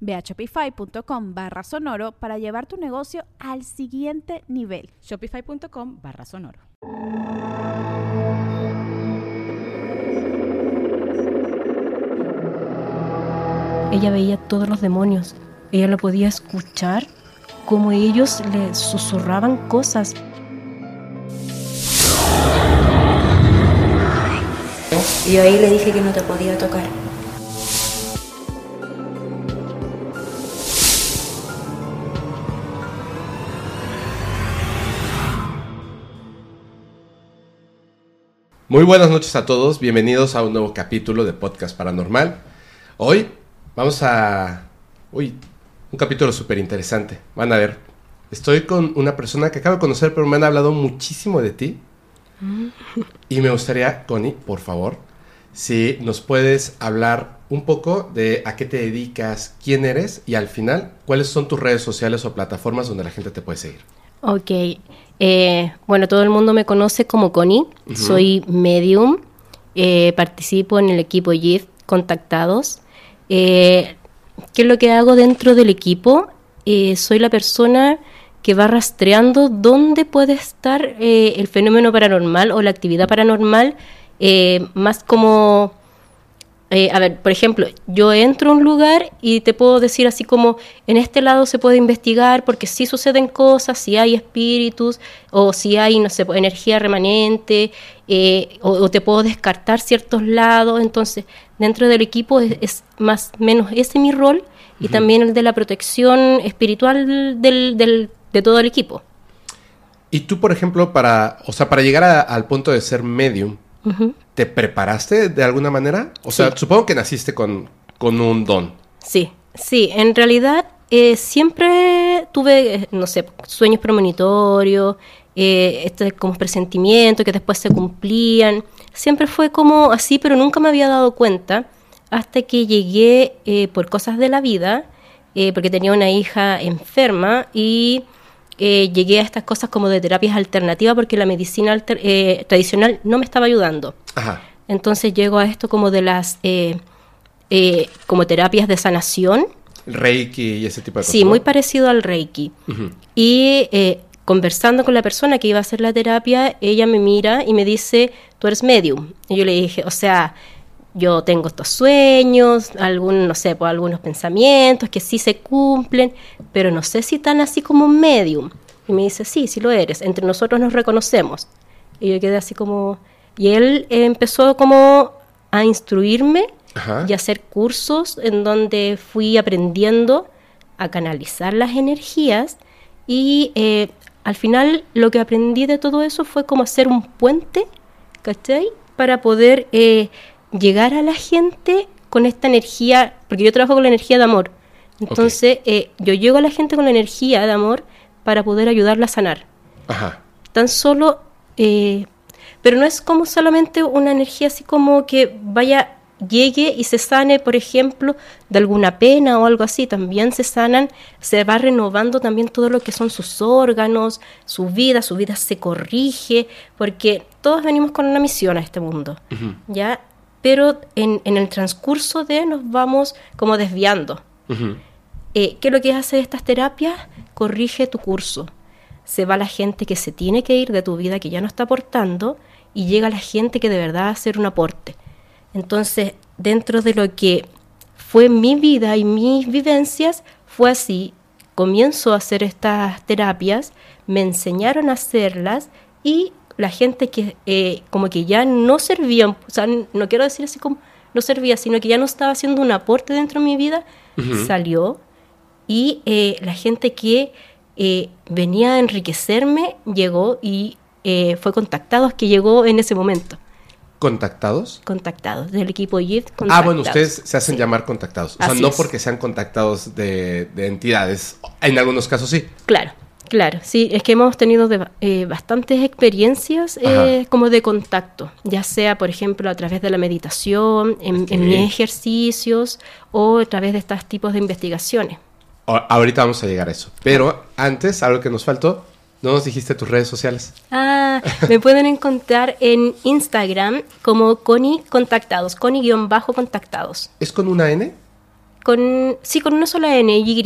Ve a shopify.com barra sonoro para llevar tu negocio al siguiente nivel. Shopify.com barra sonoro. Ella veía todos los demonios. Ella lo podía escuchar como ellos le susurraban cosas. Y yo ahí le dije que no te podía tocar. Muy buenas noches a todos, bienvenidos a un nuevo capítulo de Podcast Paranormal. Hoy vamos a... Uy, un capítulo súper interesante. Van a ver, estoy con una persona que acabo de conocer, pero me han hablado muchísimo de ti. Y me gustaría, Connie, por favor, si nos puedes hablar un poco de a qué te dedicas, quién eres y al final, cuáles son tus redes sociales o plataformas donde la gente te puede seguir. Ok, eh, bueno, todo el mundo me conoce como Connie, soy medium, eh, participo en el equipo GIF Contactados. Eh, ¿Qué es lo que hago dentro del equipo? soy la persona que va rastreando dónde puede estar el fenómeno paranormal o la actividad paranormal, más como eh, a ver, por ejemplo, yo entro a un lugar y te puedo decir así como, en este lado se puede investigar porque sí suceden cosas, si hay espíritus o si hay, no sé, energía remanente, eh, o, te puedo descartar ciertos lados. Entonces, dentro del equipo es, más o menos ese mi rol y también el de la protección espiritual del, de todo el equipo. Y tú, por ejemplo, para, o sea, para llegar al punto de ser medium, ¿Te preparaste de alguna manera? O sea, supongo que naciste con, con un don. Sí, sí, en realidad eh, siempre tuve, eh, no sé, sueños premonitorios, eh, este, como presentimientos que después se cumplían. Siempre fue como así, pero nunca me había dado cuenta hasta que llegué eh, por cosas de la vida, porque tenía una hija enferma y eh, llegué a estas cosas como de terapias alternativas porque la medicina eh, tradicional no me estaba ayudando. Entonces llego a esto como de las eh, como terapias de sanación. Reiki y ese tipo de cosas. Sí, muy parecido al Reiki. Y conversando con la persona que iba a hacer la terapia, ella me mira y me dice, tú eres medium. Y yo le dije, o sea, yo tengo estos sueños, algún, no sé, pues, algunos pensamientos que sí se cumplen, pero no sé si tan así como un medium. Y me dice, sí, sí lo eres, entre nosotros nos reconocemos. Y yo quedé así como... Y él empezó como a instruirme y a hacer cursos en donde fui aprendiendo a canalizar las energías y eh, al final lo que aprendí de todo eso fue como hacer un puente, ¿cachai? Para poder eh, llegar a la gente con esta energía, porque yo trabajo con la energía de amor. Entonces, eh, yo llego a la gente con la energía de amor para poder ayudarla a sanar. Ajá. Tan solo, eh, pero no es como solamente una energía así como que vaya, llegue y se sane, por ejemplo, de alguna pena o algo así. También se sanan, se va renovando también todo lo que son sus órganos, su vida, su vida se corrige, porque todos venimos con una misión a este mundo. ¿Ya? Pero en, el transcurso de nos vamos como desviando. Eh, ¿Qué es lo que hace estas terapias? Corrige tu curso. Se va la gente que se tiene que ir de tu vida, que ya no está aportando, y llega la gente que de verdad va a hacer un aporte. Entonces, dentro de lo que fue mi vida y mis vivencias, fue así. Comienzo a hacer estas terapias, me enseñaron a hacerlas y la gente que eh, como que ya no servía, o sea, no quiero decir así como no servía, sino que ya no estaba haciendo un aporte dentro de mi vida, salió y eh, la gente que eh, venía a enriquecerme llegó y eh, fue contactados que llegó en ese momento. ¿Contactados? Contactados, del equipo YIT. Ah, bueno, ustedes se hacen Sí. llamar contactados. O sea, Así no es. porque sean contactados de, de entidades. En algunos casos sí. Claro, claro. Sí, es que hemos tenido de- eh, bastantes experiencias eh, como de contacto, ya sea, por ejemplo, a través de la meditación, en, mis ejercicios o a través de estos tipos de investigaciones. Ahorita vamos a llegar a eso. Pero antes, algo que nos faltó, no nos dijiste tus redes sociales. Ah, me pueden encontrar en Instagram como Connie Contactados, Connie-Contactados. ¿Es con una N? Con, sí, con una sola N, Y.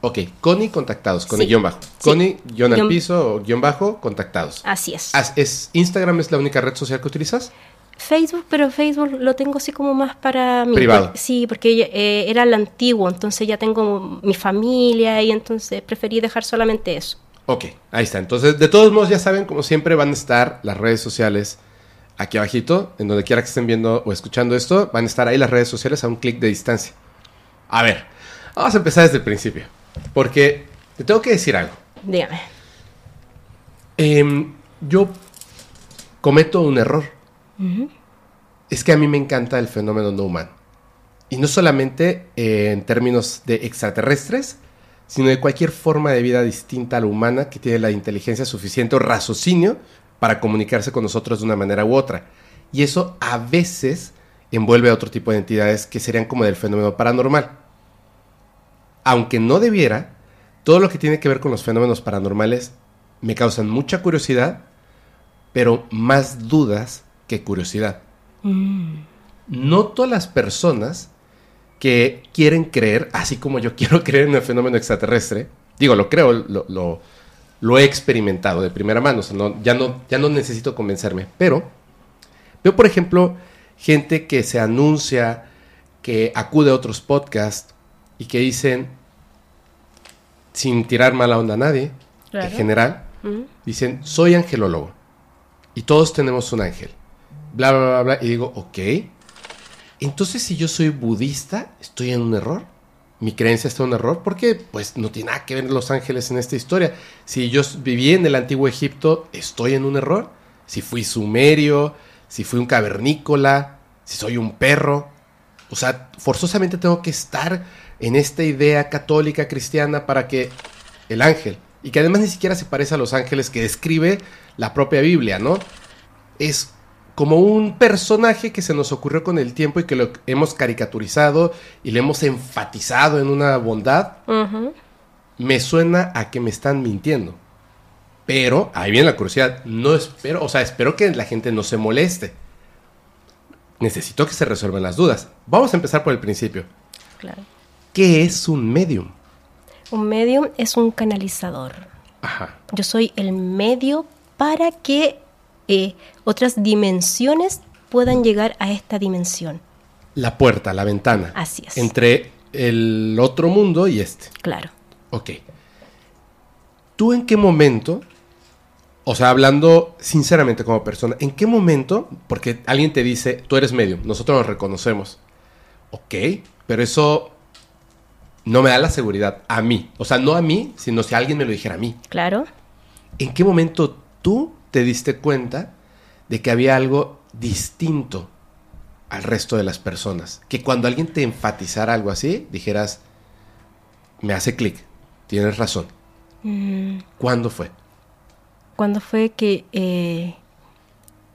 Ok, Connie contactados, con Sí. guion bajo. Sí. Connie, guion al piso o guion bajo, contactados. Así es. Ah, ¿Es, ¿Instagram es la única red social que utilizas? Facebook, pero Facebook lo tengo así como más para mí. Privado. Sí, porque eh, era el antiguo, entonces ya tengo mi familia y entonces preferí dejar solamente eso. Ok, ahí está. Entonces, de todos modos, ya saben, como siempre, van a estar las redes sociales aquí abajito, en donde quiera que estén viendo o escuchando esto, van a estar ahí las redes sociales a un clic de distancia. A ver, vamos a empezar desde el principio, porque te tengo que decir algo. Dígame. Em, yo cometo un error. Es que a mí me encanta el fenómeno no humano. Y no solamente eh, en términos de extraterrestres, sino de cualquier forma de vida distinta a la humana que tiene la inteligencia suficiente o raciocinio para comunicarse con nosotros de una manera u otra. Y eso a veces envuelve a otro tipo de entidades que serían como del fenómeno paranormal. Aunque no debiera, todo lo que tiene que ver con los fenómenos paranormales me causan mucha curiosidad, pero más dudas que curiosidad. Noto a las personas que quieren creer, así como yo quiero creer en el fenómeno extraterrestre, digo, lo creo, lo, lo- lo he experimentado de primera mano, o sea, no- ya, no, ya no necesito convencerme, pero veo, por ejemplo, gente que se anuncia, que acude a otros podcasts y que dicen, sin tirar mala onda a nadie, Claro. en general, dicen, soy angelólogo y todos tenemos un ángel, bla, bla, bla, bla, y digo, ok, entonces si yo soy budista, estoy en un error. Mi creencia está en un error porque pues no tiene nada que ver los ángeles en esta historia. Si yo viví en el antiguo Egipto, estoy en un error. Si fui sumerio, si fui un cavernícola, si soy un perro. O sea, forzosamente tengo que estar en esta idea católica cristiana para que el ángel, y que además ni siquiera se parece a los ángeles que describe la propia Biblia, ¿no? Es como un personaje que se nos ocurrió con el tiempo y que lo hemos caricaturizado y le hemos enfatizado en una bondad, me suena a que me están mintiendo. Pero, ahí viene la curiosidad, no espero, o sea, espero que la gente no se moleste. Necesito que se resuelvan las dudas. Vamos a empezar por el principio. Claro. ¿Qué es un medium? Un medium es un canalizador. Ajá. Yo soy el medio para que eh, otras dimensiones puedan llegar a esta dimensión. La puerta, la ventana. Así es. Entre el otro mundo y este. Claro. Ok. ¿Tú en qué momento, o sea, hablando sinceramente como persona, en qué momento, porque alguien te dice, tú eres medium, nosotros nos reconocemos. Ok, pero eso no me da la seguridad a mí. O sea, no a mí, sino si alguien me lo dijera a mí. Claro. ¿En qué momento tú te diste cuenta de que había algo distinto al resto de las personas? Que cuando alguien te enfatizara algo así, dijeras, me hace clic, tienes razón. ¿Cuándo fue? Cuando fue que... eh,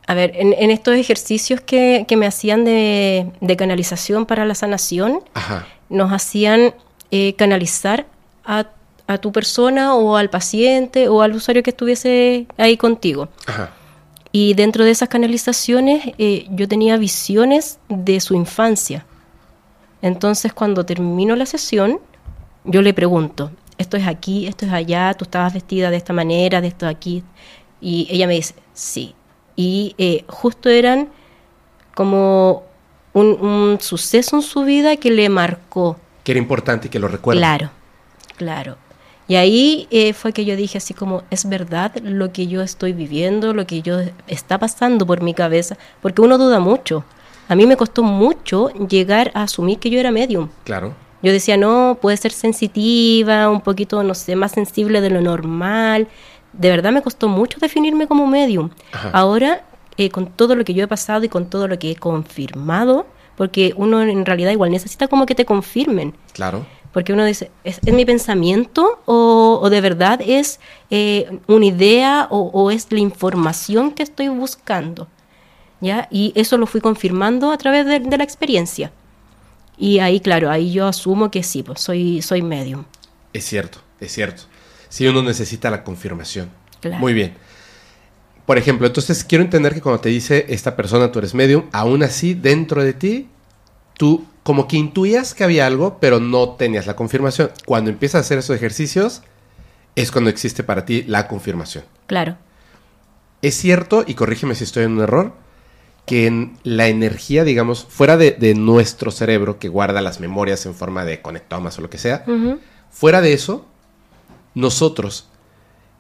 a ver, en, en estos ejercicios que, que me hacían de, de canalización para la sanación, Ajá. nos hacían eh, canalizar a, a tu persona o al paciente o al usuario que estuviese ahí contigo. Ajá. Y dentro de esas canalizaciones eh, yo tenía visiones de su infancia. Entonces cuando termino la sesión, yo le pregunto, esto es aquí, esto es allá, tú estabas vestida de esta manera, de esto aquí. Y ella me dice, sí. Y eh, justo eran como un, un suceso en su vida que le marcó. Que era importante y que lo recuerda. Claro, claro. Y ahí eh, fue que yo dije así como, es verdad lo que yo estoy viviendo, lo que yo está pasando por mi cabeza, porque uno duda mucho. A mí me costó mucho llegar a asumir que yo era medium. Claro. Yo decía, no, puede ser sensitiva, un poquito, no sé, más sensible de lo normal. De verdad me costó mucho definirme como medium. Ajá. Ahora, eh, con todo lo que yo he pasado y con todo lo que he confirmado, porque uno en realidad igual necesita como que te confirmen. Claro. Porque uno dice, ¿es, es mi pensamiento o, o de verdad es eh, una idea o, o es la información que estoy buscando? ¿Ya? Y eso lo fui confirmando a través de, de la experiencia. Y ahí, claro, ahí yo asumo que sí, pues soy, soy medium. Es cierto, es cierto. Si uno necesita la confirmación. Claro. Muy bien. Por ejemplo, entonces quiero entender que cuando te dice esta persona tú eres medium, aún así dentro de ti, tú como que intuías que había algo, pero no tenías la confirmación. Cuando empiezas a hacer esos ejercicios, es cuando existe para ti la confirmación. Claro. Es cierto, y corrígeme si estoy en un error, que en la energía, digamos, fuera de, de nuestro cerebro que guarda las memorias en forma de conectomas o lo que sea, fuera de eso, nosotros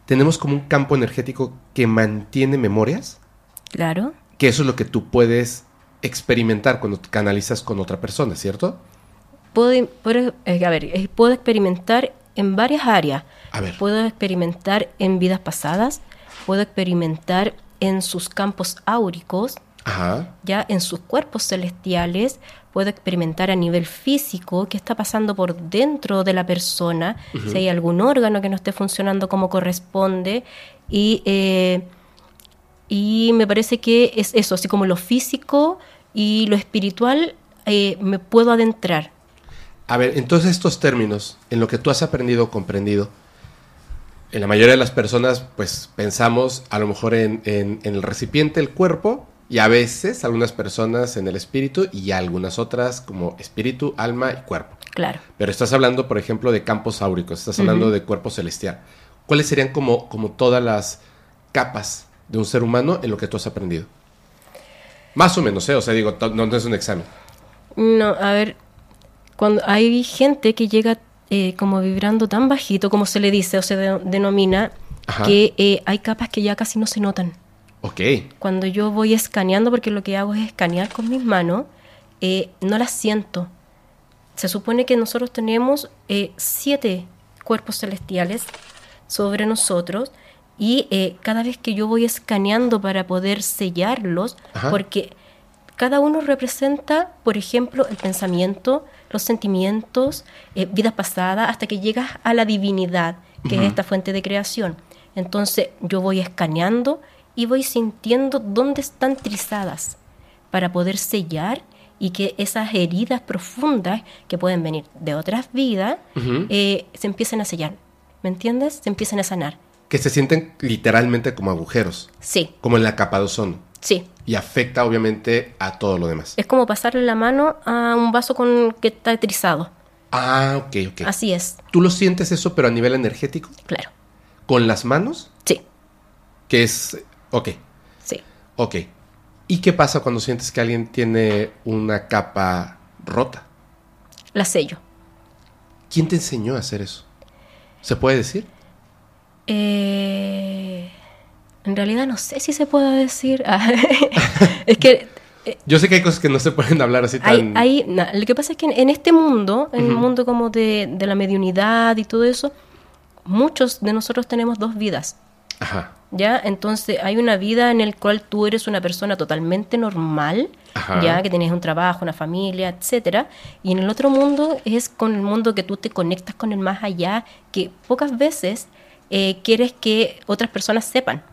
tenemos como un campo energético que mantiene memorias, Claro. que eso es lo que tú puedes experimentar cuando te canalizas con otra persona, ¿cierto? Puedo, puedo- eh, a ver, eh, puedo experimentar en varias áreas. A ver. Puedo experimentar en vidas pasadas, puedo experimentar en sus campos áuricos, Ajá. ya en sus cuerpos celestiales, puedo experimentar a nivel físico qué está pasando por dentro de la persona, si hay algún órgano que no esté funcionando como corresponde. Y, eh, y me parece que es eso, así como lo físico y lo espiritual, eh, me puedo adentrar. A ver, entonces estos términos, en lo que tú has aprendido o comprendido, en la mayoría de las personas, pues pensamos a lo mejor en, en- en el recipiente, el cuerpo, y a veces algunas personas en el espíritu y algunas otras como espíritu, alma y cuerpo. Claro. Pero estás hablando, por ejemplo, de campos áuricos, estás hablando de cuerpo celestial. ¿Cuáles serían como, como todas las capas de un ser humano en lo que tú has aprendido? Más o menos, ¿eh? O sea, digo, no, no es un examen. No, a ver, cuando hay gente que llega eh, como vibrando tan bajito, como se le dice o se de- denomina, Ajá. que eh, hay capas que ya casi no se notan. Ok. Cuando yo voy escaneando, porque lo que hago es escanear con mis manos, eh, no las siento. Se supone que nosotros tenemos eh, siete cuerpos celestiales sobre nosotros y eh, cada vez que yo voy escaneando para poder sellarlos, Ajá. porque cada uno representa, por ejemplo, el pensamiento, los sentimientos, eh, vidas pasadas, hasta que llegas a la divinidad, que es esta fuente de creación. Entonces yo voy escaneando y voy sintiendo dónde están trizadas para poder sellar y que esas heridas profundas que pueden venir de otras vidas eh, se empiecen a sellar. ¿Me entiendes? Se empiecen a sanar. Que se sienten literalmente como agujeros, Sí, como en la capa de ozono. sí. Y afecta obviamente a todo lo demás. Es como pasarle la mano a un vaso con que está trizado. Ah, ok, ok. Así es, ¿Tú lo sientes eso, pero a nivel energético? claro. ¿Con las manos? Sí, Que es... Ok, sí. ok. ¿Y qué pasa cuando sientes que alguien tiene una capa rota? La sello. ¿Quién te enseñó a hacer eso? ¿Se puede decir? Eh, en realidad no sé si se puede decir. Ah, es que eh, Yo sé que hay cosas que no se pueden hablar así hay, tan... hay- lo que pasa es que en, en este mundo, en el Ujú. mundo como de, de la mediunidad y todo eso, muchos de nosotros tenemos dos vidas. Ajá. ¿Ya? Entonces hay una vida en la cual tú eres una persona totalmente normal, Ajá. ya que tienes un trabajo, una familia, etcétera, y en el otro mundo es con el mundo que tú te conectas con el más allá, que pocas veces eh, quieres que otras personas sepan,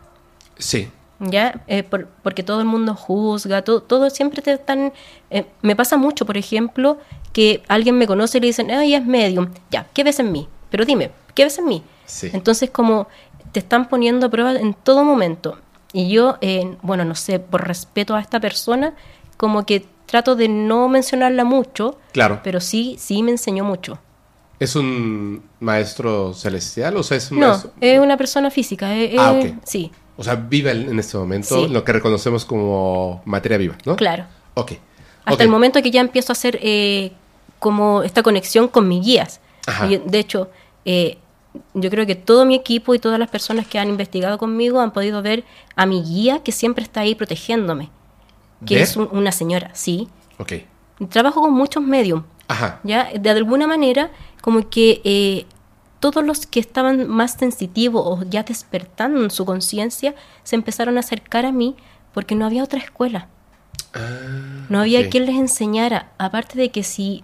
Sí. ¿ya? Eh, por- porque todo el mundo juzga, todo, todo siempre te están... eh, me pasa mucho, por ejemplo, que alguien me conoce y le dicen, ay, es medium, ya, ¿qué ves en mí? Pero dime, ¿qué ves en mí? Sí. Entonces, como te están poniendo a prueba en todo momento. Y yo, eh, bueno, no sé, por respeto a esta persona, como que trato de no mencionarla mucho, Claro. pero sí, sí me enseñó mucho. ¿Es un maestro celestial o sea, es un No, maestro- es una persona física. eh, Ah, eh, ok. Sí, O sea, vive en este momento Sí. lo que reconocemos como materia viva, ¿no? claro. Ok. Hasta el momento que ya empiezo a hacer eh, como esta conexión con mis guías. Ajá. Y, de hecho, eh, yo creo que todo mi equipo y todas las personas que han investigado conmigo han podido ver a mi guía que siempre está ahí protegiéndome. Que es un- una señora, sí. Ok. Trabajo con muchos medios. Ajá. ¿ya? De alguna manera, como que eh, todos los que estaban más sensitivos o ya despertando en su conciencia se empezaron a acercar a mí porque no había otra escuela. no había Ah, quien les enseñara. Aparte de que si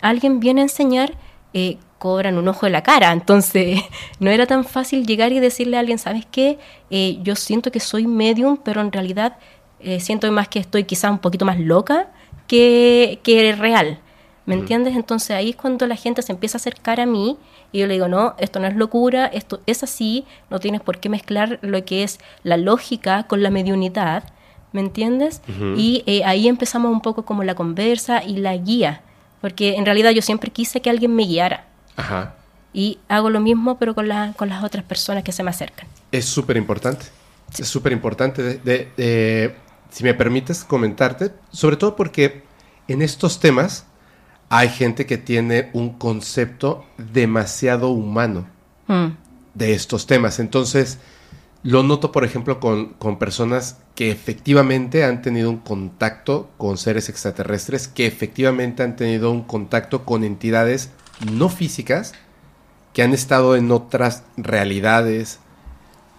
alguien viene a enseñar, eh, cobran un ojo de la cara. Entonces, no era tan fácil llegar y decirle a alguien, ¿sabes qué? Eh, yo siento que soy medium, pero en realidad eh, siento más que estoy quizá un poquito más loca que, que real. ¿Me entiendes? Entonces ahí es cuando la gente se empieza a acercar a mí y yo le digo, no, esto no es locura, esto es así, no tienes por qué mezclar lo que es la lógica con la mediunidad, ¿me entiendes? Y eh, ahí empezamos un poco como la conversa y la guía, porque en realidad yo siempre quise que alguien me guiara Ajá. y hago lo mismo pero con, la- con las otras personas que se me acercan. Es súper importante. Es súper importante. De, de- de- si me permites comentarte, sobre todo porque en estos temas hay gente que tiene un concepto demasiado humano Mm, de estos temas. Entonces, lo noto, por ejemplo, con, con personas que efectivamente han tenido un contacto con seres extraterrestres, que efectivamente han tenido un contacto con entidades no físicas, que han estado en otras realidades,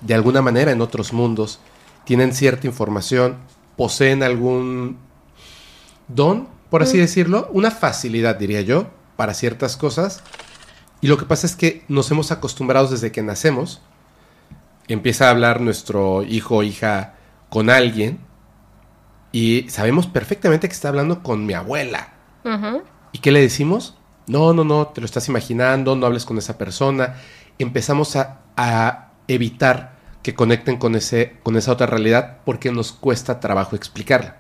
de alguna manera en otros mundos, tienen cierta información, poseen algún don, por así decirlo, una facilidad, diría yo, para ciertas cosas. Y lo que pasa es que nos hemos acostumbrado desde que nacemos. Empieza a hablar nuestro hijo o hija con alguien y sabemos perfectamente que está hablando con mi abuela. ¿Y qué le decimos? No, no, no, te lo estás imaginando, no hables con esa persona. Empezamos a, a evitar que conecten con, ese, con esa otra realidad porque nos cuesta trabajo explicarla.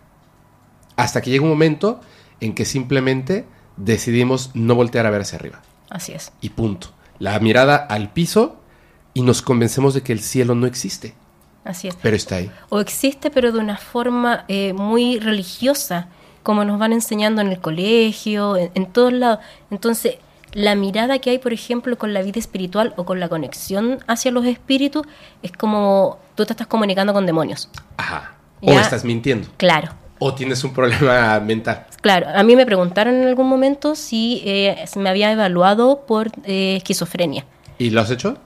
Hasta que llega un momento en que simplemente decidimos no voltear a ver hacia arriba. Así es. Y punto. La mirada al piso y nos convencemos de que el cielo no existe, Así es. pero está ahí. o existe pero de una forma eh, muy religiosa, como nos van enseñando en el colegio, en, en todos lados. Entonces, la mirada que hay, por ejemplo, con la vida espiritual o con la conexión hacia los espíritus, es como tú te estás comunicando con demonios. Ajá. O estás mintiendo. Claro, O tienes un problema mental. claro. A mí me preguntaron en algún momento si eh, me había evaluado por eh, esquizofrenia. ¿Y lo has hecho?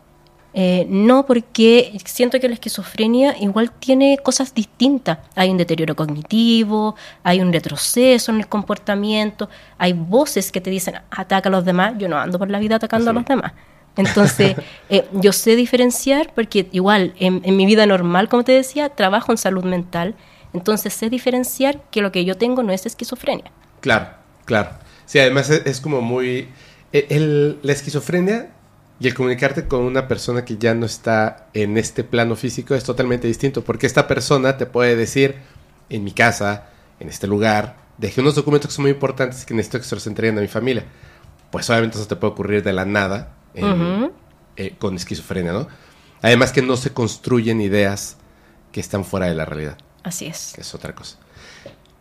Eh, no, porque siento que la esquizofrenia igual tiene cosas distintas. Hay un deterioro cognitivo, hay un retroceso en el comportamiento, hay voces que te dicen ataca a los demás. Yo no ando por la vida atacando a los demás. Entonces, eh, yo sé diferenciar porque igual en, en mi vida normal, como te decía, trabajo en salud mental. Entonces sé diferenciar que lo que yo tengo no es esquizofrenia. Claro, claro. Sí, además es, es como muy... e- el- la esquizofrenia y el comunicarte con una persona que ya no está en este plano físico es totalmente distinto, porque esta persona te puede decir, en mi casa, en este lugar, dejé unos documentos que son muy importantes que necesito que se los entreguen a mi familia. Pues obviamente eso te puede ocurrir de la nada en- eh, con esquizofrenia, ¿no? Además que no se construyen ideas que están fuera de la realidad, Así es. que es otra cosa.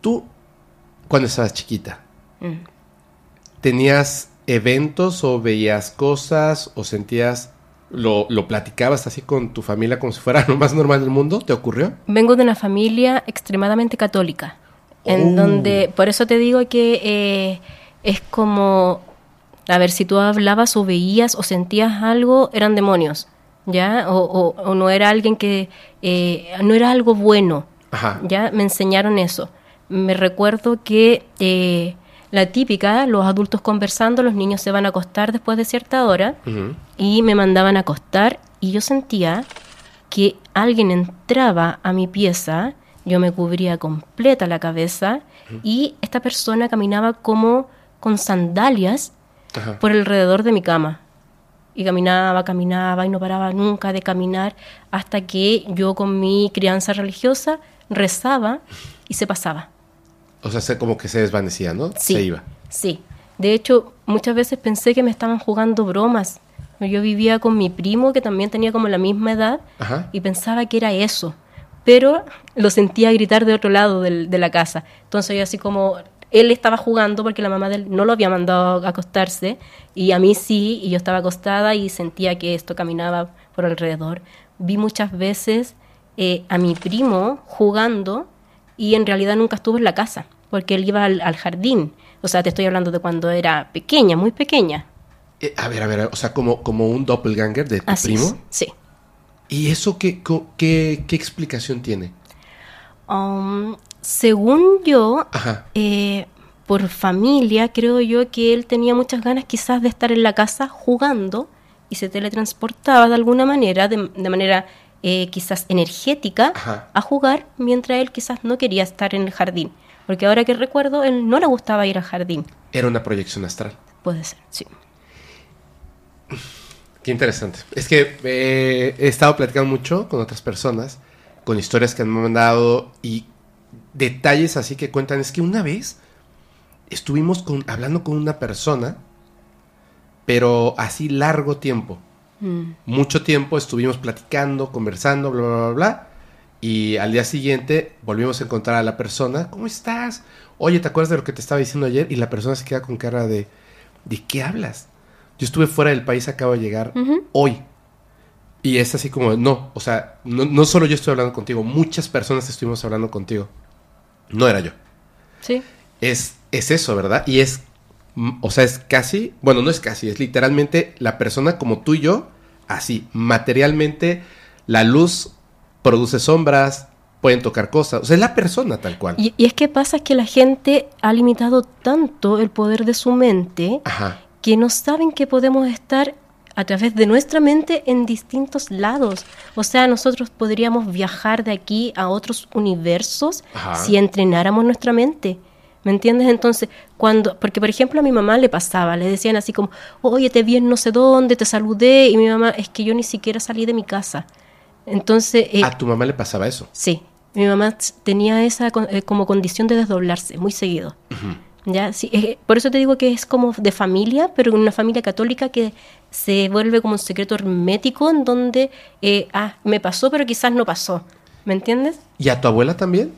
Tú, cuando estabas chiquita, Mm. ¿Tenías eventos o veías cosas o sentías, lo, lo platicabas así con tu familia como si fuera lo más normal del mundo? ¿Te ocurrió? Vengo de una familia extremadamente católica, en Oh. donde, por eso te digo que eh, es como, a ver, si tú hablabas o veías o sentías algo, eran demonios, ¿ya? O, o- o no era alguien que, eh, no era algo bueno, Ajá. ¿ya? Me enseñaron eso. Me recuerdo que eh, la típica, los adultos conversando, los niños se van a acostar después de cierta hora, y me mandaban a acostar y yo sentía que alguien entraba a mi pieza, yo me cubría completa la cabeza y esta persona caminaba como con sandalias por alrededor de mi cama. Y caminaba, caminaba y no paraba nunca de caminar hasta que yo con mi crianza religiosa rezaba y se pasaba. O sea, se- como que se desvanecía, ¿no? Sí. Se iba. Sí. De hecho, muchas veces pensé que me estaban jugando bromas. Yo vivía con mi primo, que también tenía como la misma edad, Ajá. y pensaba que era eso. Pero lo sentía gritar de otro lado del- de la casa. Entonces yo así como él estaba jugando porque la mamá de él no lo había mandado a acostarse y a mí sí, y yo estaba acostada y sentía que esto caminaba por alrededor. Vi muchas veces eh, a mi primo jugando y en realidad nunca estuvo en la casa porque él iba al, al jardín. O sea, te estoy hablando de cuando era pequeña, muy pequeña. Eh, a ver, a ver, o sea, como, como un doppelganger de tu Así primo. es, sí. ¿Y eso qué, qué, qué explicación tiene? Um, según yo, eh, por familia, creo yo que él tenía muchas ganas quizás de estar en la casa jugando y se teletransportaba de alguna manera, de, de manera eh, quizás energética, Ajá. a jugar, mientras él quizás no quería estar en el jardín. Porque ahora que recuerdo, él no le gustaba ir al jardín. Era una proyección astral. Puede ser, sí. Qué interesante. Es que eh, he estado platicando mucho con otras personas, con historias que me han mandado y detalles así que cuentan. Es que una vez estuvimos con, hablando con una persona, pero así largo tiempo. Mm. Mucho tiempo estuvimos platicando, conversando, bla, bla, bla, bla. Y al día siguiente volvimos a encontrar a la persona. ¿Cómo estás? Oye, ¿te acuerdas de lo que te estaba diciendo ayer? Y la persona se queda con cara de, ¿de qué hablas? Yo estuve fuera del país, acabo de llegar hoy. Y es así como, no, o sea, no, no solo yo estoy hablando contigo, muchas personas estuvimos hablando contigo. No era yo. Sí. Es, es eso, ¿verdad? Y es, mm, o sea, es casi, bueno, no es casi, es literalmente la persona como tú y yo, así, materialmente, la luz produce sombras, pueden tocar cosas, o sea, es la persona tal cual. Y, y es que pasa que la gente ha limitado tanto el poder de su mente Ajá, que no saben que podemos estar a través de nuestra mente en distintos lados. O sea, nosotros podríamos viajar de aquí a otros universos Ajá. si entrenáramos nuestra mente. ¿Me entiendes? Entonces, cuando, porque por ejemplo a mi mamá le pasaba, le decían así como, oye, te vi en no sé dónde, te saludé, y mi mamá, es que yo ni siquiera salí de mi casa. Entonces, eh, a tu mamá le pasaba eso. Sí, mi mamá tenía esa eh, como condición de desdoblarse muy seguido. Ya, sí, eh, por eso te digo que es como de familia, pero una familia católica que se vuelve como un secreto hermético en donde, eh, ah, me pasó, pero quizás no pasó. ¿Me entiendes? ¿Y a tu abuela también?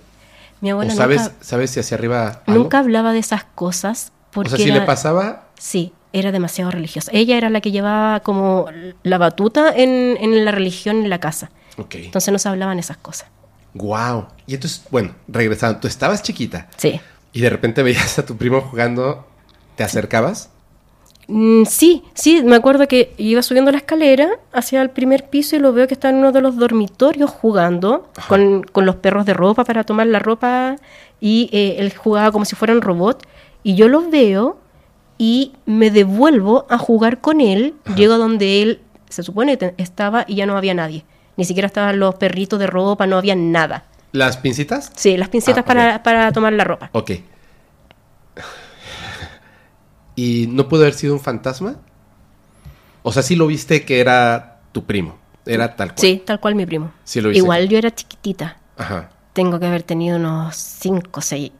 Mi abuela ¿O sabes, nunca, sabes si hacia arriba algo? nunca hablaba de esas cosas. Porque O sea, si le era- pasaba, Sí, era demasiado religiosa. Ella era la que llevaba como la batuta en, en la religión en la casa. Ok. Entonces no se hablaban esas cosas. Wow. Y entonces, bueno, regresando, tú estabas chiquita Sí. y de repente veías a tu primo jugando, ¿te acercabas? Mm, sí, sí, me acuerdo que iba subiendo la escalera hacia el primer piso y lo veo que está en uno de los dormitorios jugando con, con los perros de ropa para tomar la ropa y eh, él jugaba como si fuera un robot y yo lo veo y me devuelvo a jugar con él, llego a donde él se supone estaba y ya no había nadie, ni siquiera estaban los perritos de ropa, no había nada. ¿Las pincitas? Sí, las pincitas Ah, para, para tomar la ropa. Ok. ¿Y no pudo haber sido un fantasma? O sea, sí lo viste que era tu primo. Era tal cual. Sí, tal cual mi primo. Sí lo viste. Igual yo era chiquitita. Ajá. Tengo que haber tenido unos 5, 6,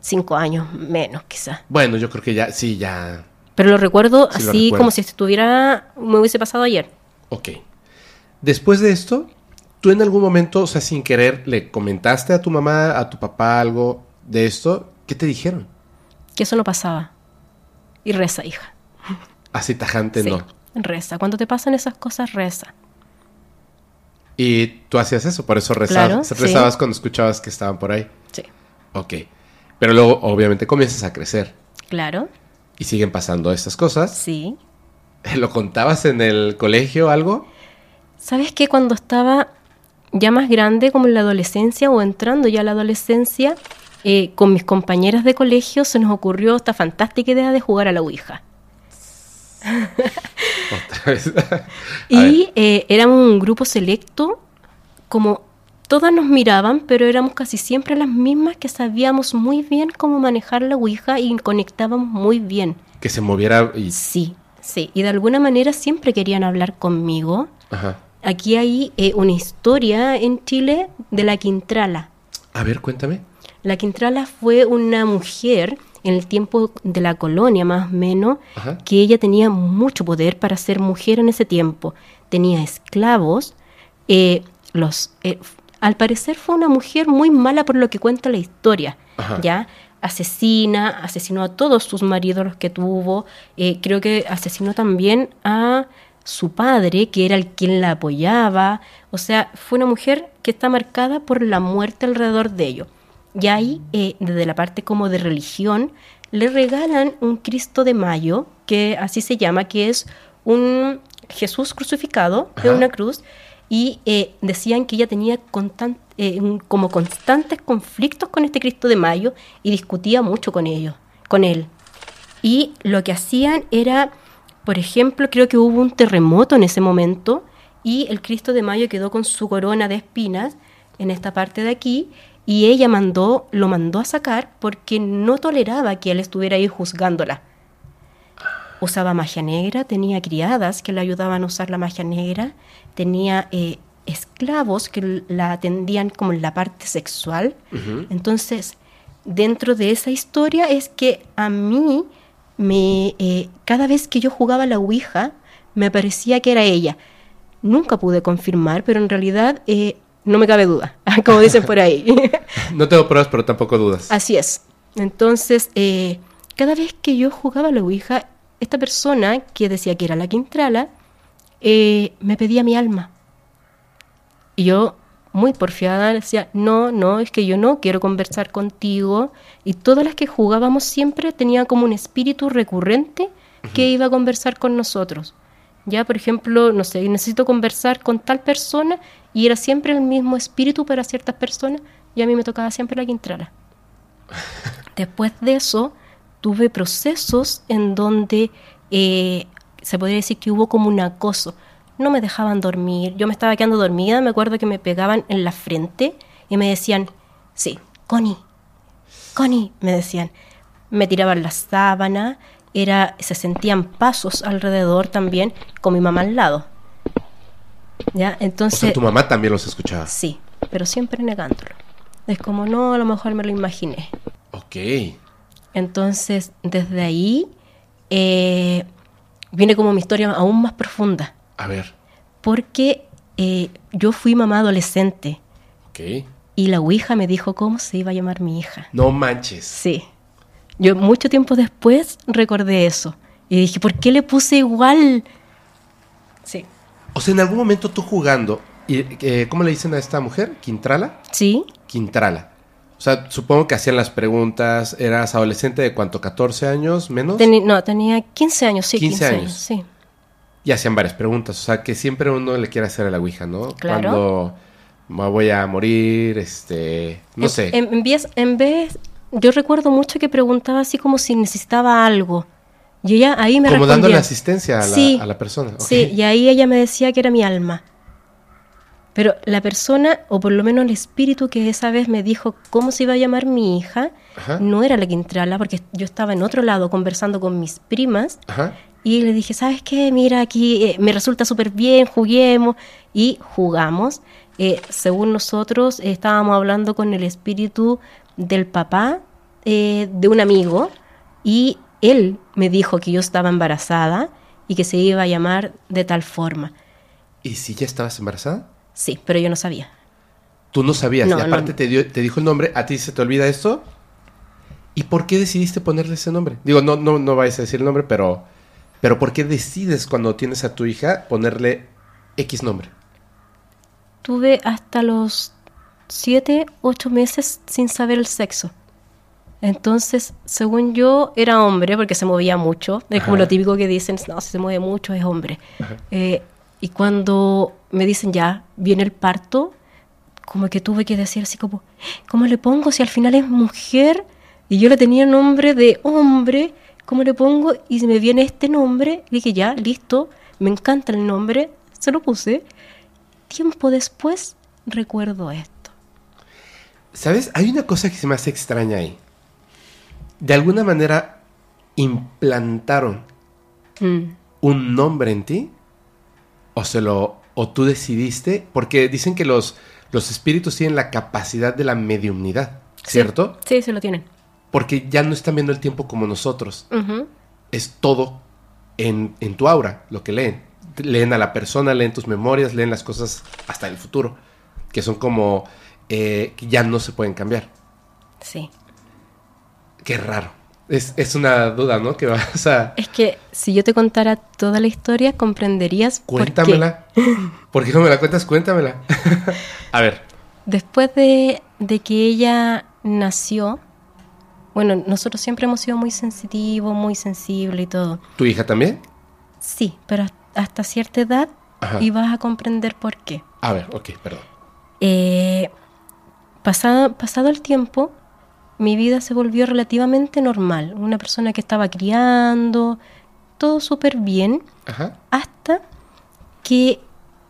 5 años menos quizás. Bueno, yo creo que ya, sí, ya. Pero lo recuerdo Sí lo así recuerdo. como si estuviera, me hubiese pasado ayer. Ok. Después de esto, ¿tú en algún momento, o sea, sin querer, le comentaste a tu mamá, a tu papá algo de esto? ¿Qué te dijeron? Que eso no pasaba. Y reza, hija. Así tajante, Sí, no. Reza. Cuando te pasan esas cosas, reza. Y tú hacías eso, por eso rezabas, Claro, sí. rezabas cuando escuchabas que estaban por ahí. Sí. Ok. Pero luego, obviamente, comienzas a crecer Claro, y siguen pasando estas cosas. sí. ¿Lo contabas en el colegio o algo? ¿Sabes qué? Cuando estaba ya más grande, como en la adolescencia o entrando ya a la adolescencia, eh, con mis compañeras de colegio se nos ocurrió esta fantástica idea de jugar a la Ouija. Otra vez. Y eh, éramos un grupo selecto, como todas nos miraban, pero éramos casi siempre las mismas que sabíamos muy bien cómo manejar la Ouija y conectábamos muy bien. que se moviera y... Sí, sí. Y de alguna manera siempre querían hablar conmigo. Ajá. Aquí hay eh, una historia en Chile de la Quintrala. A ver, cuéntame. La Quintrala fue una mujer en el tiempo de la colonia, más o menos, Ajá. que ella tenía mucho poder para ser mujer en ese tiempo. Tenía esclavos. eh, los, eh, al parecer fue una mujer muy mala por lo que cuenta la historia. Ajá. ¿ya? asesina, asesinó a todos sus maridos los que tuvo, eh, creo que asesinó también a su padre, que era el quien la apoyaba, o sea, fue una mujer que está marcada por la muerte alrededor de ello. Y ahí, eh, desde la parte como de religión, le regalan un Cristo de Mayo, que así se llama, que es un Jesús crucificado en Ajá. una cruz, y eh, decían que ella tenía eh, como constantes conflictos con este Cristo de Mayo y discutía mucho con ellos, con él. Y lo que hacían era, por ejemplo, creo que hubo un terremoto en ese momento y el Cristo de Mayo quedó con su corona de espinas en esta parte de aquí y ella mandó, lo mandó a sacar porque no toleraba que él estuviera ahí juzgándola. Usaba magia negra, tenía criadas que le ayudaban a usar la magia negra, tenía eh, esclavos que la atendían como en la parte sexual. Entonces, dentro de esa historia es que a mí, me, eh, cada vez que yo jugaba la Ouija, me parecía que era ella. Nunca pude confirmar, pero en realidad eh, no me cabe duda, como dicen por ahí. No tengo pruebas, pero tampoco dudas. Así es. Entonces, eh, cada vez que yo jugaba la Ouija, esta persona que decía que era la Quintrala, me pedía mi alma. Y yo, muy porfiada, decía, no, no, es que yo no quiero conversar contigo. Y todas las que jugábamos siempre tenían como un espíritu recurrente que iba a conversar con nosotros. Ya, por ejemplo, no sé, necesito conversar con tal persona y era siempre el mismo espíritu para ciertas personas y a mí me tocaba siempre la Quintrala. Después de eso, tuve procesos en donde eh, se podría decir que hubo como un acoso. No me dejaban dormir, yo me estaba quedando dormida, me acuerdo que me pegaban en la frente y me decían, sí, Connie, Connie, me decían. Me tiraban la sábana, era, se sentían pasos alrededor también, con mi mamá al lado. ¿Ya? O Entonces... sea, tu mamá también los escuchaba. Sí, pero siempre negándolo. Es como, no, a lo mejor me lo imaginé. Ok. Entonces, desde ahí eh, viene como mi historia aún más profunda, A ver. porque eh, yo fui mamá adolescente Ok. y la Ouija me dijo cómo se iba a llamar mi hija. No manches. Sí. Yo mucho tiempo después recordé eso y dije, ¿por qué le puse igual? Sí. O sea, en algún momento tú jugando, y, eh, ¿cómo le dicen a esta mujer? ¿Quintrala? Sí, Quintrala. O sea, supongo que hacían las preguntas. ¿Eras adolescente de cuánto? ¿14 años? ¿Menos? Teni- no, tenía 15 años, sí, 15 15, años. años. sí. Y hacían varias preguntas. O sea, que siempre uno le quiere hacer a la Ouija, ¿no? Claro. Cuando me voy a morir, este... No En- sé. En, en vez, en vez, yo recuerdo mucho que preguntaba así como si necesitaba algo. Y ella ahí me como respondía. dándole asistencia a la, Sí. a la persona. Sí, y ahí ella me decía que era mi alma. Pero la persona, o por lo menos el espíritu que esa vez me dijo cómo se iba a llamar mi hija, Ajá. no era la Quintrala, porque yo estaba en otro lado conversando con mis primas Ajá. Y le dije, ¿sabes qué? Mira, aquí eh, me resulta súper bien, juguemos. Y jugamos. Eh, según nosotros, eh, estábamos hablando con el espíritu del papá eh, de un amigo y él me dijo que yo estaba embarazada y que se iba a llamar de tal forma. ¿Y si ya estabas embarazada? Sí, pero yo no sabía. Tú no sabías. No, y aparte no. Te, dio, te dijo el nombre. ¿A ti se te olvida esto? ¿Y por qué decidiste ponerle ese nombre? Digo, no, no, no vais a decir el nombre, pero... Pero ¿por qué decides cuando tienes a tu hija ponerle X nombre? Tuve hasta los siete, ocho meses sin saber el sexo. Entonces, según yo, era hombre porque se movía mucho. Es como lo típico que dicen, no, si se mueve mucho es hombre. Eh, y cuando me dicen ya, viene el parto, como que tuve que decir así como, ¿cómo le pongo si al final es mujer? Y yo le tenía nombre de hombre, ¿cómo le pongo? Y me viene este nombre, dije ya, listo, me encanta el nombre, se lo puse. Tiempo después recuerdo esto. ¿Sabes? Hay una cosa que se me hace extraña ahí. De alguna manera implantaron Mm, un nombre en ti o se lo o tú decidiste porque dicen que los los espíritus tienen la capacidad de la mediumnidad, ¿cierto? Sí, se lo tienen. Porque ya no están viendo el tiempo como nosotros. Es todo en, en tu aura lo que leen. Leen a la persona, leen tus memorias, leen las cosas hasta el futuro, que son como eh, que ya no se pueden cambiar. Sí. Qué raro. Es, es una duda, ¿no? Que vas a... Es que si yo te contara toda la historia, comprenderías por qué. Cuéntamela. ¿Por qué no me la cuentas? Cuéntamela. a ver. Después de, de que ella nació, bueno, nosotros siempre hemos sido muy sensitivos, muy sensibles y todo. ¿Tu hija también? Sí, pero hasta cierta edad Ajá. ibas a comprender por qué. A ver, ok, perdón. Eh, pasado, pasado el tiempo, mi vida se volvió relativamente normal. Una persona que estaba criando, todo súper bien, Ajá. hasta que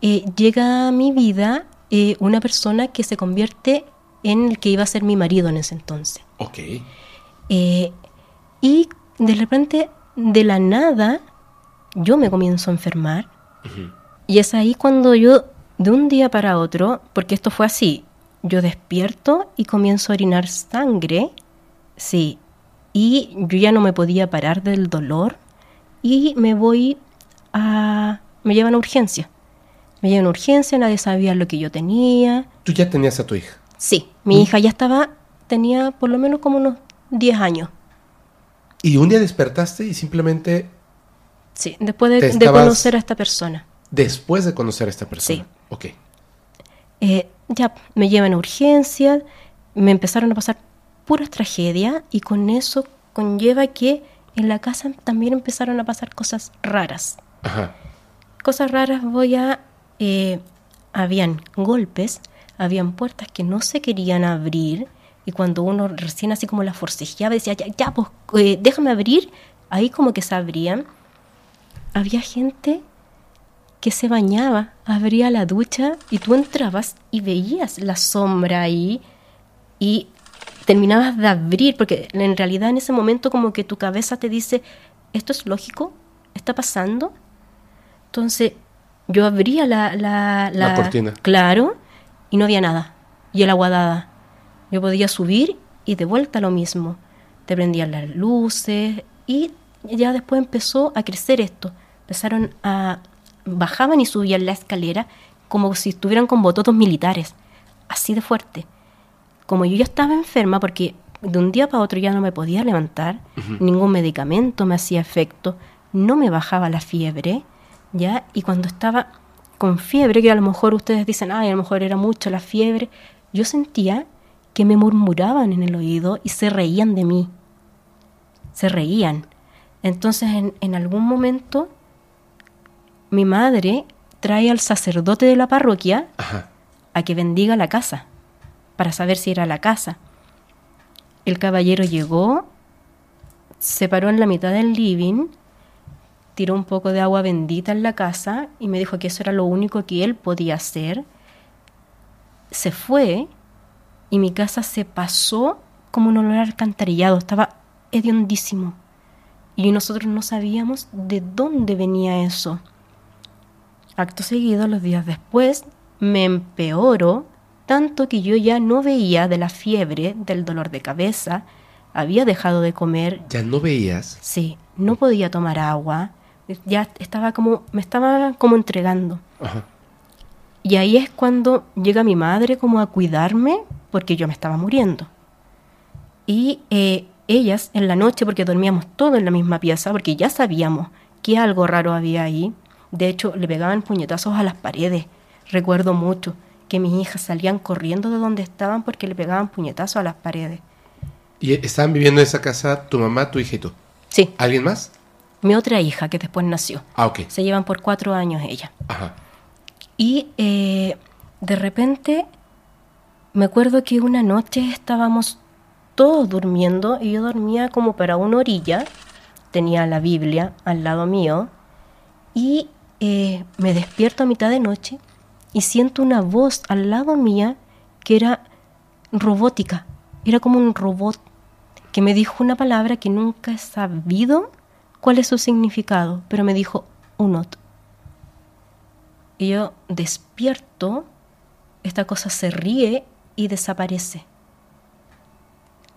eh, llega a mi vida eh, una persona que se convierte en el que iba a ser mi marido en ese entonces. Ok. Eh, y de repente, de la nada, yo me comienzo a enfermar. Y es ahí cuando yo, de un día para otro, porque esto fue así, yo despierto y comienzo a orinar sangre, sí, y yo ya no me podía parar del dolor y me voy a... me llevan a urgencia. Me llevan a urgencia, nadie sabía lo que yo tenía. Tú ya tenías a tu hija. Sí, mi hija ya estaba, tenía por lo menos como unos 10 años. Y un día despertaste y simplemente Sí, después de, conocer a esta persona. después de conocer a esta persona. Sí. Ok. Eh, ya me llevan a urgencia, me empezaron a pasar puras tragedias y con eso conlleva que en la casa también empezaron a pasar cosas raras. Ajá. Cosas raras voy a... eh, habían golpes, habían puertas que no se querían abrir y cuando uno recién así como la forcejeaba decía, ya, ya, pues eh, déjame abrir, ahí como que se abrían. Había gente que se bañaba, abría la ducha y tú entrabas y veías la sombra ahí y terminabas de abrir, porque en realidad en ese momento como que tu cabeza te dice, ¿esto es lógico? ¿Está pasando? Entonces yo abría la, la, La cortina. Claro, y no había nada. Y el agua dada. Yo podía subir y de vuelta lo mismo. Te prendían las luces y ya después empezó a crecer esto. Empezaron a... Bajaban y subían la escalera como si estuvieran con bototos militares. Así de fuerte. Como yo ya estaba enferma porque de un día para otro ya no me podía levantar, ningún medicamento me hacía efecto, no me bajaba la fiebre, ¿ya? Y cuando estaba con fiebre, que a lo mejor ustedes dicen, ay, a lo mejor era mucho la fiebre, yo sentía que me murmuraban en el oído y se reían de mí. Se reían. Entonces, en, en algún momento, mi madre trae al sacerdote de la parroquia Ajá. a que bendiga la casa, para saber si era la casa. El caballero llegó, se paró en la mitad del living, tiró un poco de agua bendita en la casa y me dijo que eso era lo único que él podía hacer. Se fue y mi casa se pasó como un olor alcantarillado, estaba hediondísimo. Y nosotros no sabíamos de dónde venía eso. Acto seguido, los días después, me empeoró tanto que yo ya no veía de la fiebre, del dolor de cabeza, había dejado de comer, Ya no veías. sí, no podía tomar agua, ya estaba como, me estaba como entregando. Ajá. Y ahí es cuando llega mi madre como a cuidarme porque yo me estaba muriendo. Y eh, ellas en la noche, porque dormíamos todos en la misma pieza, porque ya sabíamos que algo raro había ahí. De hecho, le pegaban puñetazos a las paredes. Recuerdo mucho que mis hijas salían corriendo de donde estaban porque le pegaban puñetazos a las paredes. Y estaban viviendo en esa casa tu mamá, tu hija y tú. Sí, ¿Alguien más? mi otra hija que después nació. Ah, ok. Se llevan por cuatro años ella. Ajá. Y eh, de repente me acuerdo que una noche estábamos todos durmiendo y yo dormía como para una orilla, tenía la Biblia al lado mío y eh, me despierto a mitad de noche y siento una voz al lado mía que era robótica, era como un robot que me dijo una palabra que nunca he sabido cuál es su significado, pero me dijo unot. Y yo despierto, esta cosa se ríe y desaparece.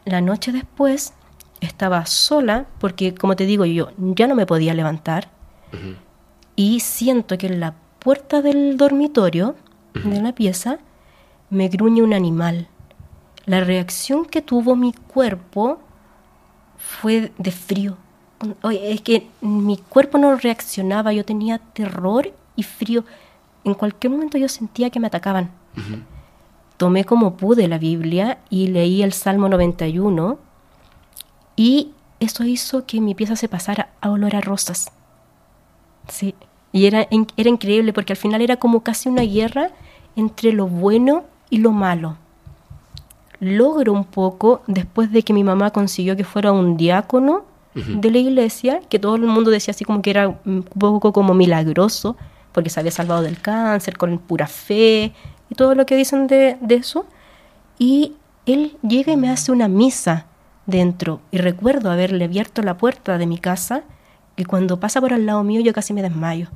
La noche después estaba sola porque, como te digo, yo ya no me podía levantar y siento que en la puerta del dormitorio, de la pieza, me gruñe un animal. La reacción que tuvo mi cuerpo fue de frío. Oye, es que mi cuerpo no reaccionaba, yo tenía terror y frío. En cualquier momento yo sentía que me atacaban. Tomé como pude la Biblia y leí el Salmo 91 y eso hizo que mi pieza se pasara a olor a rosas. Sí, y era, era increíble porque al final era como casi una guerra entre lo bueno y lo malo. Logro un poco, después de que mi mamá consiguió que fuera un diácono de la iglesia, que todo el mundo decía así como que era un poco como milagroso, porque se había salvado del cáncer con pura fe y todo lo que dicen de, eso. Y él llega y me hace una misa dentro. Y recuerdo haberle abierto la puerta de mi casa y cuando pasa por al lado mío yo casi me desmayo.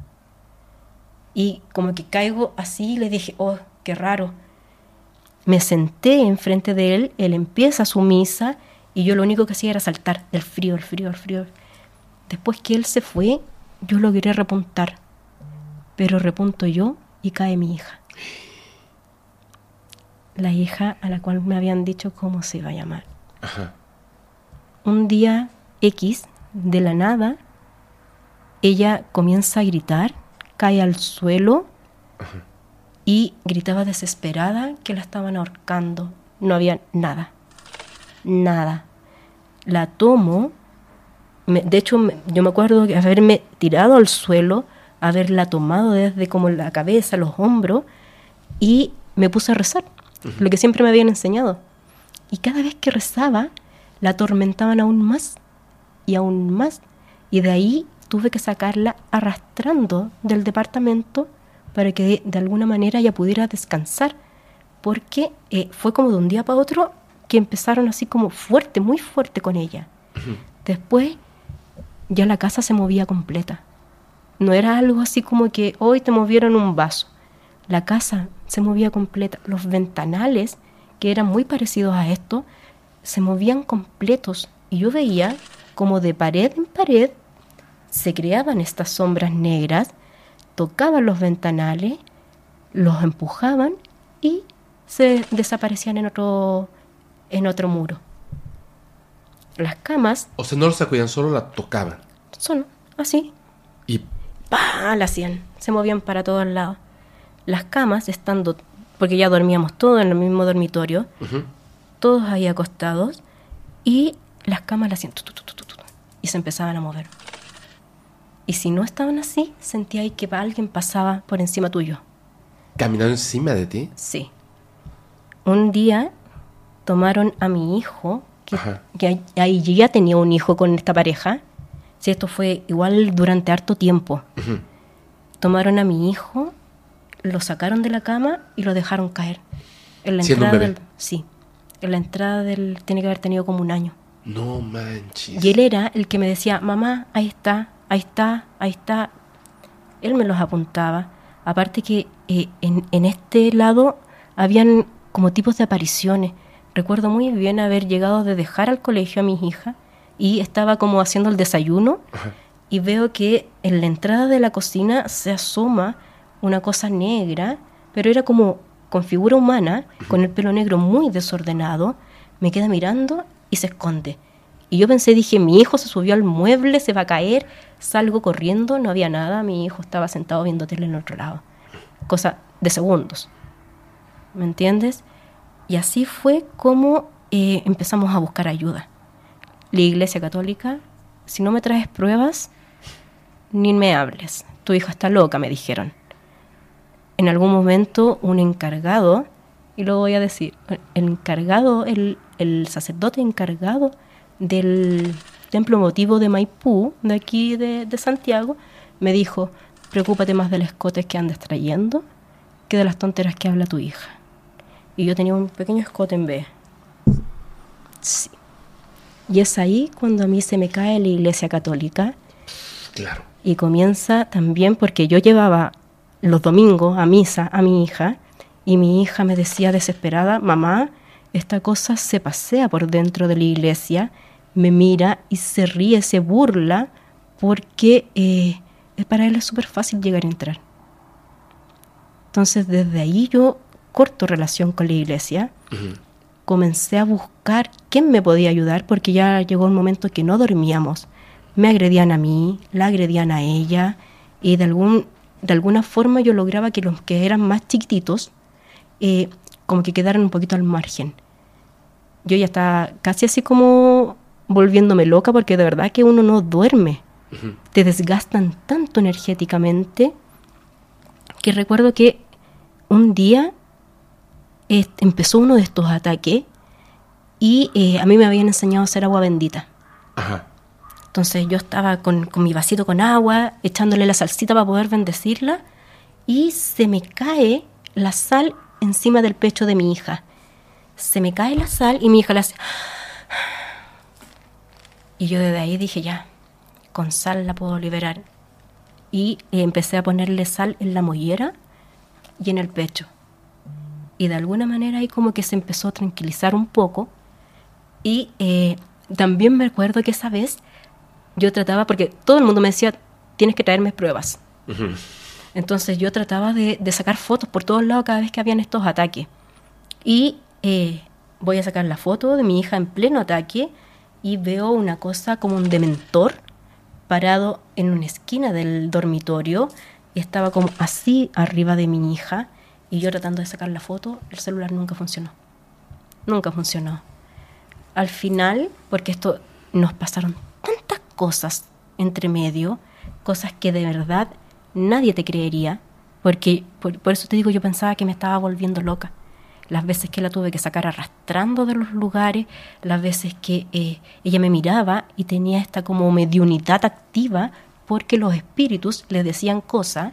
Y como que caigo así le dije, oh, qué raro. Me senté enfrente de él, él empieza su misa y yo lo único que hacía era saltar, el frío, el frío, el frío. Después que él se fue, yo logré repuntar, pero repunto yo y cae mi hija. La hija a la cual me habían dicho cómo se iba a llamar. Un día X, de la nada, ella comienza a gritar, cae al suelo y gritaba desesperada que la estaban ahorcando. No había nada, nada. La tomo, de hecho yo me acuerdo de haberme tirado al suelo, haberla tomado desde como la cabeza, los hombros y me puse a rezar, lo que siempre me habían enseñado. Y cada vez que rezaba, la atormentaban aún más y aún más. Y de ahí tuve que sacarla arrastrando del departamento para que de, alguna manera ella pudiera descansar, porque eh, fue como de un día para otro que empezaron así como fuerte, muy fuerte con ella. Después ya la casa se movía completa. No era algo así como que hoy te movieron un vaso. La casa se movía completa. Los ventanales, que eran muy parecidos a esto, se movían completos. Y yo veía como de pared en pared se creaban estas sombras negras, tocaban los ventanales, los empujaban y se desaparecían en otro, en otro muro. Las camas... O sea, no los sacudían, solo la tocaban. Solo, así. Y... ¡Pah! La hacían. Se movían para todos lados. Las camas, estando... Porque ya dormíamos todos en el mismo dormitorio, todos ahí acostados, y las camas las hacían... y se empezaban a mover. Y si no estaban así, sentía ahí que alguien pasaba por encima tuyo. ¿Caminando encima de ti? Sí. Un día tomaron a mi hijo, que, ahí ya tenía un hijo con esta pareja. Sí, esto fue igual durante harto tiempo. Tomaron a mi hijo, lo sacaron de la cama y lo dejaron caer. En la entrada Del, sí. En la entrada del. Tiene que haber tenido como un año. No manches. Y él era el que me decía, mamá, ahí está, ahí está, ahí está. Él me los apuntaba. Aparte que eh, en, este lado habían como tipos de apariciones. Recuerdo muy bien haber llegado de dejar al colegio a mi hija y estaba como haciendo el desayuno y veo que en la entrada de la cocina se asoma una cosa negra, pero era como con figura humana, con el pelo negro muy desordenado, me queda mirando y se esconde. Y yo pensé, dije, mi hijo se subió al mueble, se va a caer, salgo corriendo, no había nada, mi hijo estaba sentado viendo tele en otro lado. Cosa de segundos. ¿Me entiendes? Y así fue como eh, empezamos a buscar ayuda. La Iglesia Católica, si no me traes pruebas, ni me hables. Tu hija está loca, me dijeron. En algún momento un encargado, y lo voy a decir, el encargado, el, el sacerdote encargado del templo motivo de Maipú, de aquí de, Santiago, me dijo, preocúpate más del escote que andas trayendo que de las tonteras que habla tu hija. Y yo tenía un pequeño escote en B. Sí. Y es ahí cuando a mí se me cae la iglesia católica. Claro. Y comienza también porque yo llevaba los domingos a misa a mi hija y mi hija me decía desesperada, mamá, esta cosa se pasea por dentro de la iglesia me mira y se ríe, se burla, porque eh, para él es súper fácil llegar a entrar. Entonces desde ahí yo corto relación con la iglesia, comencé a buscar quién me podía ayudar porque ya llegó un momento que no dormíamos. Me agredían a mí, la agredían a ella y de, algún, de alguna forma yo lograba que los que eran más chiquititos eh, como que quedaran un poquito al margen. Yo ya estaba casi así como volviéndome loca porque de verdad que uno no duerme. Te desgastan tanto energéticamente que recuerdo que un día eh, empezó uno de estos ataques y eh, a mí me habían enseñado a hacer agua bendita. Ajá. Entonces yo estaba con, con mi vasito con agua, echándole la salsita para poder bendecirla y se me cae la sal encima del pecho de mi hija. Se me cae la sal y mi hija la hace... Y yo desde ahí dije, ya, con sal la puedo liberar. Y empecé a ponerle sal en la mollera y en el pecho. Y de alguna manera ahí como que se empezó a tranquilizar un poco. Y eh, también me acuerdo que esa vez yo trataba, porque todo el mundo me decía, tienes que traerme pruebas. Entonces yo trataba de, de sacar fotos por todos lados cada vez que habían estos ataques. Y eh, voy a sacar la foto de mi hija en pleno ataque y veo una cosa como un dementor parado en una esquina del dormitorio y estaba como así arriba de mi hija y yo tratando de sacar la foto, el celular nunca funcionó. Nunca funcionó. Al final, porque esto nos pasaron tantas cosas entre medio, cosas que de verdad nadie te creería, porque por, eso te digo, yo pensaba que me estaba volviendo loca. Las veces que la tuve que sacar arrastrando de los lugares, las veces que eh, ella me miraba y tenía esta como mediunidad activa porque los espíritus le decían cosas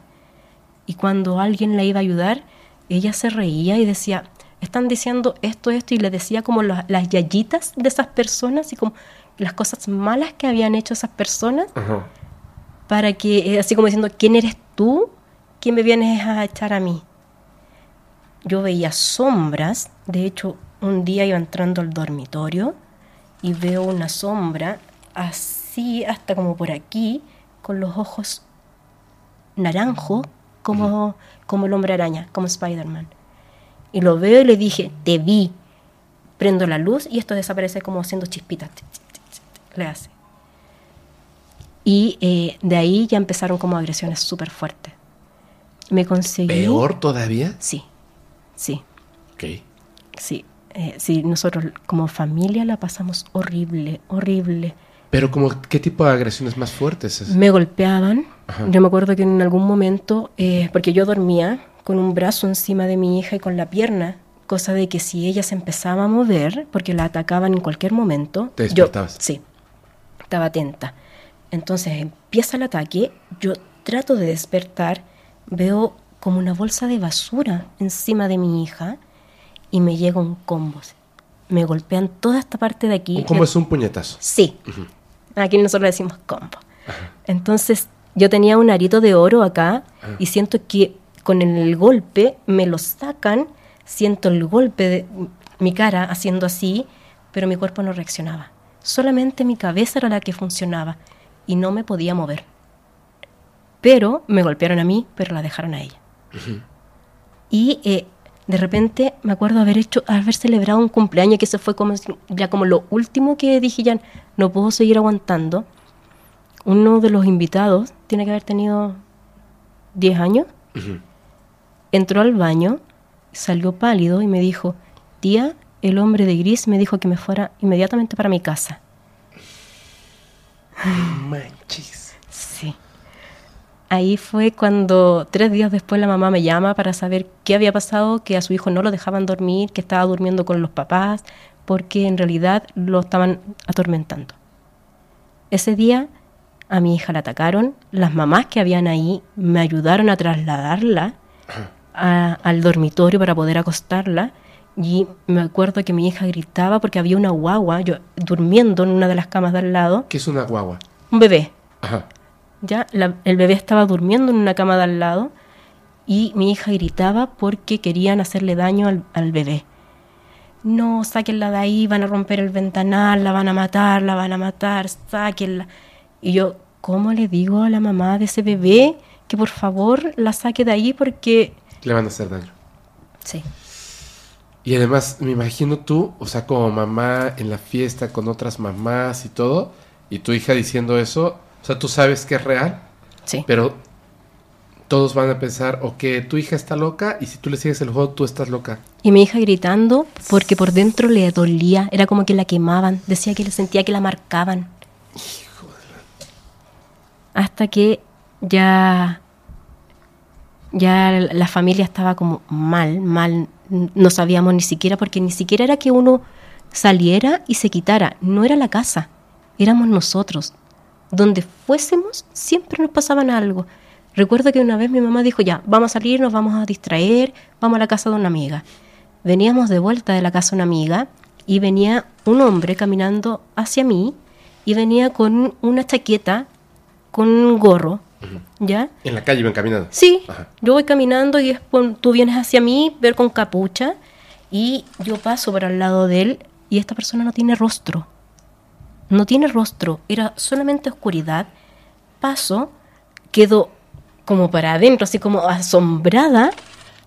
y cuando alguien la iba a ayudar, ella se reía y decía, están diciendo esto, esto, y le decía como las, las yayitas de esas personas y como las cosas malas que habían hecho esas personas, Ajá. para que, eh, así como diciendo, ¿quién eres tú? ¿Quién me vienes a echar a mí? yo veía sombras. De hecho, un día iba entrando al dormitorio y veo una sombra así, hasta como por aquí, con los ojos naranjo, como, como el hombre araña, como Spider-Man. Y lo veo y le dije, te vi. Prendo la luz y esto desaparece como haciendo chispitas. Le hace. Y eh, de ahí ya empezaron como agresiones súper fuertes. Me conseguí... ¿Peor todavía? Sí, sí, Ok. sí. Eh, sí, nosotros como familia la pasamos horrible, horrible. Pero como, ¿qué tipo de agresiones más fuertes? es? Me golpeaban. Ajá. Yo me acuerdo que en algún momento, eh, porque yo dormía con un brazo encima de mi hija y con la pierna, cosa de que si ella se empezaba a mover, porque la atacaban en cualquier momento, Te yo despertabas. sí, estaba atenta. Entonces empieza el ataque, yo trato de despertar, veo como una bolsa de basura encima de mi hija y me llega un combo. Me golpean toda esta parte de aquí. ¿Cómo es un puñetazo? Sí. Aquí nosotros decimos combo. Entonces, yo tenía un arito de oro acá y siento que con el golpe me lo sacan, siento el golpe de mi cara haciendo así, pero mi cuerpo no reaccionaba. Solamente mi cabeza era la que funcionaba y no me podía mover. Pero me golpearon a mí, pero la dejaron a ella. Y eh, de repente me acuerdo haber hecho, haber celebrado un cumpleaños, que eso fue como ya como lo último que dije, ya no puedo seguir aguantando. Uno de los invitados tiene que haber tenido 10 años. Entró al baño, salió pálido y me dijo, tía, el hombre de gris me dijo que me fuera inmediatamente para mi casa. Manchis. Sí. Ahí fue cuando tres días después la mamá me llama para saber qué había pasado, que a su hijo no lo dejaban dormir, que estaba durmiendo con los papás, porque en realidad lo estaban atormentando. Ese día a mi hija la atacaron, las mamás que habían ahí me ayudaron a trasladarla a- al dormitorio para poder acostarla y me acuerdo que mi hija gritaba porque había una guagua yo durmiendo en una de las camas de al lado, ¿Qué es una guagua? un bebé. Ajá. Ya, la- el bebé estaba durmiendo en una cama de al lado y mi hija gritaba porque querían hacerle daño al, al bebé. No, sáquenla de ahí, van a romper el ventanal, la van a matar, la van a matar, sáquenla. Y yo, ¿cómo le digo a la mamá de ese bebé que por favor la saque de ahí porque... Le van a hacer daño. Sí. Y además, me imagino tú, o sea, como mamá en la fiesta con otras mamás y todo, y tu hija diciendo eso, o sea, tú sabes que es real, Sí. pero todos van a pensar, o que tu hija está loca, y si tú le sigues el juego, tú estás loca. Y mi hija gritando porque por dentro le dolía, era como que la quemaban, decía que le sentía que la marcaban. Hasta que ya ya la familia estaba como mal, mal, no sabíamos ni siquiera porque ni siquiera era que uno saliera y se quitara, no era la casa, éramos nosotros. Donde fuésemos siempre nos pasaban algo. Recuerdo que una vez mi mamá dijo, ya, vamos a salir, nos vamos a distraer, vamos a la casa de una amiga. Veníamos de vuelta de la casa de una amiga y venía un hombre caminando hacia mí y venía con una chaqueta, con un gorro, ¿ya? En la calle ven caminando. Sí, Ajá. yo voy caminando y después tú vienes hacia mí, ver con capucha, y yo paso por al lado de él y esta persona no tiene rostro. No tiene rostro, era solamente oscuridad. Paso, quedo como para adentro, así como asombrada,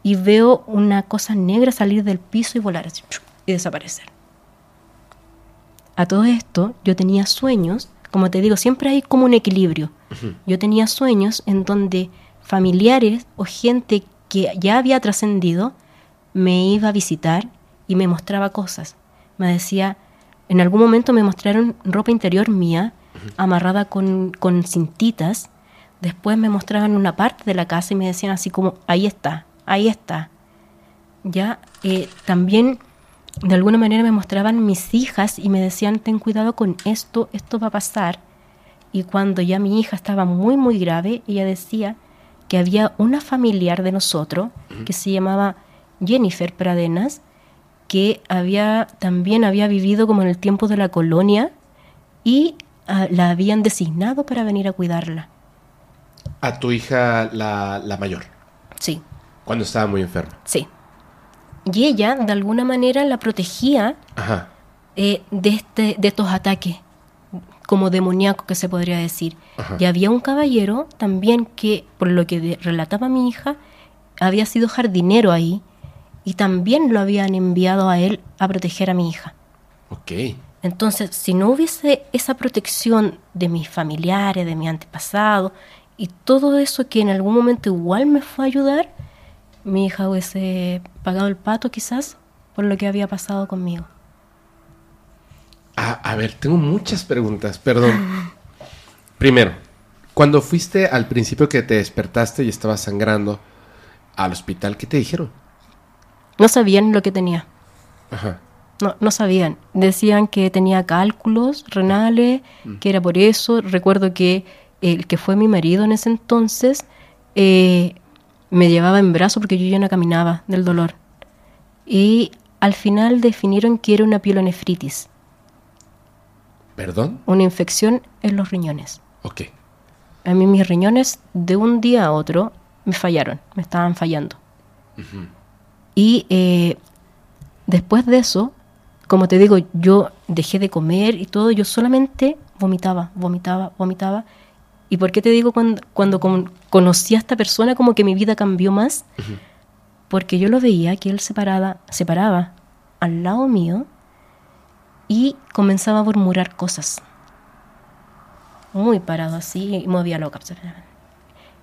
y veo una cosa negra salir del piso y volar así, y desaparecer. A todo esto, yo tenía sueños, como te digo, siempre hay como un equilibrio. Yo tenía sueños en donde familiares o gente que ya había trascendido me iba a visitar y me mostraba cosas. Me decía, en algún momento me mostraron ropa interior mía amarrada con, con cintitas. Después me mostraban una parte de la casa y me decían así como, ahí está, ahí está. Ya eh, también de alguna manera me mostraban mis hijas y me decían, ten cuidado con esto, esto va a pasar. Y cuando ya mi hija estaba muy, muy grave, ella decía que había una familiar de nosotros que se llamaba Jennifer Pradenas, que había también había vivido como en el tiempo de la colonia y ah, la habían designado para venir a cuidarla. A tu hija, la, la mayor, Sí, cuando estaba muy enferma. sí. Y ella, de alguna manera, la protegía Ajá. eh, de, este, de estos ataques, como demoníacos que se podría decir. Ajá. Y había un caballero también que, por lo que relataba mi hija, había sido jardinero ahí y también lo habían enviado a él a proteger a mi hija. Ok. Entonces, si no hubiese esa protección de mis familiares, de mi antepasado y todo eso que en algún momento igual me fue a ayudar, mi hija hubiese pagado el pato quizás por lo que había pasado conmigo. A, a ver, tengo muchas preguntas, perdón. Primero, cuando fuiste al principio que te despertaste y estabas sangrando al hospital, ¿qué te dijeron? No sabían lo que tenía. Ajá. No, no sabían. Decían que tenía cálculos renales, que era por eso. Recuerdo que el que fue mi marido en ese entonces eh, me llevaba en brazo porque yo ya no caminaba del dolor. Y al final definieron que era una pielonefritis, ¿Perdón? una infección en los riñones. Ok. A mí mis riñones de un día a otro me fallaron, me estaban fallando. Y eh, después de eso, como te digo, yo dejé de comer y todo, yo solamente vomitaba, vomitaba, vomitaba. ¿Y por qué te digo cuando, cuando con- conocí a esta persona como que mi vida cambió más? Porque yo lo veía que él se, paraba- se paraba al lado mío y comenzaba a murmurar cosas muy parado así y movía la boca.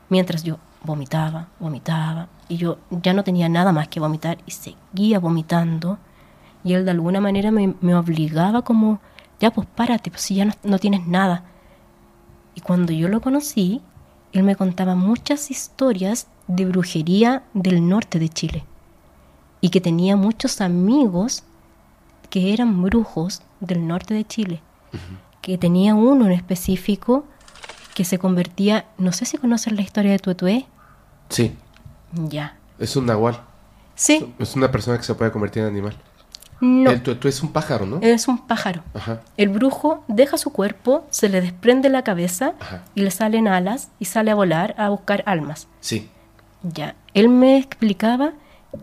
Mientras yo vomitaba, vomitaba, y yo ya no tenía nada más que vomitar y seguía vomitando. Y él de alguna manera me, me obligaba como, ya pues párate, pues si ya no, no tienes nada. Y cuando yo lo conocí, él me contaba muchas historias de brujería del norte de Chile. Y que tenía muchos amigos que eran brujos del norte de Chile que tenía uno en específico que se convertía, no sé si conoces la historia de Tuetué. Sí, Ya. es un nahual. Sí, Es una persona que se puede convertir en animal. No. El es un pájaro, ¿no? Es un pájaro. Ajá. El brujo deja su cuerpo, se le desprende la cabeza Ajá. y le salen alas y sale a volar a buscar almas. Sí. Ya. Él me explicaba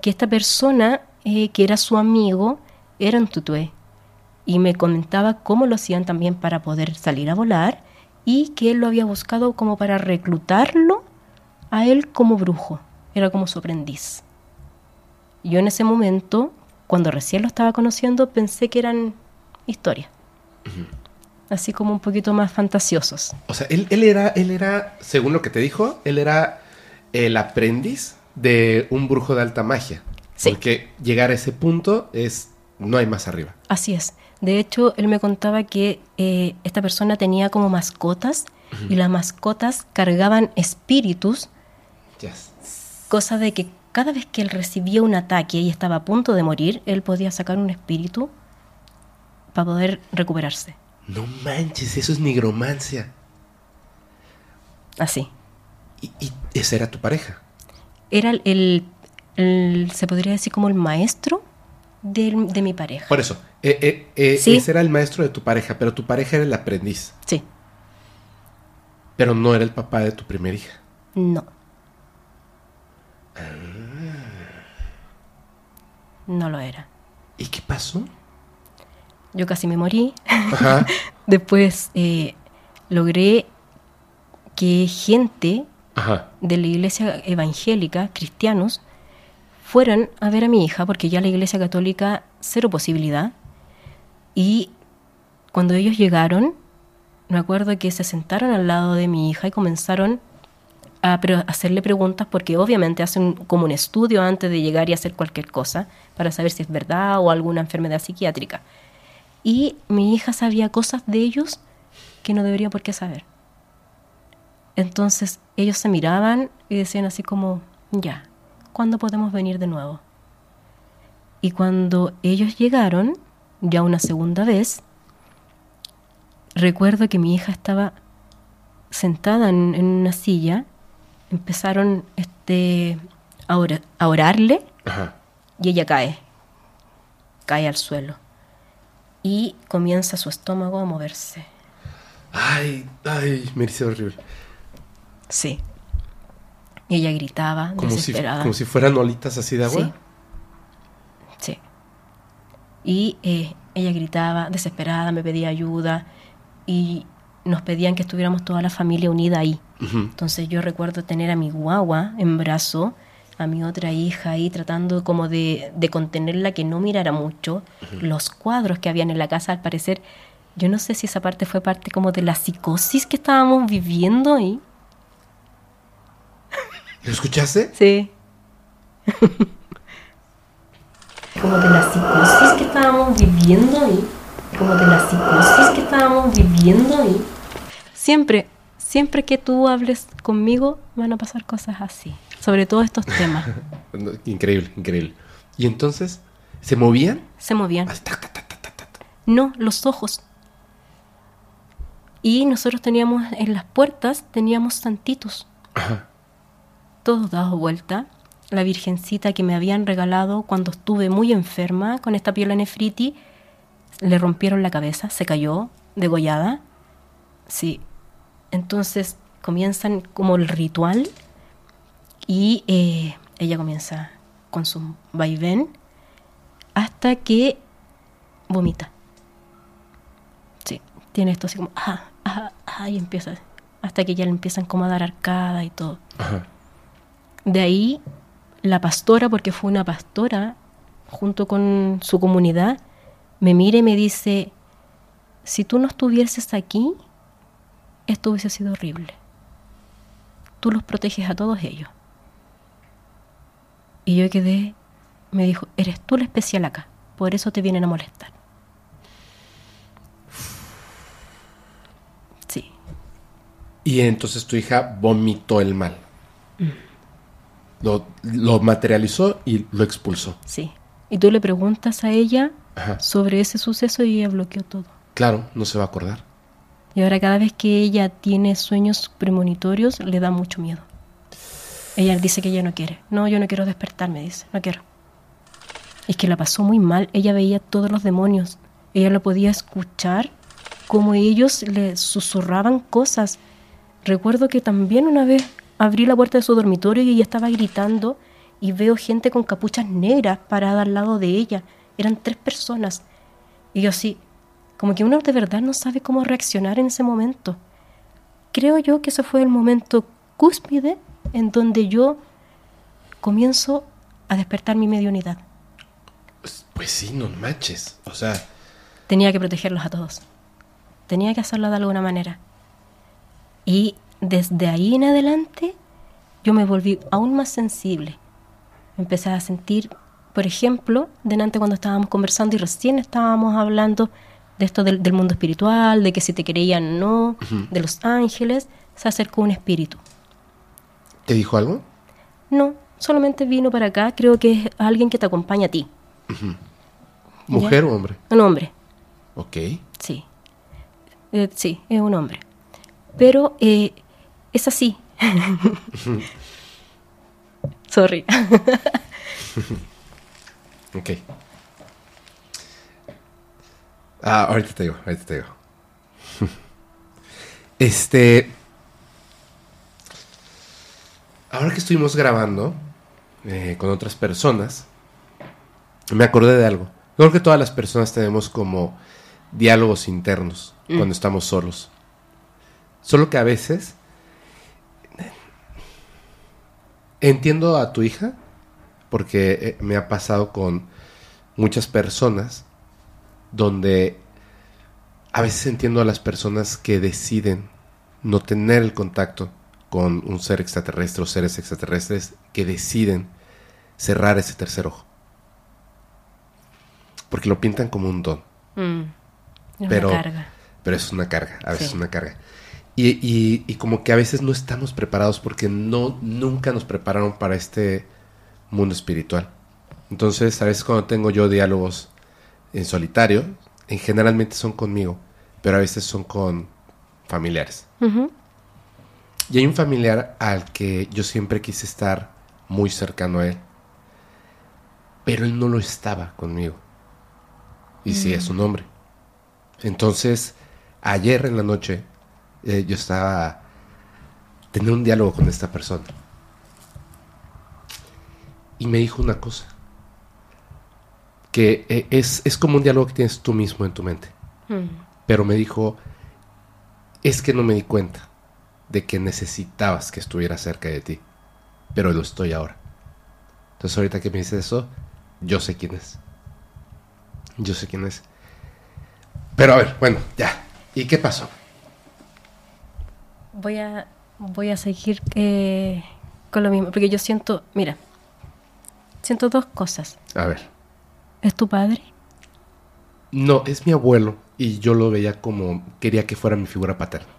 que esta persona, eh, que era su amigo, era un tutué. Y me comentaba cómo lo hacían también para poder salir a volar y que él lo había buscado como para reclutarlo a él como brujo. Era como su aprendiz. Yo en ese momento, cuando recién lo estaba conociendo, pensé que eran historias. Así como un poquito más fantasiosos. O sea, él, él era, él era, según lo que te dijo, él era el aprendiz de un brujo de alta magia. Sí. Porque llegar a ese punto es, no hay más arriba. Así es. De hecho, él me contaba que eh, esta persona tenía como mascotas y las mascotas cargaban espíritus, Yes. cosa de que cada vez que él recibía un ataque y estaba a punto de morir, él podía sacar un espíritu para poder recuperarse. No manches, eso es nigromancia. Así. Y, y esa era tu pareja. Era el, el- el- se podría decir como el maestro del- de mi pareja. Por eso, eh, eh, eh, Sí. ese era el maestro de tu pareja, pero tu pareja era el aprendiz. Sí, Pero no era el papá de tu primera hija. no. No lo era. ¿Y qué pasó? Yo casi me morí. Ajá. Después eh, logré que gente Ajá. de la iglesia evangélica, cristianos, fueran a ver a mi hija, porque ya la iglesia católica, cero posibilidad. Y cuando ellos llegaron, me acuerdo que se sentaron al lado de mi hija y comenzaron a pre- hacerle preguntas, porque obviamente hacen como un estudio antes de llegar y hacer cualquier cosa, para saber si es verdad o alguna enfermedad psiquiátrica. Y mi hija sabía cosas de ellos que no debería por qué saber. Entonces ellos se miraban y decían así como, ya, ¿cuándo podemos venir de nuevo? Y cuando ellos llegaron, ya una segunda vez, recuerdo que mi hija estaba sentada en, en una silla, empezaron este, a, ora- a orarle Ajá. y ella cae, cae al suelo y comienza su estómago a moverse. Ay, ay, me hice horrible. Sí. Y ella gritaba, Como si, desesperada. como si fueran olitas así de agua. Sí. Sí. Y eh, ella gritaba, desesperada, me pedía ayuda y nos pedían que estuviéramos toda la familia unida ahí. Entonces yo recuerdo tener a mi guagua en brazo, a mi otra hija ahí tratando como de, de contenerla, que no mirara mucho. Los cuadros que habían en la casa, al parecer, yo no sé si esa parte fue parte como de la psicosis que estábamos viviendo ahí. ¿Lo escuchaste? Sí. como de la psicosis que estábamos viviendo ahí. Como de la psicosis que estábamos viviendo ahí. Siempre, siempre que tú hables conmigo, van a pasar cosas así. Sobre todo estos temas. Increíble, increíble. Y entonces, ¿se movían? Se movían. No, los ojos. Y nosotros teníamos en las puertas, teníamos santitos. Ajá. todos dados vuelta. La virgencita que me habían regalado cuando estuve muy enferma con esta piola nefriti, le rompieron la cabeza, se cayó degollada. Sí. Entonces comienzan como el ritual y eh, ella comienza con su vaivén hasta que vomita. Sí, tiene esto así como, ah, ah, ah, y empieza, hasta que ya le empiezan como a dar arcada y todo. Ajá. De ahí, la pastora, porque fue una pastora, junto con su comunidad, me mira y me dice, si tú no estuvieses aquí, esto hubiese sido horrible. Tú los proteges a todos ellos. Y yo quedé, me dijo, eres tú la especial acá, por eso te vienen a molestar. Sí, Y entonces tu hija vomitó el mal. Lo, lo materializó y lo expulsó. sí. Y tú le preguntas a ella Ajá. sobre ese suceso y ella bloqueó todo. Claro, no se va a acordar. Y ahora cada vez que ella tiene sueños premonitorios, le da mucho miedo. Ella dice que ella no quiere. No, yo no quiero despertar, me dice. No quiero. Es que la pasó muy mal. Ella veía todos los demonios. Ella lo podía escuchar como ellos le susurraban cosas. Recuerdo que también una vez abrí la puerta de su dormitorio y ella estaba gritando y veo gente con capuchas negras parada al lado de ella. Eran tres personas. Y yo así, como que uno de verdad no sabe cómo reaccionar en ese momento. Creo yo que ese fue el momento cúspide en donde yo comienzo a despertar mi mediunidad. Pues sí, no manches. O sea, Tenía que protegerlos a todos. Tenía que hacerlo de alguna manera. Y desde ahí en adelante yo me volví aún más sensible. Empecé a sentir, por ejemplo, delante cuando estábamos conversando y recién estábamos hablando de esto del, del mundo espiritual, de que si te creían o no, de los ángeles, se acercó un espíritu. ¿te dijo algo? No, solamente vino para acá, creo que es alguien que te acompaña a ti. ¿Mujer o hombre? Un hombre. Ok. Sí. Eh, sí, es un hombre. Pero eh, es así. Sorry. Ok. Ah, ahorita te digo, ahorita te digo. Este. Ahora que estuvimos grabando eh, con otras personas, me acordé de algo. Creo que todas las personas tenemos como diálogos internos cuando estamos solos. Solo que a veces entiendo a tu hija porque eh, me ha pasado con muchas personas donde a veces entiendo a las personas que deciden no tener el contacto con un ser extraterrestre o seres extraterrestres que deciden cerrar ese tercer ojo. Porque lo pintan como un don Mm, es pero, una carga. pero es una carga, a veces Sí. es una carga. Y, y- y como que a veces no estamos preparados porque no, nunca nos prepararon para este mundo espiritual. Entonces, a veces cuando tengo yo diálogos en solitario, en generalmente son conmigo, pero a veces son con familiares. Y hay un familiar al que yo siempre quise estar muy cercano a él, pero él no lo estaba conmigo. Y sí, es un hombre. Entonces, ayer en la noche, eh, yo estaba teniendo un diálogo con esta persona. Y me dijo una cosa. Que eh, es, es como un diálogo que tienes tú mismo en tu mente. Mm. Pero me dijo, es que no me di cuenta de que necesitabas que estuviera cerca de ti. Pero lo estoy ahora. Entonces ahorita que me dices eso, yo sé quién es. Yo sé quién es. Pero a ver, bueno, ya. ¿Y qué pasó? Voy a, voy a seguir eh, con lo mismo, porque yo siento, mira, siento dos cosas. A ver. ¿Es tu padre? No, es mi abuelo y yo lo veía como quería que fuera mi figura paterna.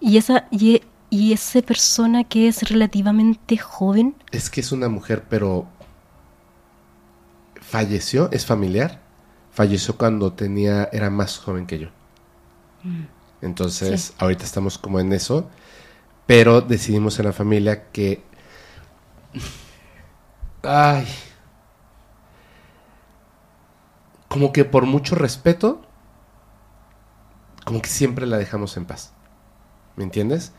Y esa y, y esa persona que es relativamente joven, Es que es una mujer, pero falleció, es familiar. Falleció cuando tenía, era más joven que yo. Entonces, Sí. ahorita estamos como en eso, pero decidimos en la familia que, ay, como que por mucho respeto, como que siempre la dejamos en paz. ¿Me entiendes?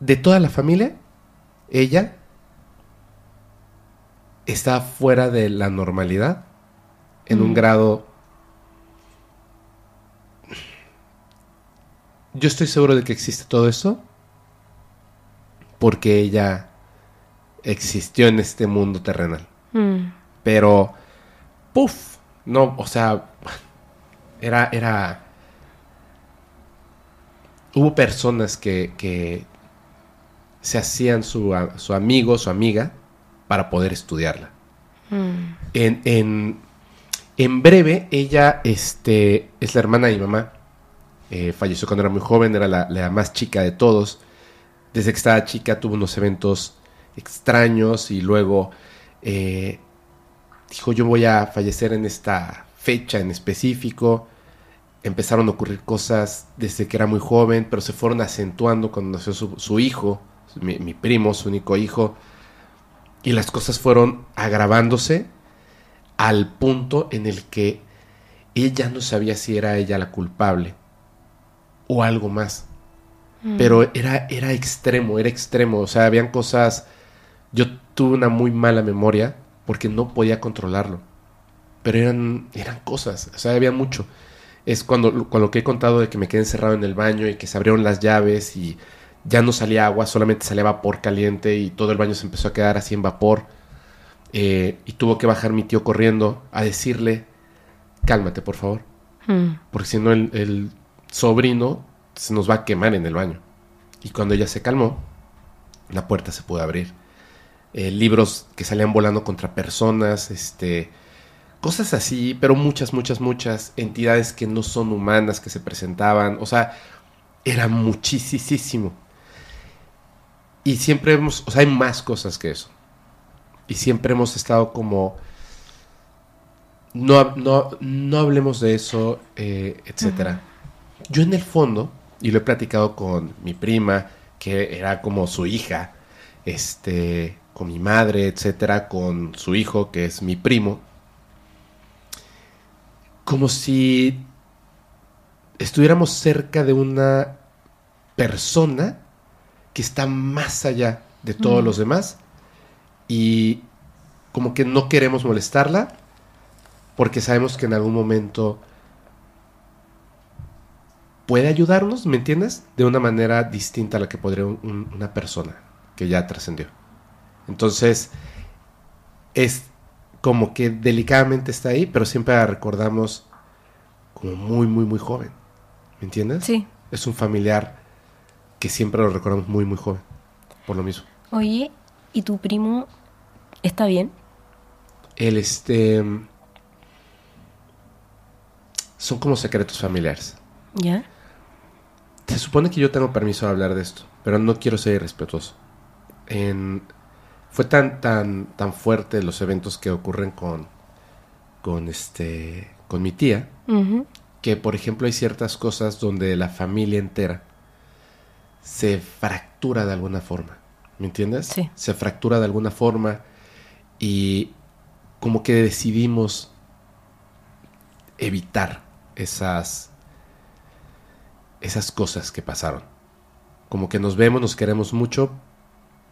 De toda la familia, ella está fuera de la normalidad en un grado... Yo estoy seguro de que existe todo eso porque ella existió en este mundo terrenal. mm, Pero, puff, no, o sea, era, era... Hubo personas que, que se hacían su, su amigo, su amiga, para poder estudiarla. mm, En, en, en breve, ella este, es la hermana de mi mamá. Eh, falleció cuando era muy joven, era la, la más chica de todos. Desde que estaba chica tuvo unos eventos extraños y luego eh, dijo yo voy a fallecer en esta fecha en específico. Empezaron a ocurrir cosas desde que era muy joven, pero se fueron acentuando cuando nació su, su hijo, mi, mi primo, su único hijo. Y las cosas fueron agravándose al punto en el que ella no sabía si era ella la culpable o algo más. Pero era, era extremo, era extremo. O sea, habían cosas... Yo tuve una muy mala memoria porque no podía controlarlo. Pero eran, eran cosas, o sea, había mucho. Es cuando, cuando que he contado de que me quedé encerrado en el baño y que se abrieron las llaves y ya no salía agua, solamente salía vapor caliente y todo el baño se empezó a quedar así en vapor. eh, y tuvo que bajar mi tío corriendo a decirle, cálmate por favor, Mm. porque si no el, el sobrino se nos va a quemar en el baño. Y cuando ella se calmó, la puerta se pudo abrir. Eh, libros que salían volando contra personas, este, cosas así, pero muchas, muchas, muchas entidades que no son humanas que se presentaban, o sea, era muchísimo. Y siempre hemos, o sea, hay más cosas que eso. Y siempre hemos estado como, no, no, no hablemos de eso, eh, etcétera. Yo en el fondo, y lo he platicado con mi prima, que era como su hija, este, con mi madre, etcétera, con su hijo, que es mi primo, como si estuviéramos cerca de una persona que está más allá de todos los demás y como que no queremos molestarla porque sabemos que en algún momento puede ayudarnos, ¿me entiendes? De una manera distinta a la que podría un- un- una persona que ya trascendió. Entonces, es como que delicadamente está ahí, pero siempre la recordamos como muy, muy, muy joven. ¿Me entiendes? Sí. Es un familiar que siempre lo recordamos muy, muy joven. Por lo mismo. Oye, ¿y tu primo está bien? El este. Son como secretos familiares. ¿Ya? Se supone que yo tengo permiso de hablar de esto, pero no quiero ser irrespetuoso. En- fue tan, tan, tan fuerte los eventos que ocurren con, con este, con mi tía, que por ejemplo hay ciertas cosas donde la familia entera se fractura de alguna forma. ¿Me entiendes? Sí. Se fractura de alguna forma y como que decidimos evitar esas esas cosas que pasaron. Como que nos vemos, nos queremos mucho,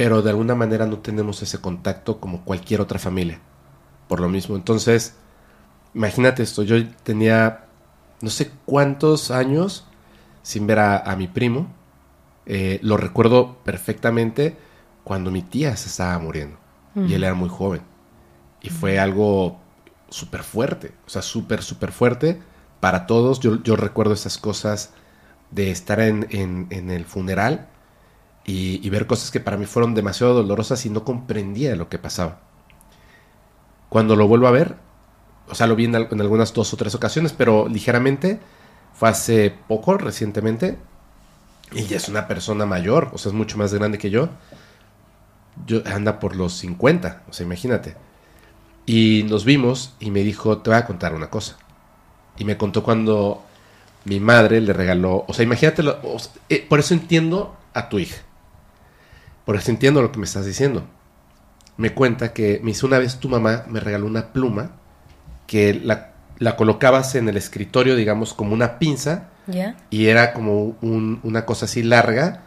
pero de alguna manera no tenemos ese contacto como cualquier otra familia. Por lo mismo, entonces, imagínate esto, yo tenía no sé cuántos años sin ver a, a mi primo. Eh, lo recuerdo perfectamente cuando mi tía se estaba muriendo. Y él era muy joven. Y fue algo súper fuerte. O sea, súper, súper fuerte para todos. Yo, yo recuerdo esas cosas de estar en, en- en el funeral y, ver cosas que para mí fueron demasiado dolorosas y no comprendía lo que pasaba. Cuando lo vuelvo a ver, o sea, lo vi en, al- en algunas dos o tres ocasiones, pero ligeramente, fue hace poco, recientemente, y ya es una persona mayor, o sea, es mucho más grande que yo. Yo anda por los 50, o sea, imagínate. Y nos vimos y me dijo, te voy a contar una cosa. Y me contó cuando mi madre le regaló, o sea, imagínate, eh, por eso entiendo a tu hija. Por eso entiendo lo que me estás diciendo. Me cuenta que me hizo una vez tu mamá, me regaló una pluma que la, la colocabas en el escritorio, digamos, como una pinza, y era como un- una cosa así larga,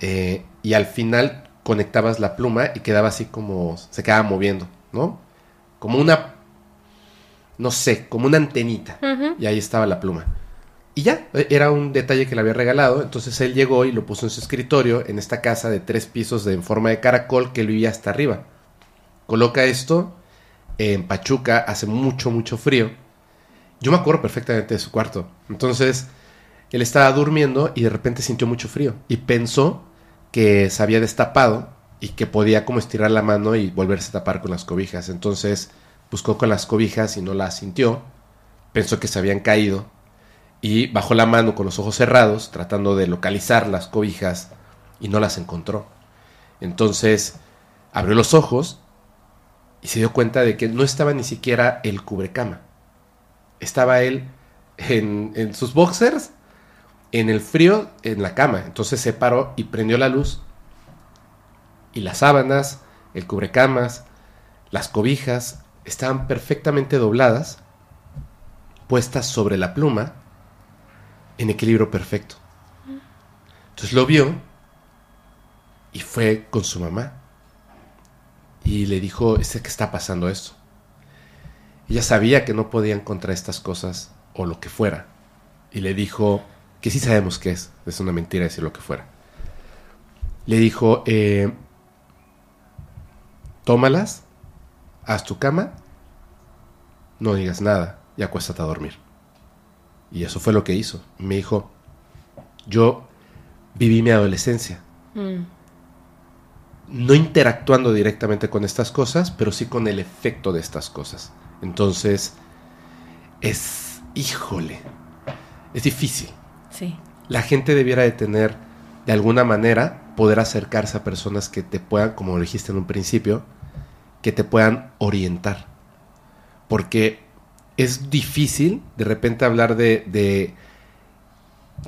eh, y al final conectabas la pluma y quedaba así como, se quedaba moviendo, ¿no? Como una, no sé, como una antenita, y ahí estaba la pluma. Y ya, e- era un detalle que le había regalado, entonces él llegó y lo puso en su escritorio, en esta casa de tres pisos de, en forma de caracol que vivía hasta arriba. Coloca esto en Pachuca, hace mucho, mucho frío. Yo me acuerdo perfectamente de su cuarto. Entonces, él estaba durmiendo y de repente sintió mucho frío y pensó que se había destapado y que podía como estirar la mano y volverse a tapar con las cobijas. Entonces buscó con las cobijas y no las sintió. Pensó que se habían caído y bajó la mano con los ojos cerrados tratando de localizar las cobijas y no las encontró. Entonces abrió los ojos y se dio cuenta de que no estaba ni siquiera el cubrecama. Estaba él en, sus boxers, en el frío, en la cama. Entonces se paró y prendió la luz. Y las sábanas, el cubrecamas, las cobijas estaban perfectamente dobladas, puestas sobre la pluma, en equilibrio perfecto. Entonces lo vio y fue con su mamá. Y le dijo, ¿este qué está pasando esto? Ella sabía que no podía encontrar estas cosas o lo que fuera. Y le dijo que sí sabemos qué es. Es una mentira decir lo que fuera. Le dijo, eh, tómalas, haz tu cama, no digas nada y acuéstate a dormir. Y eso fue lo que hizo. Me dijo, yo viví mi adolescencia. No interactuando directamente con estas cosas, pero sí con el efecto de estas cosas. Entonces, es, híjole, es difícil. Sí. La gente debiera de tener, de alguna manera, poder acercarse a personas que te puedan, como dijiste en un principio, que te puedan orientar. Porque es difícil de repente hablar de, de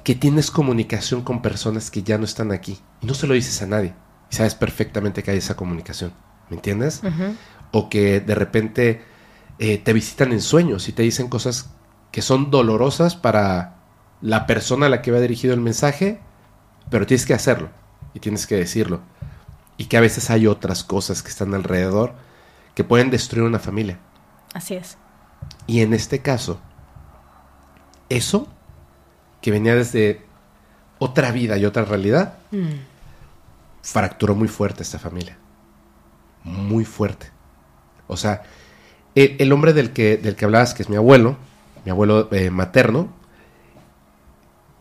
que tienes comunicación con personas que ya no están aquí. Y no se lo dices a nadie. Y sabes perfectamente que hay esa comunicación. ¿Me entiendes? O que de repente eh, te visitan en sueños y te dicen cosas que son dolorosas para la persona a la que va dirigido el mensaje, pero tienes que hacerlo y tienes que decirlo. Y que a veces hay otras cosas que están alrededor que pueden destruir una familia. Así es. Y en este caso, eso que venía desde otra vida y otra realidad, fracturó muy fuerte esta familia. Muy fuerte. O sea, el, el hombre del que, del que hablabas, que es mi abuelo, mi abuelo eh, materno,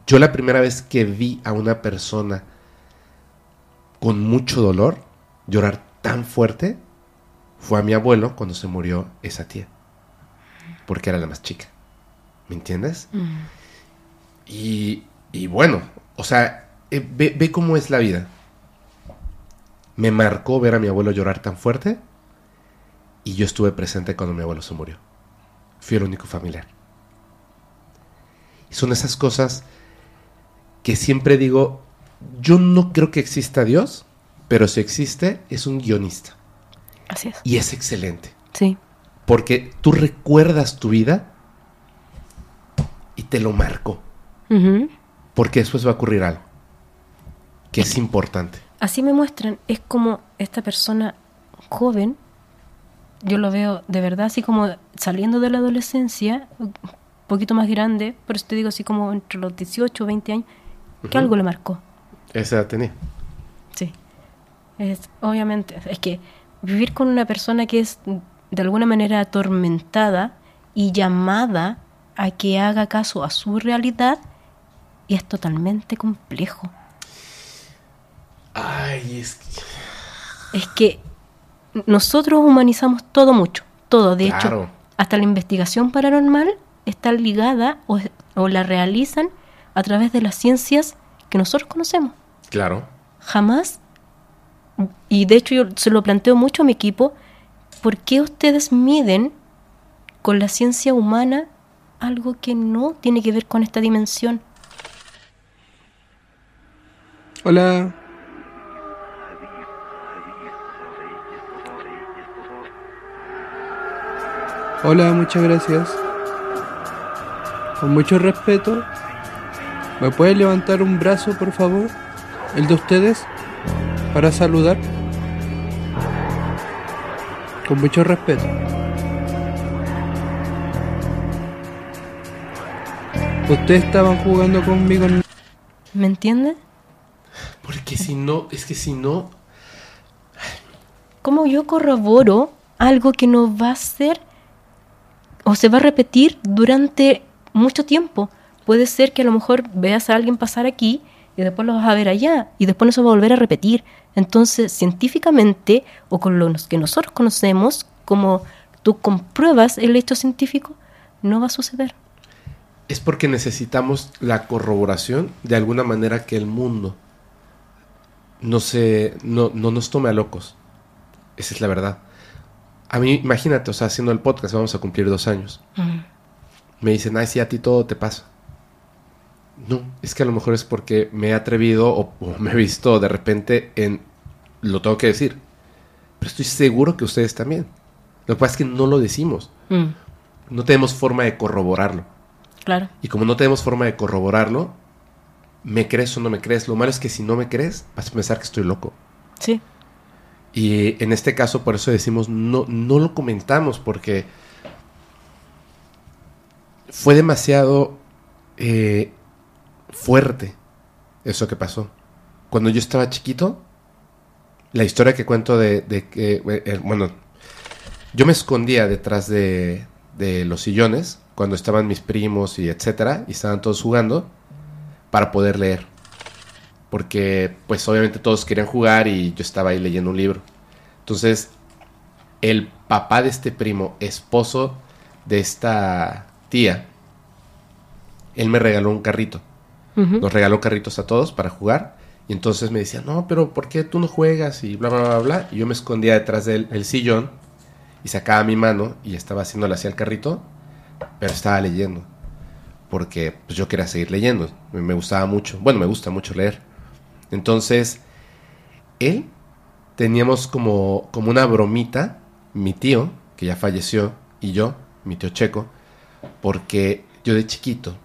yo la primera vez que vi a una persona con mucho dolor llorar tan fuerte fue a mi abuelo cuando se murió esa tía. Porque era la más chica. ¿Me entiendes? Y, y bueno, o sea, eh, ve, ve cómo es la vida. Me marcó ver a mi abuelo llorar tan fuerte y yo estuve presente cuando mi abuelo se murió. Fui el único familiar. Y son esas cosas que siempre digo, yo no creo que exista Dios, pero si existe, es un guionista. Así es. Y es excelente. Sí. Porque tú recuerdas tu vida y te lo marcó. Ujú. Porque después va a ocurrir algo que es importante. Así me muestran, es como esta persona joven, yo lo veo de verdad así como saliendo de la adolescencia, un poquito más grande, pero te digo así como entre los 18 o 20 años, que algo le marcó. Esa tenía. Sí. Es, obviamente, es que vivir con una persona que es de alguna manera atormentada y llamada a que haga caso a su realidad y es totalmente complejo. Ay, es que... Es que nosotros humanizamos todo mucho, todo. De Claro. hecho, hasta la investigación paranormal está ligada o, o la realizan a través de las ciencias que nosotros conocemos. Claro. Jamás, y de hecho yo se lo planteo mucho a mi equipo, ¿por qué ustedes miden con la ciencia humana algo que no tiene que ver con esta dimensión? Hola. Hola, muchas gracias. Con mucho respeto, ¿me puede levantar un brazo, por favor? El de ustedes, para saludar. Con mucho respeto. Ustedes estaban jugando conmigo en ¿Me entienden? Porque si no, es que si no, ¿Cómo yo corroboro algo que no va a ser o se va a repetir durante mucho tiempo? Puede ser que a lo mejor veas a alguien pasar aquí y después lo vas a ver allá y después no se va a volver a repetir. Entonces, científicamente o con los que nosotros conocemos, como tú compruebas el hecho científico, no va a suceder. es porque necesitamos la corroboración de alguna manera que el mundo no se no, no nos tome a locos. Esa es la verdad. A mí, imagínate, o sea, haciendo el podcast vamos a cumplir dos años. Me dicen, ay, sí, a ti todo te pasa. No, es que a lo mejor es porque me he atrevido o, o me he visto de repente en... Lo tengo que decir. Pero estoy seguro que ustedes también. Lo que pasa es que no lo decimos. Mm, No tenemos forma de corroborarlo. claro. Y como no tenemos forma de corroborarlo, ¿me crees o no me crees? Lo malo es que si no me crees, vas a pensar que estoy loco. Sí. Y en este caso, por eso decimos, no, no lo comentamos, porque fue demasiado eh, fuerte eso que pasó. Cuando yo estaba chiquito, la historia que cuento de, de que, eh, bueno, yo me escondía detrás de, de los sillones cuando estaban mis primos y etcétera, y estaban todos jugando, para poder leer. Porque, pues obviamente todos querían jugar y yo estaba ahí leyendo un libro. Entonces, el papá de este primo, esposo de esta tía, él me regaló un carrito. Nos regaló carritos a todos para jugar. Y entonces me decía, no, pero ¿por qué tú no juegas? Y bla, bla, bla, bla. Y yo me escondía detrás del el sillón y sacaba mi mano y estaba haciéndole así al carrito, pero estaba leyendo. Porque pues, yo quería seguir leyendo. Me, me gustaba mucho. Bueno, me gusta mucho leer. Entonces, él teníamos como, como una bromita, mi tío, que ya falleció, y yo, mi tío Checo, porque yo de chiquito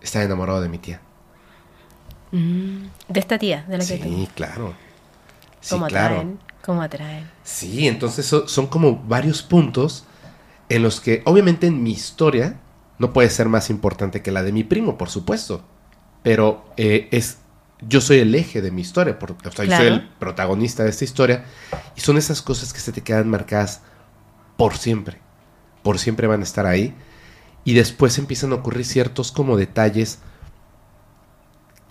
estaba enamorado de mi tía. Mm, De esta tía, de la que Sí, claro. Sí, ¿Cómo claro. atraen? ¿Cómo atraen? Sí, entonces so- son como varios puntos en los que obviamente en mi historia no puede ser más importante que la de mi primo, por supuesto. Pero eh, es yo soy el eje de mi historia, por, o sea, yo soy el protagonista de esta historia. Y son esas cosas que se te quedan marcadas por siempre. Por siempre van a estar ahí. Y después empiezan a ocurrir ciertos como detalles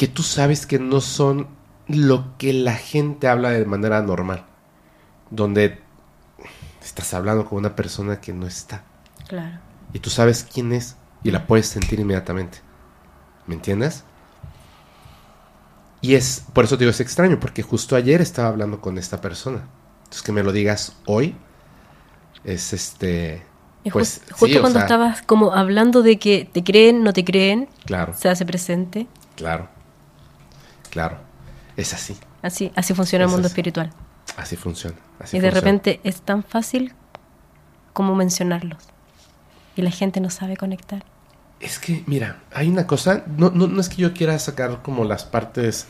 que tú sabes que no son lo que la gente habla de manera normal. Donde estás hablando con una persona que no está. Claro. Y tú sabes quién es y la puedes sentir inmediatamente. ¿Me entiendes? Y es, por eso te digo, es extraño, porque justo ayer estaba hablando con esta persona. Entonces que me lo digas hoy es este... Pues, jus- justo sí, cuando sea- estabas como hablando de que te creen, no te creen, Claro, se hace presente. claro, claro. Es así, Así, así funciona el mundo así. espiritual. así funciona. así y de funciona. repente es tan fácil como mencionarlos. Y la gente no sabe conectar. Es que, mira, hay una cosa, no, no, no es que yo quiera sacar como las partes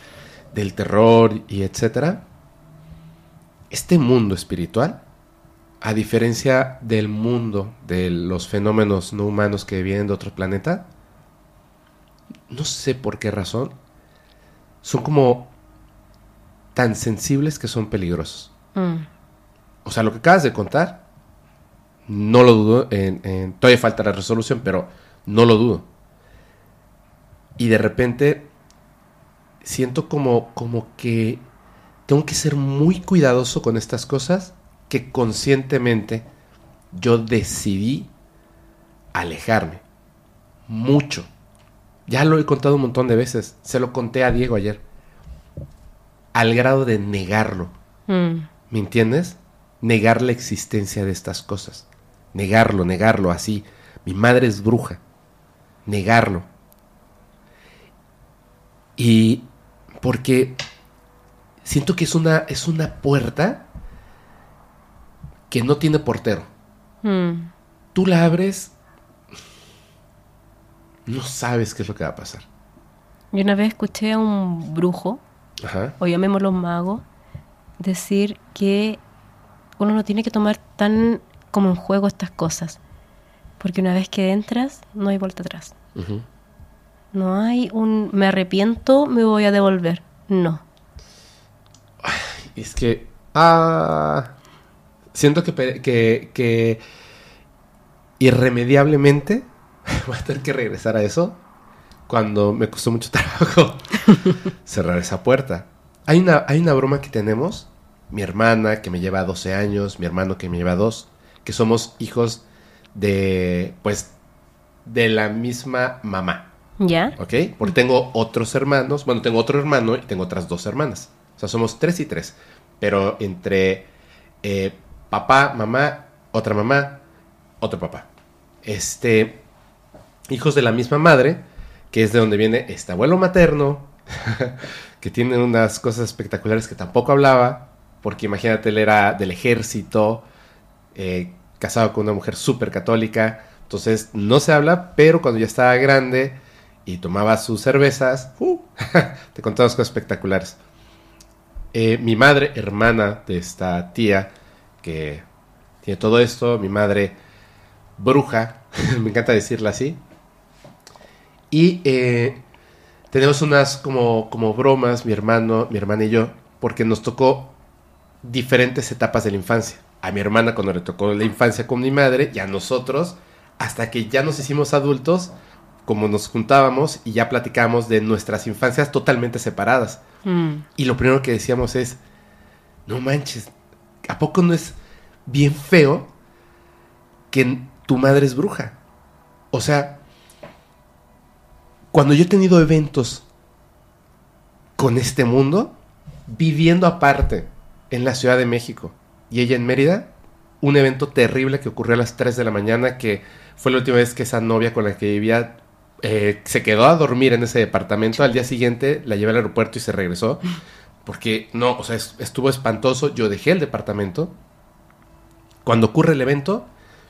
del terror y etcétera. Este mundo espiritual, a diferencia del mundo de los fenómenos no humanos que vienen de otro planeta, no sé por qué razón, son como tan sensibles que son peligrosos. Mm. O sea, lo que acabas de contar, no lo dudo. En, en- todavía falta la resolución, pero no lo dudo. Y de repente siento como, como que tengo que ser muy cuidadoso con estas cosas que conscientemente yo decidí alejarme. Mucho. Ya lo he contado un montón de veces. Se lo conté a Diego ayer. Al grado de negarlo. Mm. ¿Me entiendes? Negar la existencia de estas cosas. Negarlo, negarlo así. Mi madre es bruja. Negarlo. Y porque siento que es una, es una puerta que no tiene portero. Mm. Tú la abres, no sabes qué es lo que va a pasar. Yo una vez escuché a un brujo, Ajá. o llamémoslo mago, decir que uno no tiene que tomar tan como en juego estas cosas. Porque una vez que entras, no hay vuelta atrás. No hay un me arrepiento, me voy a devolver. No. Es que. Ah. Siento que, pe- que, que irremediablemente voy a tener que regresar a eso cuando me costó mucho trabajo cerrar esa puerta. Hay una, hay una broma que tenemos, mi hermana que me lleva 12 años, mi hermano que me lleva 2, que somos hijos de, pues, de la misma mamá. ¿Ya? ¿Ok? Porque tengo otros hermanos, bueno, tengo otro hermano y tengo otras dos hermanas. O sea, somos tres y tres. Pero entre eh, papá, mamá, otra mamá, otro papá. Este, hijos de la misma madre, que es de donde viene este abuelo materno, que tiene unas cosas espectaculares que tampoco hablaba, porque imagínate, él era del ejército, eh, casado con una mujer súper católica, entonces no se habla, pero cuando ya estaba grande y tomaba sus cervezas, ¡uh! te contaba cosas espectaculares. Eh, mi madre, hermana de esta tía, que tiene todo esto, mi madre, bruja, me encanta decirla así. Y eh, tenemos unas como, como bromas, mi hermano, mi hermana y yo, porque nos tocó diferentes etapas de la infancia. a mi hermana cuando le tocó la infancia con mi madre y a nosotros hasta que ya nos hicimos adultos, como nos juntábamos y ya platicábamos de nuestras infancias totalmente separadas. Mm. Y lo primero que decíamos es, no manches, ¿a poco no es bien feo que tu madre es bruja? O sea, cuando yo he tenido eventos con este mundo, viviendo aparte en la Ciudad de México y ella en Mérida, un evento terrible que ocurrió a las 3 de la mañana, que fue la última vez que esa novia con la que vivía eh, se quedó a dormir en ese departamento. Al día siguiente la llevé al aeropuerto y se regresó. Porque no, o sea, es- estuvo espantoso. Yo dejé el departamento. Cuando ocurre el evento,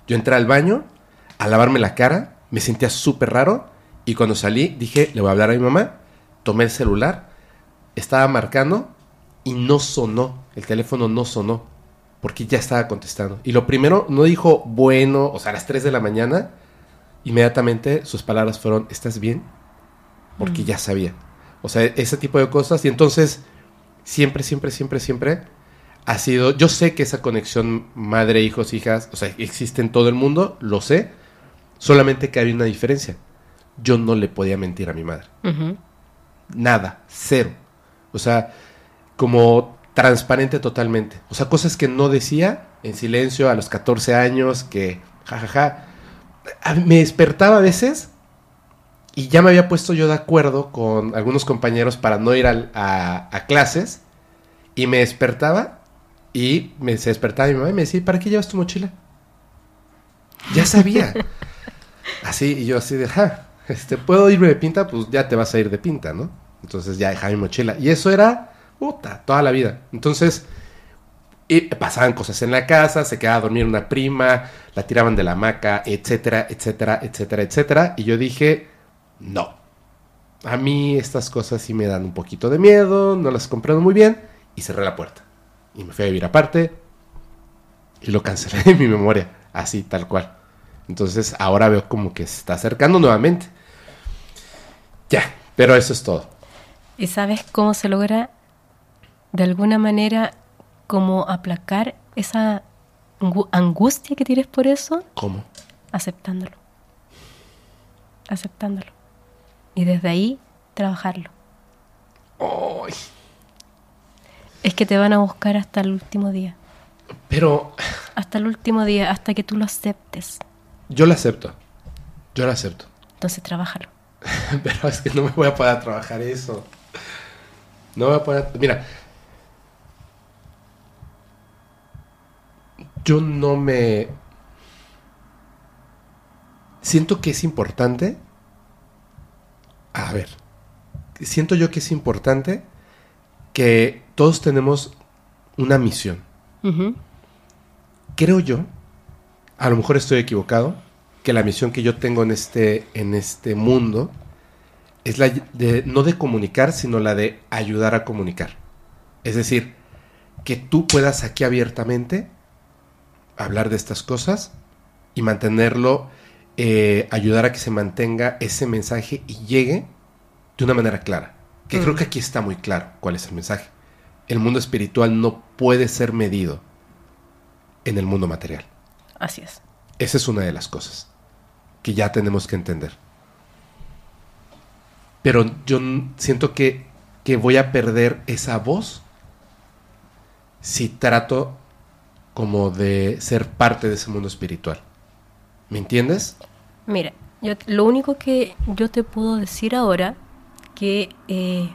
yo entré al baño a lavarme la cara. Me sentía súper raro. Y cuando salí, dije, le voy a hablar a mi mamá. Tomé el celular. Estaba marcando y no sonó. El teléfono no sonó. Porque ya estaba contestando. Y lo primero, no dijo bueno, o sea, a las 3 de la mañana. Inmediatamente sus palabras fueron, ¿estás bien? Porque ya sabía. O sea, ese tipo de cosas. Y entonces, siempre, siempre, siempre, siempre ha sido. Yo sé que esa conexión madre, hijos, hijas, o sea, existe en todo el mundo, lo sé. Solamente que hay una diferencia. Yo no le podía mentir a mi madre. Nada, cero. O sea, como transparente totalmente. O sea, cosas que no decía en silencio a los 14 años, que jajaja. A- Me despertaba a veces y ya me había puesto yo de acuerdo con algunos compañeros para no ir a clases. Y me despertaba y me se despertaba mi mamá y me decía, ¿para qué llevas tu mochila? Ya sabía. así, y yo así de, ja, este, ¿puedo irme de pinta? Pues ya te vas a ir de pinta, ¿no? Entonces ya dejaba mi mochila. Y eso era, puta, toda la vida. Entonces, y pasaban cosas en la casa, se quedaba a dormir una prima, la tiraban de la hamaca, etcétera, etcétera, etcétera, etcétera. Y yo dije, no. A mí estas cosas sí me dan un poquito de miedo, no las comprendo muy bien. Y cerré la puerta. Y me fui a vivir aparte. Y lo cancelé de mi memoria, así, tal cual. Entonces ahora veo como que se está acercando nuevamente. Ya, pero eso es todo. ¿Y sabes cómo se logra de alguna manera como aplacar esa angu- angustia que tienes por eso? ¿Cómo? Aceptándolo. Aceptándolo. Y desde ahí trabajarlo. Ay, Es que te van a buscar hasta el último día. pero Hasta el último día, hasta que tú lo aceptes. Yo lo acepto. Yo lo acepto. Entonces trabájalo. Pero es que no me voy a poder trabajar eso. No voy a poder. Mira. Yo no me. Siento que es importante. A ver. Siento yo que es importante que todos tenemos una misión. Creo yo, a lo mejor estoy equivocado, que la misión que yo tengo en este, en este mundo es la de no de comunicar, sino la de ayudar a comunicar. Es decir, que tú puedas aquí abiertamente hablar de estas cosas y mantenerlo, eh, ayudar a que se mantenga ese mensaje y llegue de una manera clara. Que creo que aquí está muy claro cuál es el mensaje. El mundo espiritual no puede ser medido en el mundo material. Así es. Esa es una de las cosas que ya tenemos que entender. Pero yo siento que, que voy a perder esa voz si trato como de ser parte de ese mundo espiritual. ¿Me entiendes? Mira, yo, lo único que yo te puedo decir ahora, que eh,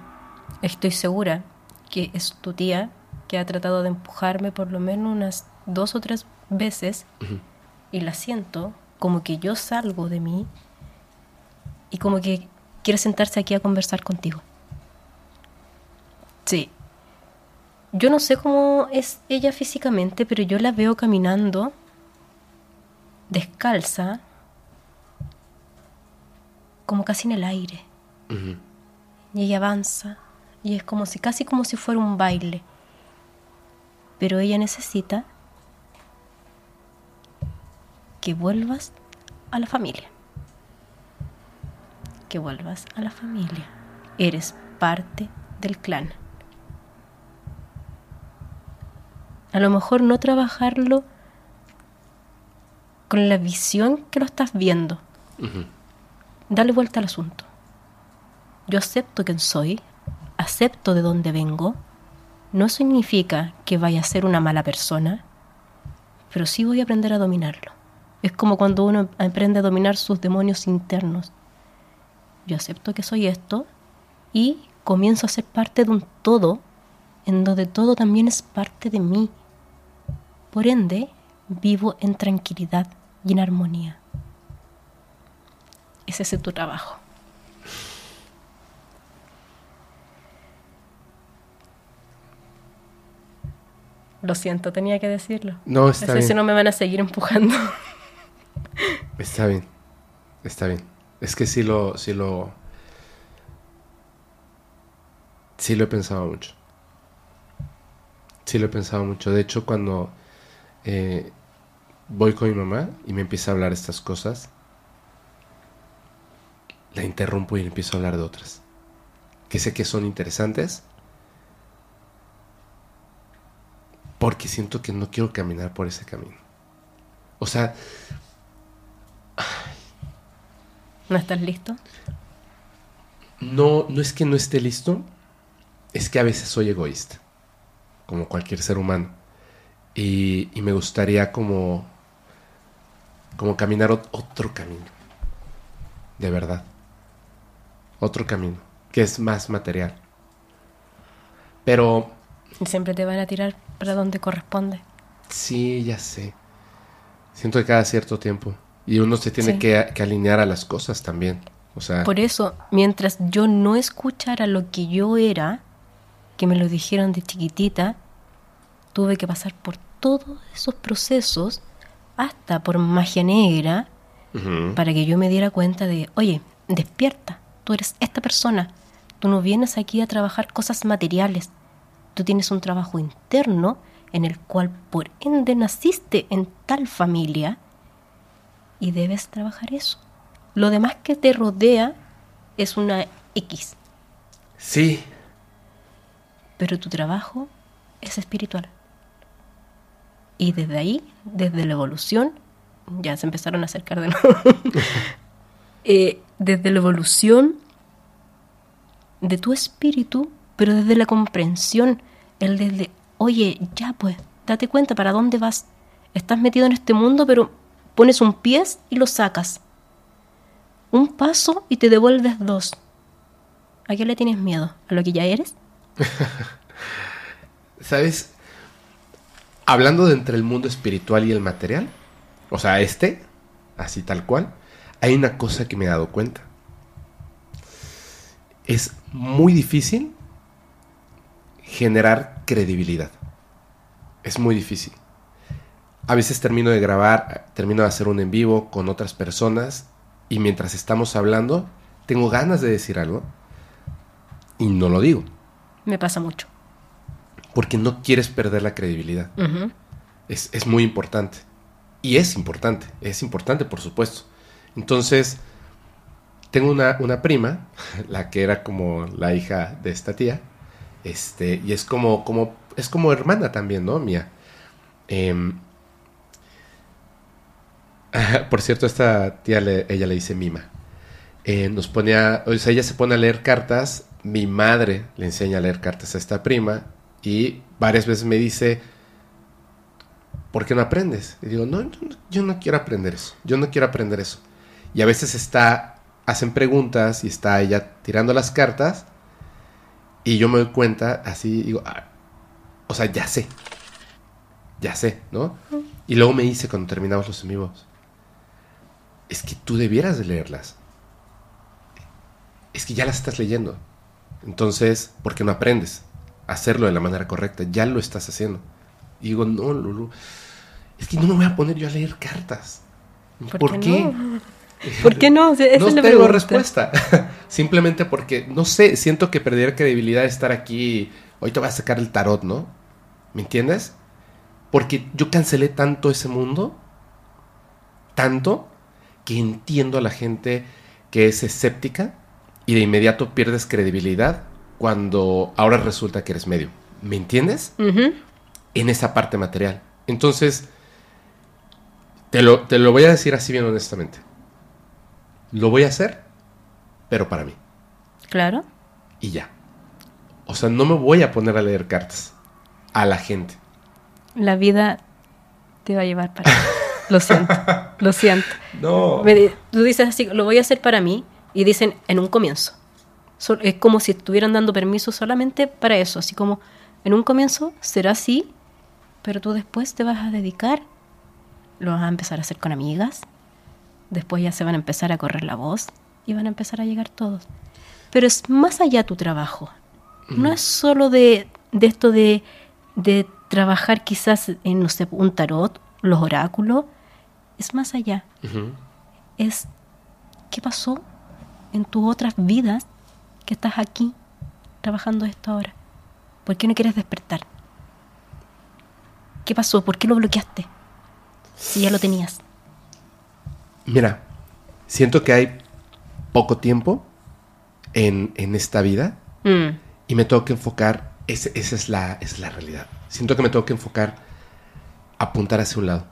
estoy segura que es tu tía que ha tratado de empujarme por lo menos unas dos o tres veces y la siento como que yo salgo de mí y como que quiere sentarse aquí a conversar contigo. Sí. Yo no sé cómo es ella físicamente, pero yo la veo caminando descalza, como casi en el aire. Y ella avanza y es como si casi como si fuera un baile. Pero ella necesita que vuelvas a la familia. Que vuelvas a la familia. Eres parte del clan. A lo mejor no trabajarlo con la visión que lo estás viendo. Dale vuelta al asunto. Yo acepto quién soy, acepto de dónde vengo. No significa que vaya a ser una mala persona, pero sí voy a aprender a dominarlo. Es como cuando uno aprende a dominar sus demonios internos. Yo acepto que soy esto y comienzo a ser parte de un todo en donde todo también es parte de mí. Por ende, vivo en tranquilidad y en armonía. Ese es tu trabajo. Lo siento, tenía que decirlo. No, está Así bien. si no me van a seguir empujando. Está bien. Está bien. Es que sí lo, sí lo. Sí lo he pensado mucho. Sí lo he pensado mucho. De hecho, cuando eh, voy con mi mamá y me empieza a hablar estas cosas, la interrumpo y le empiezo a hablar de otras. Que sé que son interesantes. Porque siento que no quiero caminar por ese camino. O sea, ¿No estás listo? No, no es que no esté listo, es que a veces soy egoísta, como cualquier ser humano. Y, y me gustaría como, como caminar ot- otro camino, de verdad. Otro camino, que es más material. Pero siempre te van a tirar para donde corresponde. sí, ya sé. Siento que cada cierto tiempo. Y uno se tiene Sí. que, que alinear a las cosas también. O sea, Por eso, mientras yo no escuchara lo que yo era, que me lo dijeron de chiquitita, tuve que pasar por todos esos procesos, hasta por magia negra, para que yo me diera cuenta de, oye, despierta, tú eres esta persona, tú no vienes aquí a trabajar cosas materiales, tú tienes un trabajo interno en el cual por ende naciste en tal familia y debes trabajar eso. Lo demás que te rodea es una X, sí, pero tu trabajo es espiritual. Y desde ahí, desde la evolución, ya se empezaron a acercar de nuevo. Eh, desde la evolución de tu espíritu, pero desde la comprensión, el desde, oye, ya pues, date cuenta para dónde vas. Estás metido en este mundo, pero pones un pie y lo sacas. Un paso y te devuelves dos. ¿A qué le tienes miedo? ¿A lo que ya eres? ¿Sabes? Hablando de entre el mundo espiritual y el material, o sea, este, así tal cual, hay una cosa que me he dado cuenta. Es muy difícil generar credibilidad. Es muy difícil. A veces termino de grabar, termino de hacer un en vivo con otras personas y mientras estamos hablando, tengo ganas de decir algo y no lo digo Me pasa mucho. porque no quieres perder la credibilidad. Es, es muy importante. Y es importante, es importante, por supuesto. Entonces, tengo una, una prima, la que era como la hija de esta tía, este, y es como, como, es como hermana también, ¿no? Mía. Em, por cierto, esta tía, ella le dice Mima. Eh, nos pone o sea, ella se pone a leer cartas, mi madre le enseña a leer cartas a esta prima, y varias veces me dice, ¿por qué no aprendes? Y digo, no, yo no, quiero aprender eso, yo no quiero aprender eso. Y a veces está, hacen preguntas y está ella tirando las cartas y yo me doy cuenta así, digo, "Ah, o sea, ya sé, ya sé, ¿no? Y luego me dice cuando terminamos los en es que tú debieras de leerlas. Es que ya las estás leyendo. Entonces, ¿por qué no aprendes? a Hacerlo de la manera correcta, ya lo estás haciendo. Y digo, no, Lulu, es que no me voy a poner yo a leer cartas. ¿Por, ¿Por qué? no? ¿Por qué no? O sea, esa no es la tengo pregunta. respuesta. Simplemente porque, no sé, siento que perdería credibilidad de estar aquí. Hoy te voy a sacar el tarot, ¿no? ¿Me entiendes? Porque yo cancelé tanto ese mundo, tanto, que entiendo a la gente que es escéptica y de inmediato pierdes credibilidad cuando ahora resulta que eres medio. ¿Me entiendes? En esa parte material. Entonces, te lo, te lo voy a decir así bien honestamente. Lo voy a hacer, pero para mí. Claro. Y ya. O sea, no me voy a poner a leer cartas a la gente. La vida te va a llevar para. Lo siento, lo siento. No. Me Tú dices así, lo voy a hacer para mí, y dicen en un comienzo. So- es como si estuvieran dando permiso solamente para eso, así como en un comienzo será así, pero tú después te vas a dedicar, lo vas a empezar a hacer con amigas, después ya se van a empezar a correr la voz y van a empezar a llegar todos. Pero es más allá tu trabajo. No es solo de, de esto de, de trabajar quizás en, no sé, un tarot, los oráculos, es más allá es qué pasó en tus otras vidas que estás aquí trabajando esto ahora. ¿Por qué no quieres despertar? ¿Qué pasó? ¿Por qué lo bloqueaste? Si ya lo tenías. Mira, siento que hay poco tiempo en, en esta vida Mm, y me tengo que enfocar, ese- esa es la, es la realidad. Siento que me tengo que enfocar, apuntar hacia un lado,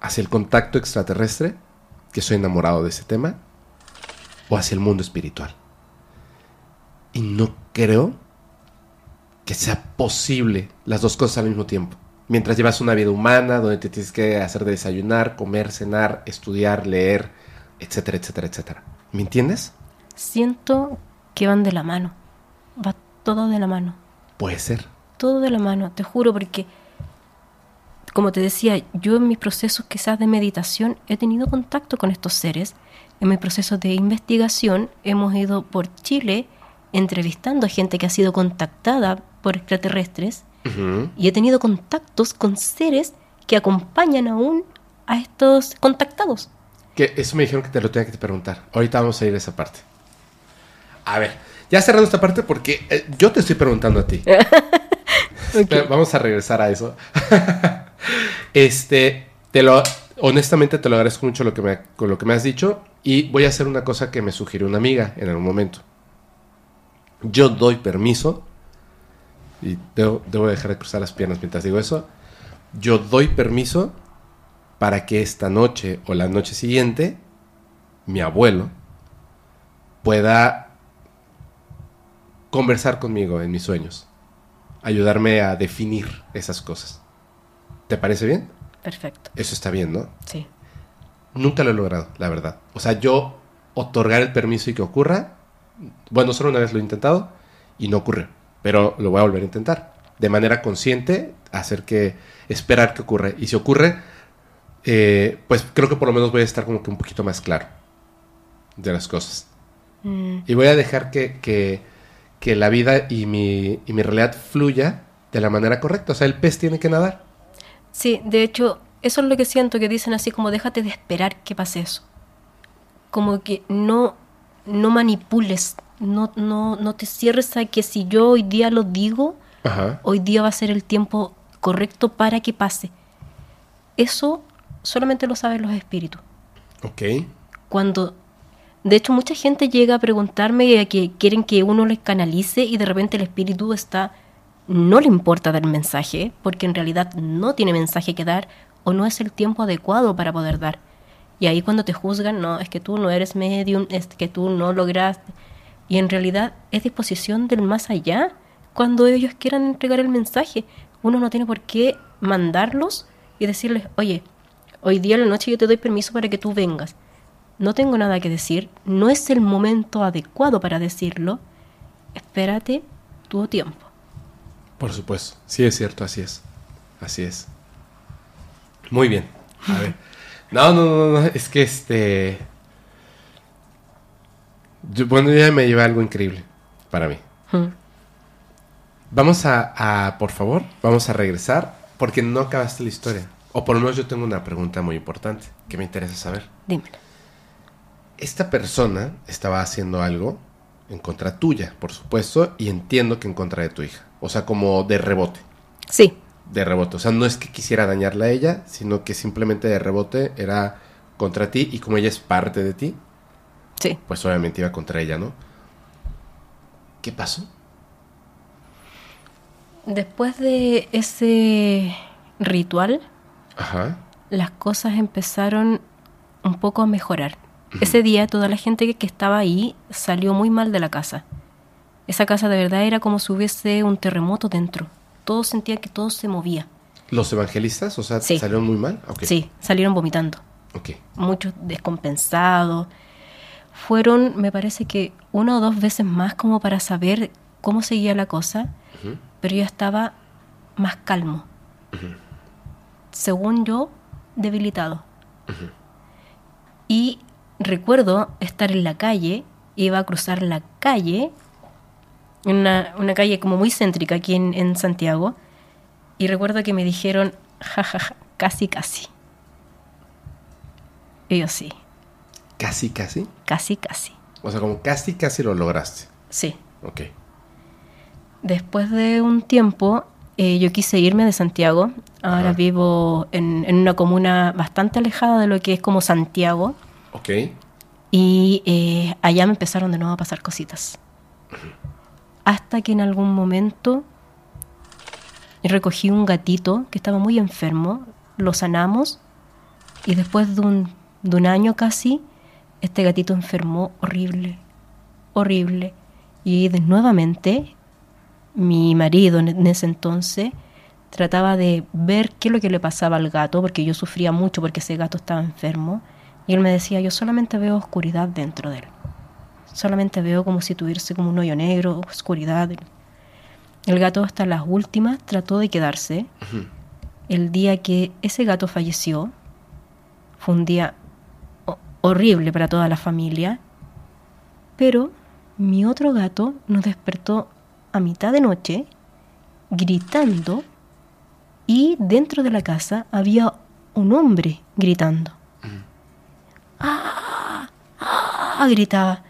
hacia el contacto extraterrestre, que soy enamorado de ese tema, o hacia el mundo espiritual. Y no creo que sea posible las dos cosas al mismo tiempo. Mientras llevas una vida humana, donde te tienes que hacer de desayunar, comer, cenar, estudiar, leer, etcétera, etcétera, etcétera. ¿Me entiendes? Siento que van de la mano. Va todo de la mano. Puede ser. Todo de la mano, te juro, porque, como te decía, yo en mis procesos quizás de meditación he tenido contacto con estos seres. En mis procesos de investigación hemos ido por Chile entrevistando a gente que ha sido contactada por extraterrestres Ujú. y he tenido contactos con seres que acompañan aún a estos contactados. Que eso me dijeron que te lo tenía que preguntar. Ahorita vamos a ir a esa parte. A ver, ya cerrando esta parte porque eh, yo te estoy preguntando a ti. Espera, Vamos a regresar a eso. este, te lo, honestamente te lo agradezco mucho lo que me, con lo que me has dicho y voy a hacer una cosa que me sugirió una amiga en algún momento. Yo doy permiso y debo, debo dejar de cruzar las piernas mientras digo eso. Yo doy permiso para que esta noche o la noche siguiente mi abuelo pueda conversar conmigo en mis sueños, ayudarme a definir esas cosas. ¿Te parece bien? Perfecto, Eso está bien, ¿no? sí. Nunca lo he logrado, la verdad. O sea, yo otorgar el permiso y que ocurra, bueno, solo una vez lo he intentado y no ocurrió, pero lo voy a volver a intentar. De manera consciente, hacer que, esperar que ocurra. Y si ocurre, eh, pues creo que por lo menos voy a estar como que un poquito más claro de las cosas. Mm, Y voy a dejar que, que, que la vida y mi, y mi realidad fluya de la manera correcta. O sea, el pez tiene que nadar. Sí, de hecho, eso es lo que siento, que dicen así como déjate de esperar que pase eso. Como que no, no manipules, no, no, no te cierres a que si yo hoy día lo digo, Ajá. hoy día va a ser el tiempo correcto para que pase. Eso solamente lo saben los espíritus. Ok. Cuando, de hecho, mucha gente llega a preguntarme que quieren que uno les canalice y de repente el espíritu está, no le importa dar mensaje, porque en realidad no tiene mensaje que dar o no es el tiempo adecuado para poder dar. Y ahí cuando te juzgan, no, es que tú no eres medium, es que tú no lograste. Y en realidad es disposición del más allá cuando ellos quieran entregar el mensaje. Uno no tiene por qué mandarlos y decirles, oye, hoy día en la noche yo te doy permiso para que tú vengas. No tengo nada que decir, no es el momento adecuado para decirlo. Espérate tu tiempo. Por supuesto. Sí, es cierto, así es. Así es. Muy bien. A ver. No, no, no, no. Es que este. yo- bueno, ya me lleva algo increíble para mí. Mm. Vamos a, a, por favor, vamos a regresar porque no acabaste la historia. O por lo menos yo tengo una pregunta muy importante que me interesa saber. Dímelo. Esta persona estaba haciendo algo en contra tuya, por supuesto, y entiendo que en contra de tu hija. O sea, como de rebote. Sí, de rebote. O sea, no es que quisiera dañarla a ella, sino que simplemente de rebote era contra ti y como ella es parte de ti, sí. pues obviamente iba contra ella, ¿no? ¿Qué pasó? Después de ese ritual, Ajá. las cosas empezaron un poco a mejorar. Ese día toda la gente que, que estaba ahí salió muy mal de la casa. Esa casa de verdad era como si hubiese un terremoto dentro. Todos sentían que todo se movía. ¿Los evangelistas, o sea, Sí. salieron muy mal? Sí, salieron vomitando. Ok. Muchos descompensados. Fueron, me parece que una o dos veces más como para saber cómo seguía la cosa, pero yo estaba más calmo. Según yo, debilitado. Y recuerdo estar en la calle, iba a cruzar la calle, una, una calle como muy céntrica aquí en, en Santiago, y recuerdo que me dijeron, jajaja, casi, casi. Y yo sí, Casi, casi. casi, casi. O sea, como casi, casi lo lograste. Sí. Ok. Después de un tiempo, eh, yo quise irme de Santiago. Ahora Ajá. vivo en, en una comuna bastante alejada de lo que es como Santiago. Ok. Y eh, allá me empezaron de nuevo a pasar cositas. Hasta que en algún momento recogí un gatito que estaba muy enfermo, lo sanamos y después de un, año casi, este gatito enfermó horrible, horrible. Y de- nuevamente mi marido en ese entonces trataba de ver qué es lo que le pasaba al gato, porque yo sufría mucho porque ese gato estaba enfermo. Y él me decía, yo solamente veo oscuridad dentro de él. Solamente veo como si tuviese como un hoyo negro, oscuridad. El gato hasta las últimas trató de quedarse. El día que ese gato falleció, fue un día ho- horrible para toda la familia. Pero mi otro gato nos despertó a mitad de noche gritando y dentro de la casa había un hombre gritando. ¡Ah! ¡Ah! gritaba.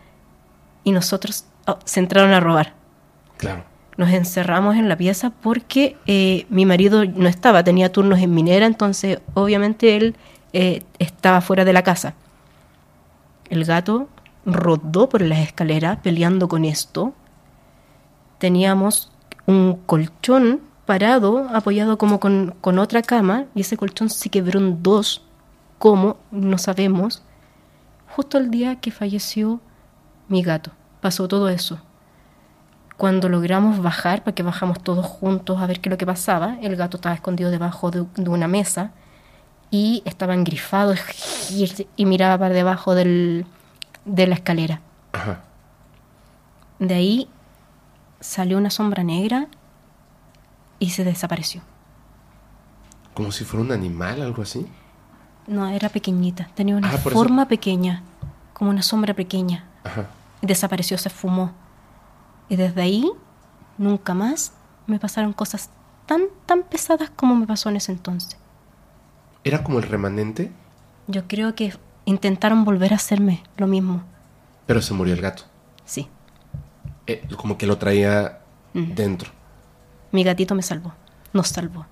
Y nosotros oh, se entraron a robar. Claro. Nos encerramos en la pieza porque eh, mi marido no estaba, tenía turnos en minera, entonces obviamente él eh, estaba fuera de la casa. El gato rodó por las escaleras peleando con esto. Teníamos un colchón parado, apoyado como con, con otra cama, y ese colchón se quebró en dos. ¿Cómo? No sabemos. Justo el día que falleció mi gato. Pasó todo eso. Cuando logramos bajar, porque bajamos todos juntos a ver qué es lo que pasaba, el gato estaba escondido debajo de, de una mesa y estaba engrifado y, y miraba para debajo del, de la escalera. Ajá. De ahí salió una sombra negra y se desapareció. Como si fuera un animal, algo así. No, era pequeñita, tenía una Ah, eso- forma pequeña, como una sombra pequeña. Ajá. Y desapareció, se fumó. Y desde ahí, nunca más me pasaron cosas tan, tan pesadas como me pasó en ese entonces. Era como el remanente, Yo creo que intentaron volver a hacerme lo mismo. pero se murió el gato. Sí, Eh, como que lo traía Mm. dentro. mi gatito me salvó, nos salvó.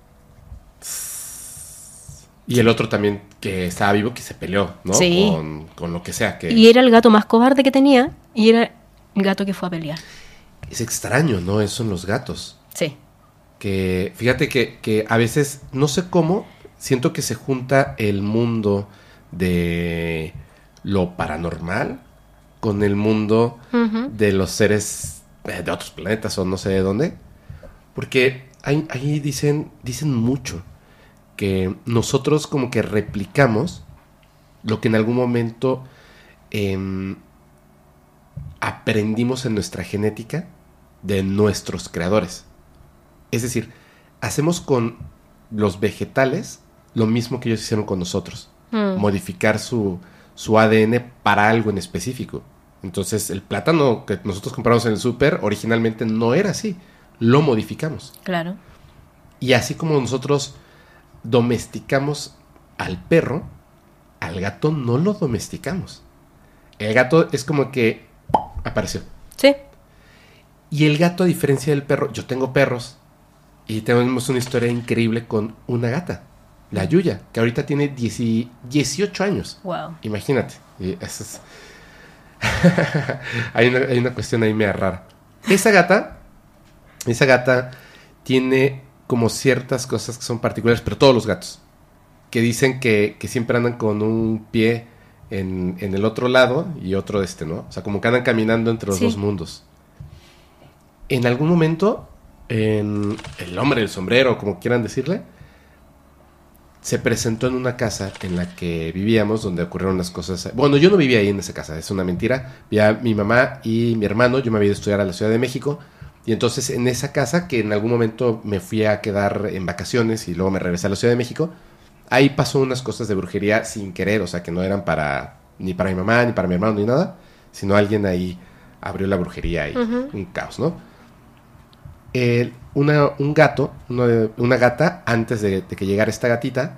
Y el otro también que estaba vivo que se peleó, ¿no? Sí. Con, con lo que sea. Que Y era el gato más cobarde que tenía y era el gato que fue a pelear. Es extraño, ¿no? Eso en los gatos. Sí, Que fíjate que, que a veces, no sé cómo, siento que se junta el mundo de lo paranormal con el mundo de los seres eh, de otros planetas o no sé de dónde. Porque ahí, ahí dicen, dicen mucho que nosotros como que replicamos lo que en algún momento em, aprendimos en nuestra genética de nuestros creadores. Es decir, hacemos con los vegetales lo mismo que ellos hicieron con nosotros. Mm. Modificar su, su ADN para algo en específico. Entonces, el plátano que nosotros compramos en el súper originalmente no era así. Lo modificamos. claro. Y así como nosotros domesticamos al perro, al gato no lo domesticamos. El gato es como que apareció. Sí, Y el gato, a diferencia del perro, yo tengo perros y tenemos una historia increíble con una gata, la Yuya, que ahorita tiene 10 18 años. wow. Imagínate. Y eso es- hay, una, hay una cuestión ahí media rara. Esa gata, esa gata tiene como ciertas cosas que son particulares, pero todos los gatos, que dicen que, que siempre andan con un pie en, en el otro lado y otro de este, ¿no? O sea, como que andan caminando entre los Sí. dos mundos. En algún momento, en el hombre del sombrero, como quieran decirle, se presentó en una casa en la que vivíamos, donde ocurrieron las cosas. Bueno, yo no vivía ahí en esa casa, es una mentira. Mi mamá y mi hermano, yo me había ido a estudiar a la Ciudad de México. Y entonces en esa casa, que en algún momento me fui a quedar en vacaciones y luego me regresé a la Ciudad de México, ahí pasó unas cosas de brujería sin querer, o sea, que no eran para ni para mi mamá, ni para mi hermano, ni nada, sino alguien ahí abrió la brujería y un caos, ¿no? El- una, un gato, una gata, antes de, de que llegara esta gatita,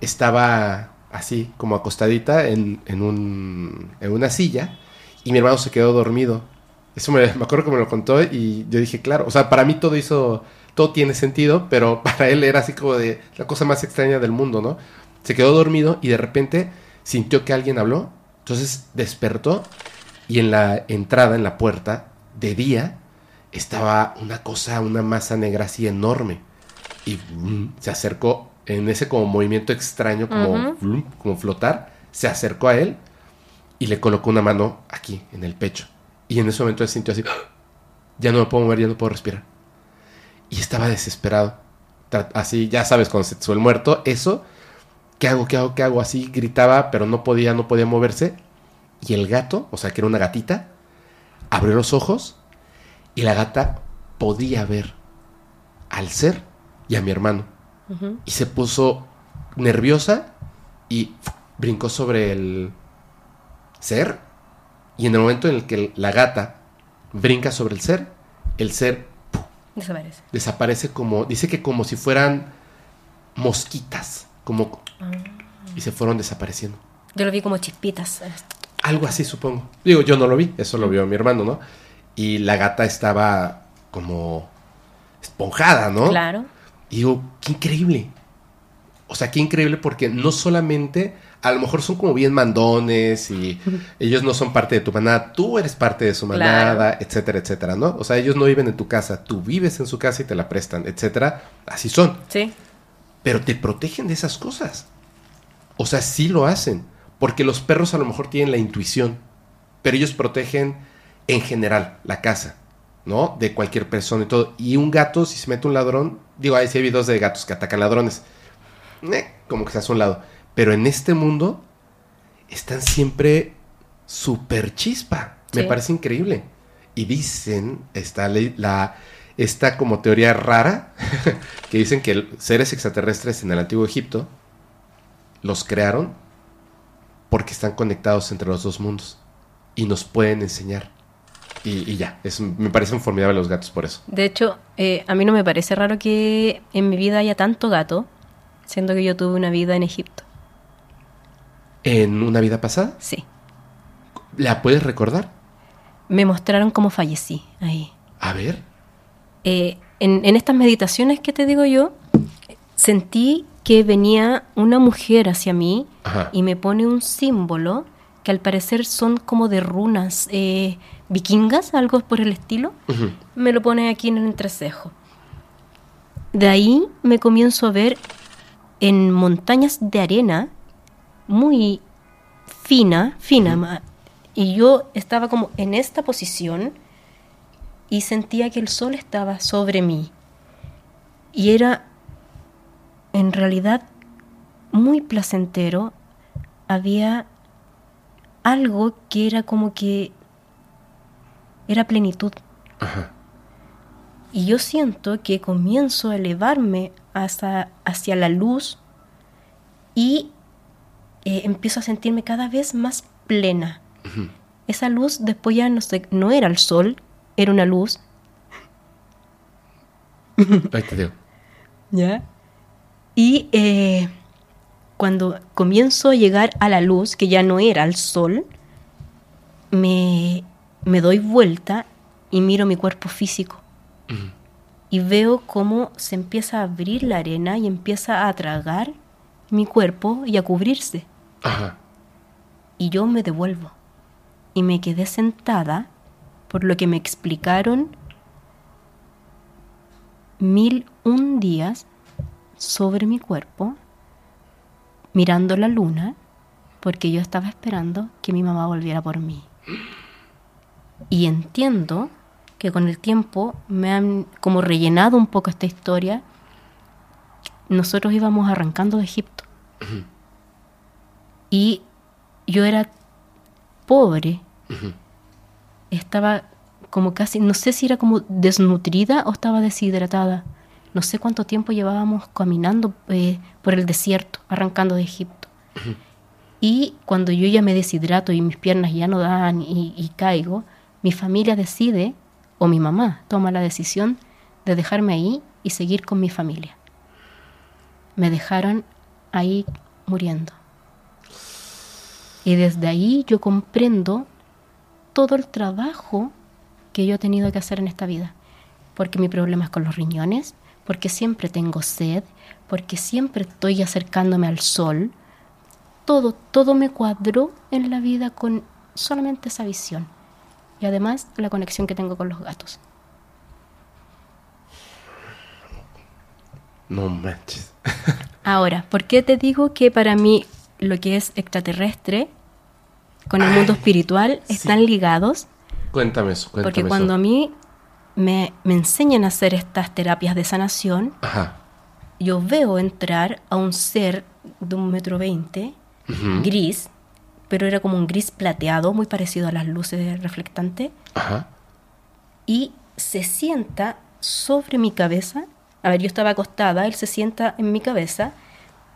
estaba así, como acostadita en, en, un, en una silla, y mi hermano se quedó dormido. Eso me, me acuerdo que me lo contó y yo dije, claro, o sea, para mí todo hizo, todo tiene sentido, pero para él era así como de la cosa más extraña del mundo, ¿no? Se quedó dormido y de repente sintió que alguien habló, entonces despertó y en la entrada, en la puerta, de día, estaba una cosa, una masa negra así enorme. Y mm, se acercó en ese como movimiento extraño, como, como flotar, se acercó a él y le colocó una mano aquí, en el pecho. Y en ese momento él sintió así, ya no me puedo mover, ya no puedo respirar. Y estaba desesperado. Así, ya sabes, cuando se el muerto, eso, ¿qué hago, qué hago, qué hago? Así gritaba, pero no podía, no podía moverse. Y el gato, o sea, que era una gatita, abrió los ojos y la gata podía ver al ser y a mi hermano. Y se puso nerviosa y brincó sobre el ser. Y en el momento en el que la gata brinca sobre el ser, el ser Desaparece. desaparece como, dice que como si fueran mosquitas, como... Y se fueron desapareciendo. Yo lo vi como chispitas. Algo así, supongo. Digo, yo no lo vi, eso lo vio mi hermano, ¿no? Y la gata estaba como esponjada, ¿no? Claro. Y digo, qué increíble. O sea, qué increíble porque no solamente, a lo mejor son como bien mandones y ellos no son parte de tu manada, tú eres parte de su manada, Claro. etcétera, etcétera, ¿no? O sea, ellos no viven en tu casa, tú vives en su casa y te la prestan, etcétera. Así son. Sí. Pero te protegen de esas cosas. O sea, sí lo hacen. Porque los perros a lo mejor tienen la intuición. Pero ellos protegen en general la casa. ¿No? De cualquier persona y todo. Y un gato, si se mete un ladrón. Digo, ahí sí hay videos de gatos que atacan ladrones. eh, como que se hace un lado. Pero en este mundo. Están siempre súper chispa. Me parece increíble. Y dicen, está la, esta como teoría rara, que dicen que seres extraterrestres en el antiguo Egipto los crearon porque están conectados entre los dos mundos y nos pueden enseñar. Y, y ya, es, me parecen formidables los gatos por eso. De hecho, eh, a mí no me parece raro que en mi vida haya tanto gato, siendo que yo tuve una vida en Egipto. En una vida pasada, Sí. ¿la puedes recordar? Me mostraron cómo fallecí ahí. A ver. Eh, en, en estas meditaciones que te digo yo, sentí que venía una mujer hacia mí Ajá. y me pone un símbolo que al parecer son como de runas eh, vikingas, algo por el estilo. Me lo pone aquí en el entrecejo. De ahí me comienzo a ver en montañas de arena muy fina, fina. Y yo estaba como en esta posición y sentía que el sol estaba sobre mí. Y era en realidad muy placentero. Había algo que era como que era plenitud. Ajá. Y yo siento que comienzo a elevarme hacia, hacia la luz y eh, empiezo a sentirme cada vez más plena. Esa luz después ya no, sé, no era el sol, era una luz. Ahí te digo. ¿Ya? Y eh, cuando comienzo a llegar a la luz, que ya no era el sol, me, me doy vuelta y miro mi cuerpo físico. Y veo cómo se empieza a abrir la arena y empieza a tragar mi cuerpo y a cubrirse. Ajá. Y yo me devuelvo. Y me quedé sentada, por lo que me explicaron, mil un días sobre mi cuerpo, mirando la luna, porque yo estaba esperando que mi mamá volviera por mí. Y entiendo que con el tiempo me han como rellenado un poco esta historia. Nosotros íbamos arrancando de Egipto. Y yo era pobre. Estaba como casi, no sé si era como desnutrida o estaba deshidratada. No sé cuánto tiempo llevábamos caminando eh, por el desierto, arrancando de Egipto. Y cuando yo ya me deshidrato y mis piernas ya no dan y, y caigo, mi familia decide, o mi mamá toma la decisión de dejarme ahí y seguir con mi familia. Me dejaron ahí muriendo. Y desde ahí yo comprendo todo el trabajo que yo he tenido que hacer en esta vida. Porque mi problema es con los riñones, porque siempre tengo sed, porque siempre estoy acercándome al sol. Todo, todo me cuadró en la vida con solamente esa visión. Y además la conexión que tengo con los gatos. No manches. Ahora, ¿por qué te digo que para mí lo que es extraterrestre con el mundo espiritual están ligados? Cuéntame eso, cuéntame Porque cuando a mí me, me enseñan a hacer estas terapias de sanación, Ajá. yo veo entrar a un ser de un metro veinte, gris, pero era como un gris plateado, muy parecido a las luces reflectantes, Ajá. y se sienta sobre mi cabeza. A ver, yo estaba acostada, él se sienta en mi cabeza,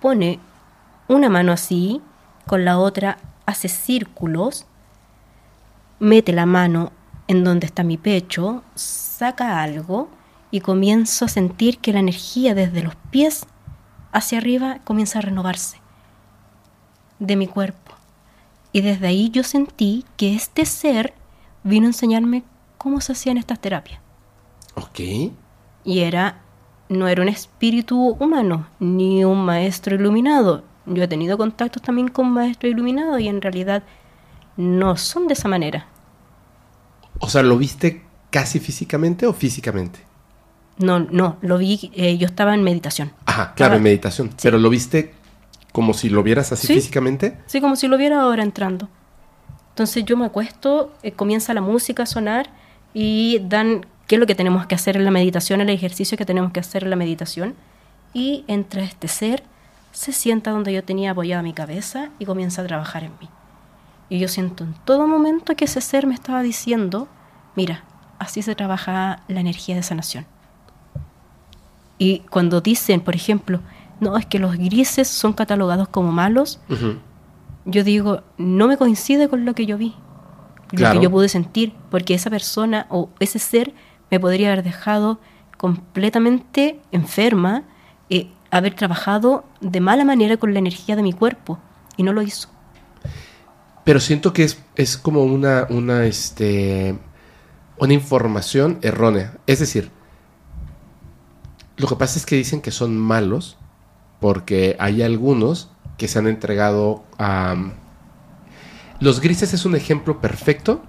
pone una mano así, con la otra hace círculos, mete la mano en donde está mi pecho, saca algo y comienzo a sentir que la energía desde los pies hacia arriba comienza a renovarse de mi cuerpo. Y desde ahí yo sentí que este ser vino a enseñarme cómo se hacían estas terapias. Ok. Y era, no era un espíritu humano, ni un maestro iluminado. Yo he tenido contactos también con maestros iluminados y en realidad no son de esa manera. O sea, ¿lo viste casi físicamente o físicamente? No, no, lo vi, eh, yo estaba en meditación. Ajá, claro, en meditación. Pero ¿lo viste como si lo vieras así Sí. físicamente? Sí, como si lo viera ahora entrando. Entonces yo me acuesto, eh, comienza la música a sonar y dan qué es lo que tenemos que hacer en la meditación, el ejercicio que tenemos que hacer en la meditación. Y entra este ser, se sienta donde yo tenía apoyada mi cabeza y comienza a trabajar en mí. Y yo siento en todo momento que ese ser me estaba diciendo, mira, así se trabaja la energía de sanación. Y cuando dicen, por ejemplo, no, es que los grises son catalogados como malos, yo digo, no me coincide con lo que yo vi, Claro. lo que yo pude sentir, porque esa persona o ese ser me podría haber dejado completamente enferma, eh, haber trabajado de mala manera con la energía de mi cuerpo, y no lo hizo. Pero siento que es, es como una, una, este, una información errónea. Es decir, lo que pasa es que dicen que son malos porque hay algunos que se han entregado a... Los grises es un ejemplo perfecto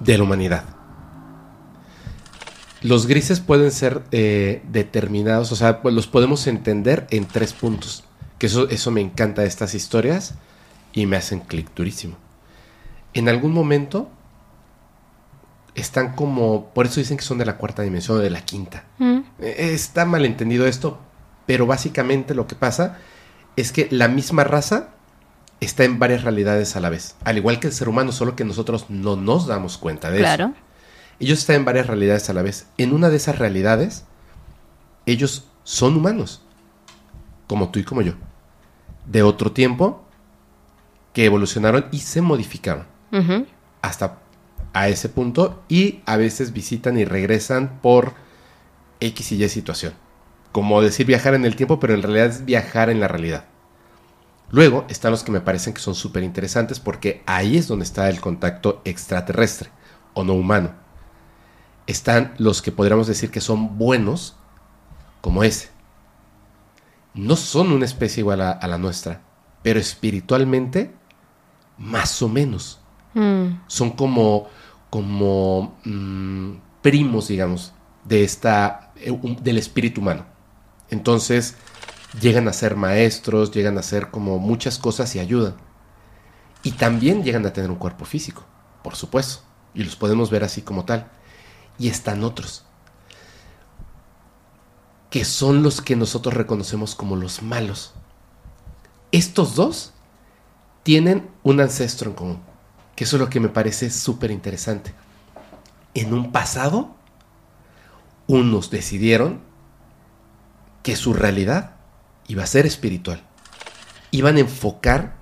de la humanidad. Los grises pueden ser eh, determinados, o sea, pues los podemos entender en tres puntos. Que eso, eso me encanta de estas historias y me hacen clic durísimo. En algún momento están como, por eso dicen que son de la cuarta dimensión o de la quinta. Eh, Está malentendido esto, pero básicamente lo que pasa es que la misma raza está en varias realidades a la vez, al igual que el ser humano, solo que nosotros no nos damos cuenta de eso. Ellos están en varias realidades a la vez. En una de esas realidades, ellos son humanos, como tú y como yo, de otro tiempo, que evolucionaron y se modificaron hasta a ese punto y a veces visitan y regresan por X y Y situación. Como decir viajar en el tiempo, pero en realidad es viajar en la realidad. Luego están los que me parecen que son súper interesantes porque ahí es donde está el contacto extraterrestre o no humano. Están los que podríamos decir que son buenos, como ese. No son una especie igual a, a la nuestra, pero espiritualmente, más o menos Mm. son como, como mm, primos, digamos. de esta, eh, del espíritu humano. Entonces, llegan a ser maestros, llegan a ser como muchas cosas y ayudan. Y también llegan a tener un cuerpo físico, por supuesto. Y los podemos ver así como tal. Y están otros, que son los que nosotros reconocemos como los malos. Estos dos tienen un ancestro en común, que eso es lo que me parece súper interesante. En un pasado, unos decidieron que su realidad iba a ser espiritual. Iban a enfocar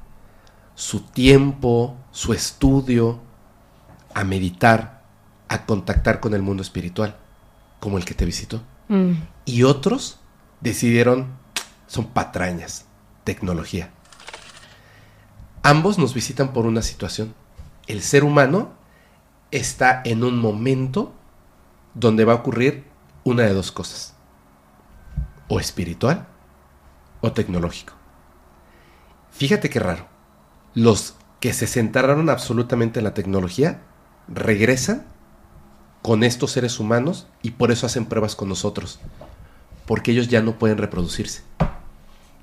su tiempo, su estudio, a meditar, a contactar con el mundo espiritual, como el que te visitó. Mm. Y otros decidieron, son patrañas, tecnología. Ambos nos visitan por una situación. El ser humano está en un momento donde va a ocurrir una de dos cosas. O espiritual o tecnológico. Fíjate qué raro. Los que se centraron absolutamente en la tecnología regresan con estos seres humanos y por eso hacen pruebas con nosotros. Porque ellos ya no pueden reproducirse.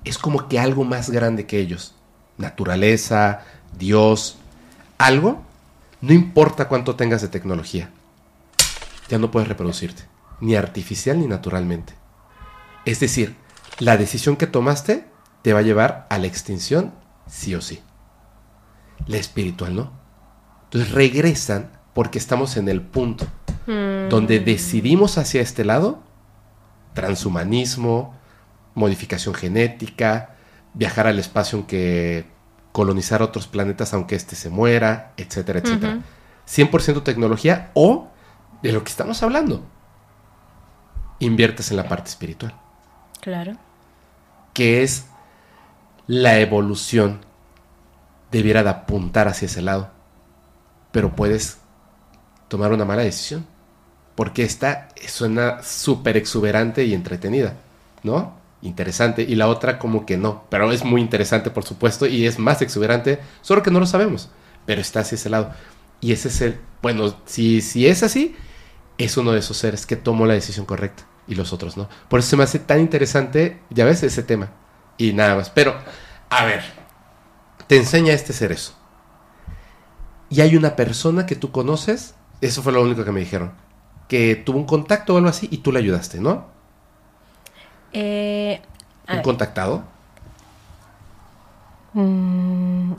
Es como que algo más grande que ellos. Naturaleza, Dios, algo. No importa cuánto tengas de tecnología. Ya no puedes reproducirte. Ni artificial ni naturalmente. Es decir, la decisión que tomaste te va a llevar a la extinción sí o sí. La espiritual no. Entonces regresan porque estamos en el punto donde decidimos hacia este lado, transhumanismo, modificación genética, viajar al espacio aunque colonizar otros planetas aunque éste se muera, etcétera, etcétera. 100% tecnología o de lo que estamos hablando. Inviertes en la parte espiritual, Claro. que es la evolución debiera de apuntar hacia ese lado. Pero puedes tomar una mala decisión. Porque esta suena súper exuberante y entretenida, ¿no? Interesante. Y la otra como que no. Pero es muy interesante, por supuesto, y es más exuberante, solo que no lo sabemos. Pero está hacia ese lado. Y ese es el... Bueno, si, si es así, es uno de esos seres que tomó la decisión correcta y los otros no. Por eso se me hace tan interesante, ya ves, ese tema. Y nada más. Pero, a ver, te enseña este ser eso. Y hay una persona que tú conoces, eso fue lo único que me dijeron, que tuvo un contacto o algo así y tú le ayudaste, ¿no? Eh, Un ver. contactado. Mm,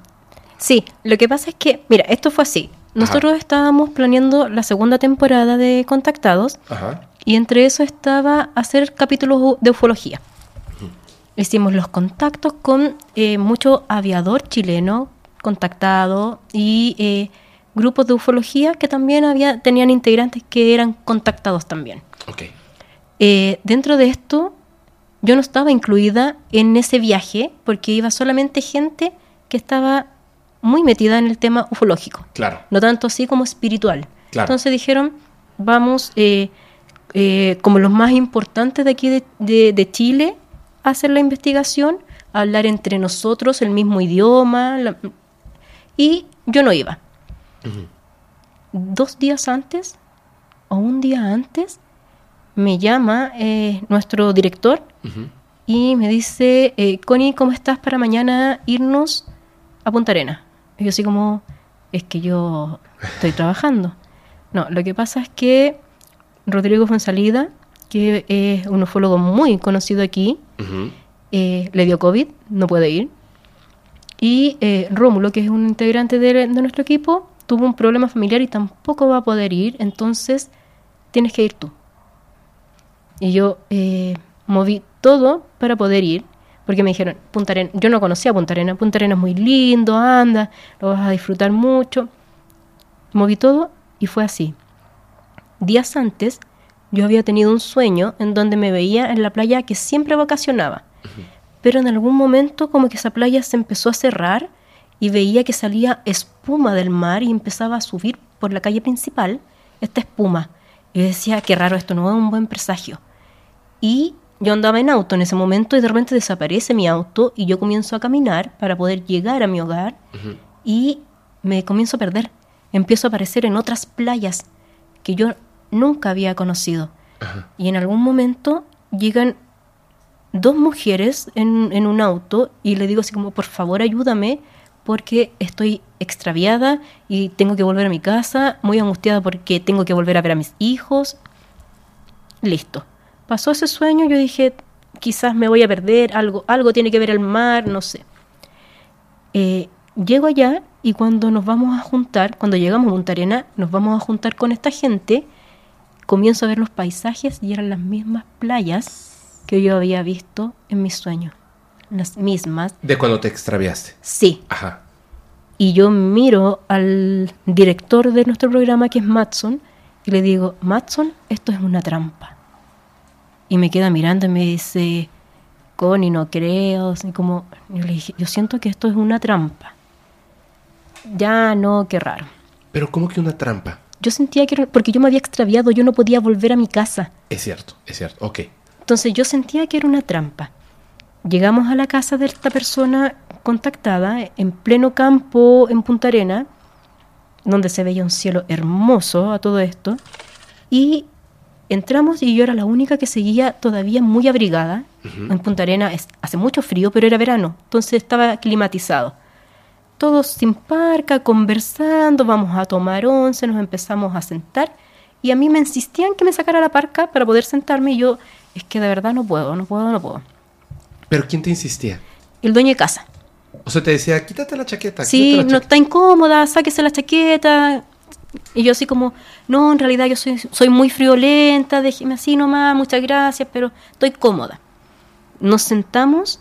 sí, lo que pasa es que, mira, esto fue así. Nosotros estábamos planeando la segunda temporada de Contactados Ajá. y entre eso estaba hacer capítulos de ufología. Hicimos los contactos con eh, mucho aviador chileno contactado y eh, grupos de ufología que también había, tenían integrantes que eran contactados también. Ok. Eh, dentro de esto, yo no estaba incluida en ese viaje porque iba solamente gente que estaba muy metida en el tema ufológico, Claro. no tanto así como espiritual. Claro. Entonces dijeron, vamos, eh, eh, como los más importantes de aquí de, de- de Chile, a hacer la investigación, a hablar entre nosotros el mismo idioma, la- y yo no iba. Dos días antes, o un día antes, me llama eh, nuestro director Ujú. y me dice, eh, Connie, ¿cómo estás para mañana irnos a Punta Arena? Y yo así como, es que yo estoy trabajando. No, lo que pasa es que Rodrigo Fonsalida, que es un ufólogo muy conocido aquí, eh, le dio COVID, no puede ir. Y eh, Rómulo, que es un integrante de, de nuestro equipo, tuvo un problema familiar y tampoco va a poder ir, entonces tienes que ir tú. Y yo eh, moví todo para poder ir, porque me dijeron, Punta Arena, yo no conocía Punta Arena, Punta Arena es muy lindo, anda, lo vas a disfrutar mucho. Moví todo y fue así. Días antes yo había tenido un sueño en donde me veía en la playa que siempre vacacionaba. Pero en algún momento como que esa playa se empezó a cerrar y veía que salía espuma del mar y empezaba a subir por la calle principal esta espuma. Y yo decía, qué raro, esto no es un buen presagio. Y yo andaba en auto en ese momento y de repente desaparece mi auto y yo comienzo a caminar para poder llegar a mi hogar y me comienzo a perder. Empiezo a aparecer en otras playas que yo nunca había conocido. Y en algún momento llegan dos mujeres en, en un auto y le digo así como, por favor ayúdame porque estoy extraviada y tengo que volver a mi casa, muy angustiada porque tengo que volver a ver a mis hijos. Listo. Pasó ese sueño, yo dije, quizás me voy a perder, algo, algo tiene que ver el mar, no sé. Eh, llego allá y cuando nos vamos a juntar, cuando llegamos a Punta Arena, nos vamos a juntar con esta gente, comienzo a ver los paisajes y eran las mismas playas que yo había visto en mis sueños. Las mismas. De cuando te extraviaste. Sí. Ajá. Y yo miro al director de nuestro programa, que es Matson, y le digo, Matson, esto es una trampa. Y me queda mirando y me dice, Connie, no creo. Así como, yo le dije, yo siento que esto es una trampa. Ya no, qué raro. Pero ¿cómo que una trampa? Yo sentía que era, porque yo me había extraviado, yo no podía volver a mi casa. Es cierto, es cierto. Ok. Entonces yo sentía que era una trampa. Llegamos a la casa de esta persona contactada en pleno campo en Punta Arena, donde se veía un cielo hermoso a todo esto, y entramos y yo era la única que seguía todavía muy abrigada. En Punta Arena es- hace mucho frío, pero era verano, entonces estaba climatizado. Todos sin parca, conversando, vamos a tomar once, nos empezamos a sentar y a mí me insistían que me sacara la parca para poder sentarme y yo, es que de verdad no puedo, no puedo, no puedo. ¿Pero quién te insistía? El dueño de casa. O sea, te decía, quítate la chaqueta. Sí, no chaqueta". está incómoda, sáquese la chaqueta. Y yo así como, no, en realidad yo soy, soy muy friolenta, déjeme así nomás, muchas gracias, pero estoy cómoda. Nos sentamos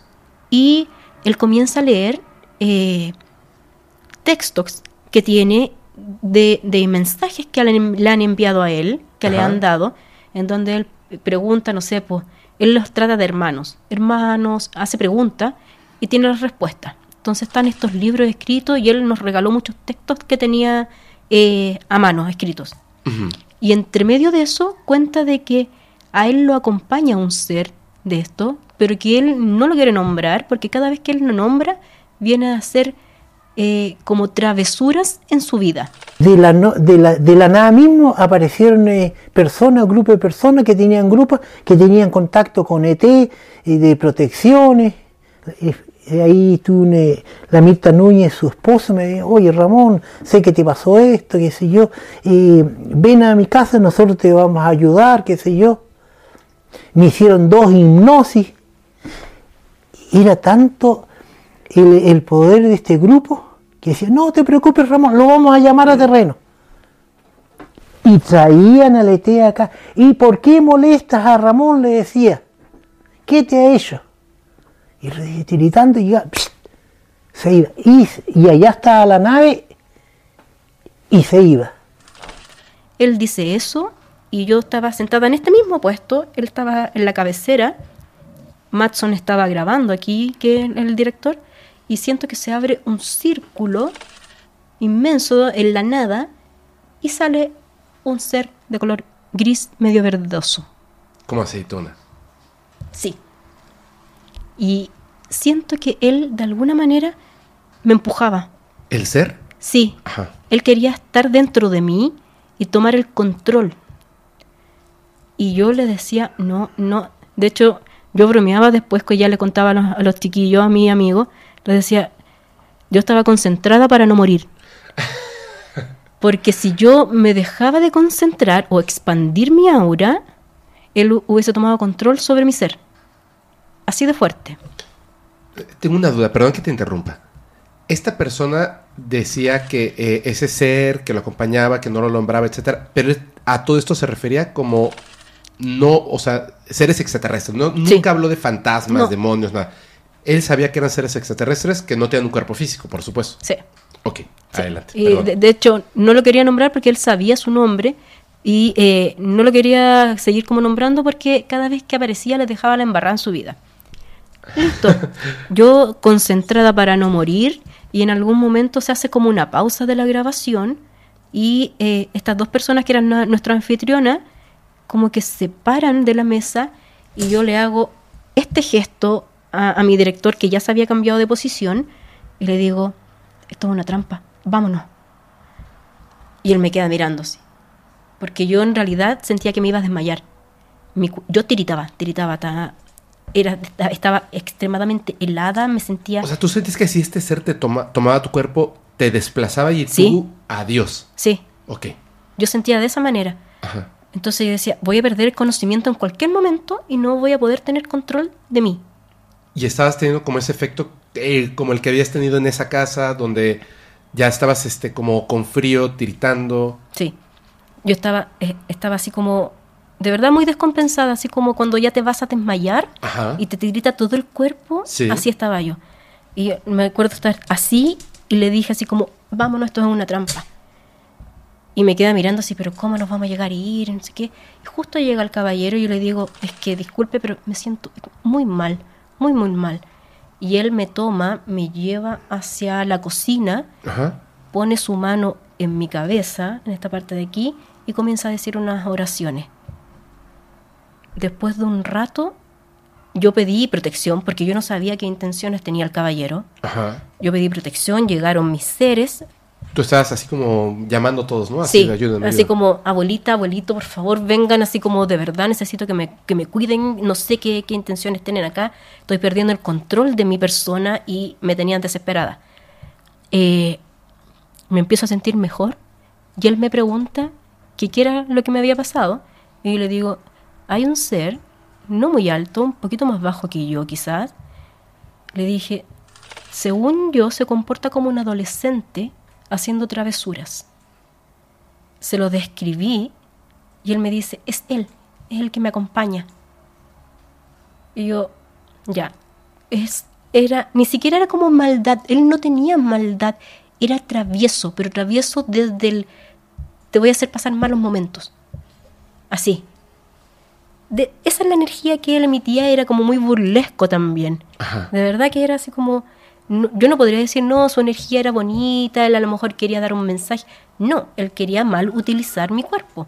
y él comienza a leer eh, textos que tiene de, de mensajes que le, han- le han enviado a él, que le han dado, en donde él pregunta, no sé, pues, él los trata de hermanos, hermanos, hace preguntas y tiene las respuestas. Entonces están estos libros escritos y él nos regaló muchos textos que tenía eh, a mano escritos. Y entre medio de eso cuenta de que a él lo acompaña un ser de esto, pero que él no lo quiere nombrar porque cada vez que él lo nombra viene a hacer eh, como travesuras en su vida. De la, nada mismo aparecieron eh, personas, grupos de personas que tenían grupos, que tenían contacto con ET, eh, de protecciones. Ahí tú, la Mirta Núñez, su esposa, me dijo, oye Ramón, sé que te pasó esto, qué sé yo, ven a mi casa, nosotros te vamos a ayudar, qué sé yo. Me hicieron dos hipnosis. Era tanto el, el poder de este grupo que decía, no te preocupes Ramón, lo vamos a llamar a terreno. Y traían al ET acá. ¿Y por qué molestas a Ramón? Le decía. ¿Qué te ha hecho? Y re- tiritando y se iba. Y, y allá estaba la nave y se iba. Él dice eso y yo estaba sentada en este mismo puesto, él estaba en la cabecera, Matson estaba grabando aquí, que el director, y siento que se abre un círculo inmenso en la nada y sale un ser de color gris medio verdoso. Como aceituna. Sí. Y siento que él de alguna manera me empujaba. ¿El ser? Sí, Ajá. él quería estar dentro de mí y tomar el control. Y yo le decía, no, no. De hecho, yo bromeaba después que ya le contaba a los, a los chiquillos, a mi amigo, le decía, yo estaba concentrada para no morir. Porque si yo me dejaba de concentrar o expandir mi aura, él hu- hubiese tomado control sobre mi ser. Así de fuerte. Tengo una duda, perdón que te interrumpa. Esta persona decía que eh, ese ser que lo acompañaba, que no lo nombraba, etcétera, pero a todo esto se refería como no, o sea, seres extraterrestres. No, Sí. Nunca habló de fantasmas, No. demonios, nada. Él sabía que eran seres extraterrestres que no tenían un cuerpo físico, por supuesto. Sí. Ok, Sí. adelante. Y de, de hecho, no lo quería nombrar porque él sabía su nombre y eh, no lo quería seguir como nombrando porque cada vez que aparecía le dejaba la embarrada en su vida. Listo. Yo concentrada para no morir y en algún momento se hace como una pausa de la grabación y eh, estas dos personas que eran nuestra anfitriona como que se paran de la mesa y yo le hago este gesto a, a mi director que ya se había cambiado de posición y le digo, esto es una trampa, vámonos. Y él me queda mirando así, porque yo en realidad sentía que me iba a desmayar. mi yo tiritaba, tiritaba, ta- era, esta- estaba extremadamente helada, me sentía... O sea, tú sientes que si este ser te toma, tomaba tu cuerpo, te desplazaba y Sí. tú, adiós. sí, Ok. yo sentía de esa manera. Ajá. Entonces yo decía, voy a perder el conocimiento en cualquier momento y no voy a poder tener control de mí. Y estabas teniendo como ese efecto, eh, como el que habías tenido en esa casa, donde ya estabas este, como con frío, tiritando. Sí. Yo estaba, eh, estaba así como, de verdad muy descompensada, así como cuando ya te vas a desmayar Ajá. y te tirita todo el cuerpo, Sí. así estaba yo. Y me acuerdo estar así y le dije así como, vámonos, esto es una trampa. Y me queda mirando así, pero ¿cómo nos vamos a llegar a ir? No sé qué. Y justo llega el caballero y yo le digo, es que disculpe, pero me siento muy mal, muy, muy mal. Y él me toma, me lleva hacia la cocina, Ajá. pone su mano en mi cabeza, en esta parte de aquí, y comienza a decir unas oraciones. Después de un rato, yo pedí protección porque yo no sabía qué intenciones tenía el caballero. Ajá. Yo pedí protección, llegaron mis seres. Tú estabas así como llamando a todos, ¿no? Así sí, de ayúdame, así ayúdame. como, abuelita, abuelito, por favor, vengan, así como de verdad necesito que me, que me cuiden, no sé qué, qué intenciones tienen acá, estoy perdiendo el control de mi persona y me tenían desesperada. Eh, me empiezo a sentir mejor y él me pregunta que qué era lo que me había pasado y yo le digo, hay un ser, no muy alto, un poquito más bajo que yo quizás, le dije, según yo se comporta como un adolescente haciendo travesuras. Se lo describí y él me dice, es él, es el que me acompaña. Y yo, ya, es, era, ni siquiera era como maldad, él no tenía maldad, era travieso, pero travieso desde el, te voy a hacer pasar malos momentos. Así. De, esa es la energía que él emitía, era como muy burlesco también. Ajá. De verdad que era así como... no- yo no podría decir, no, su energía era bonita, él a lo mejor quería dar un mensaje. No, él quería mal utilizar mi cuerpo.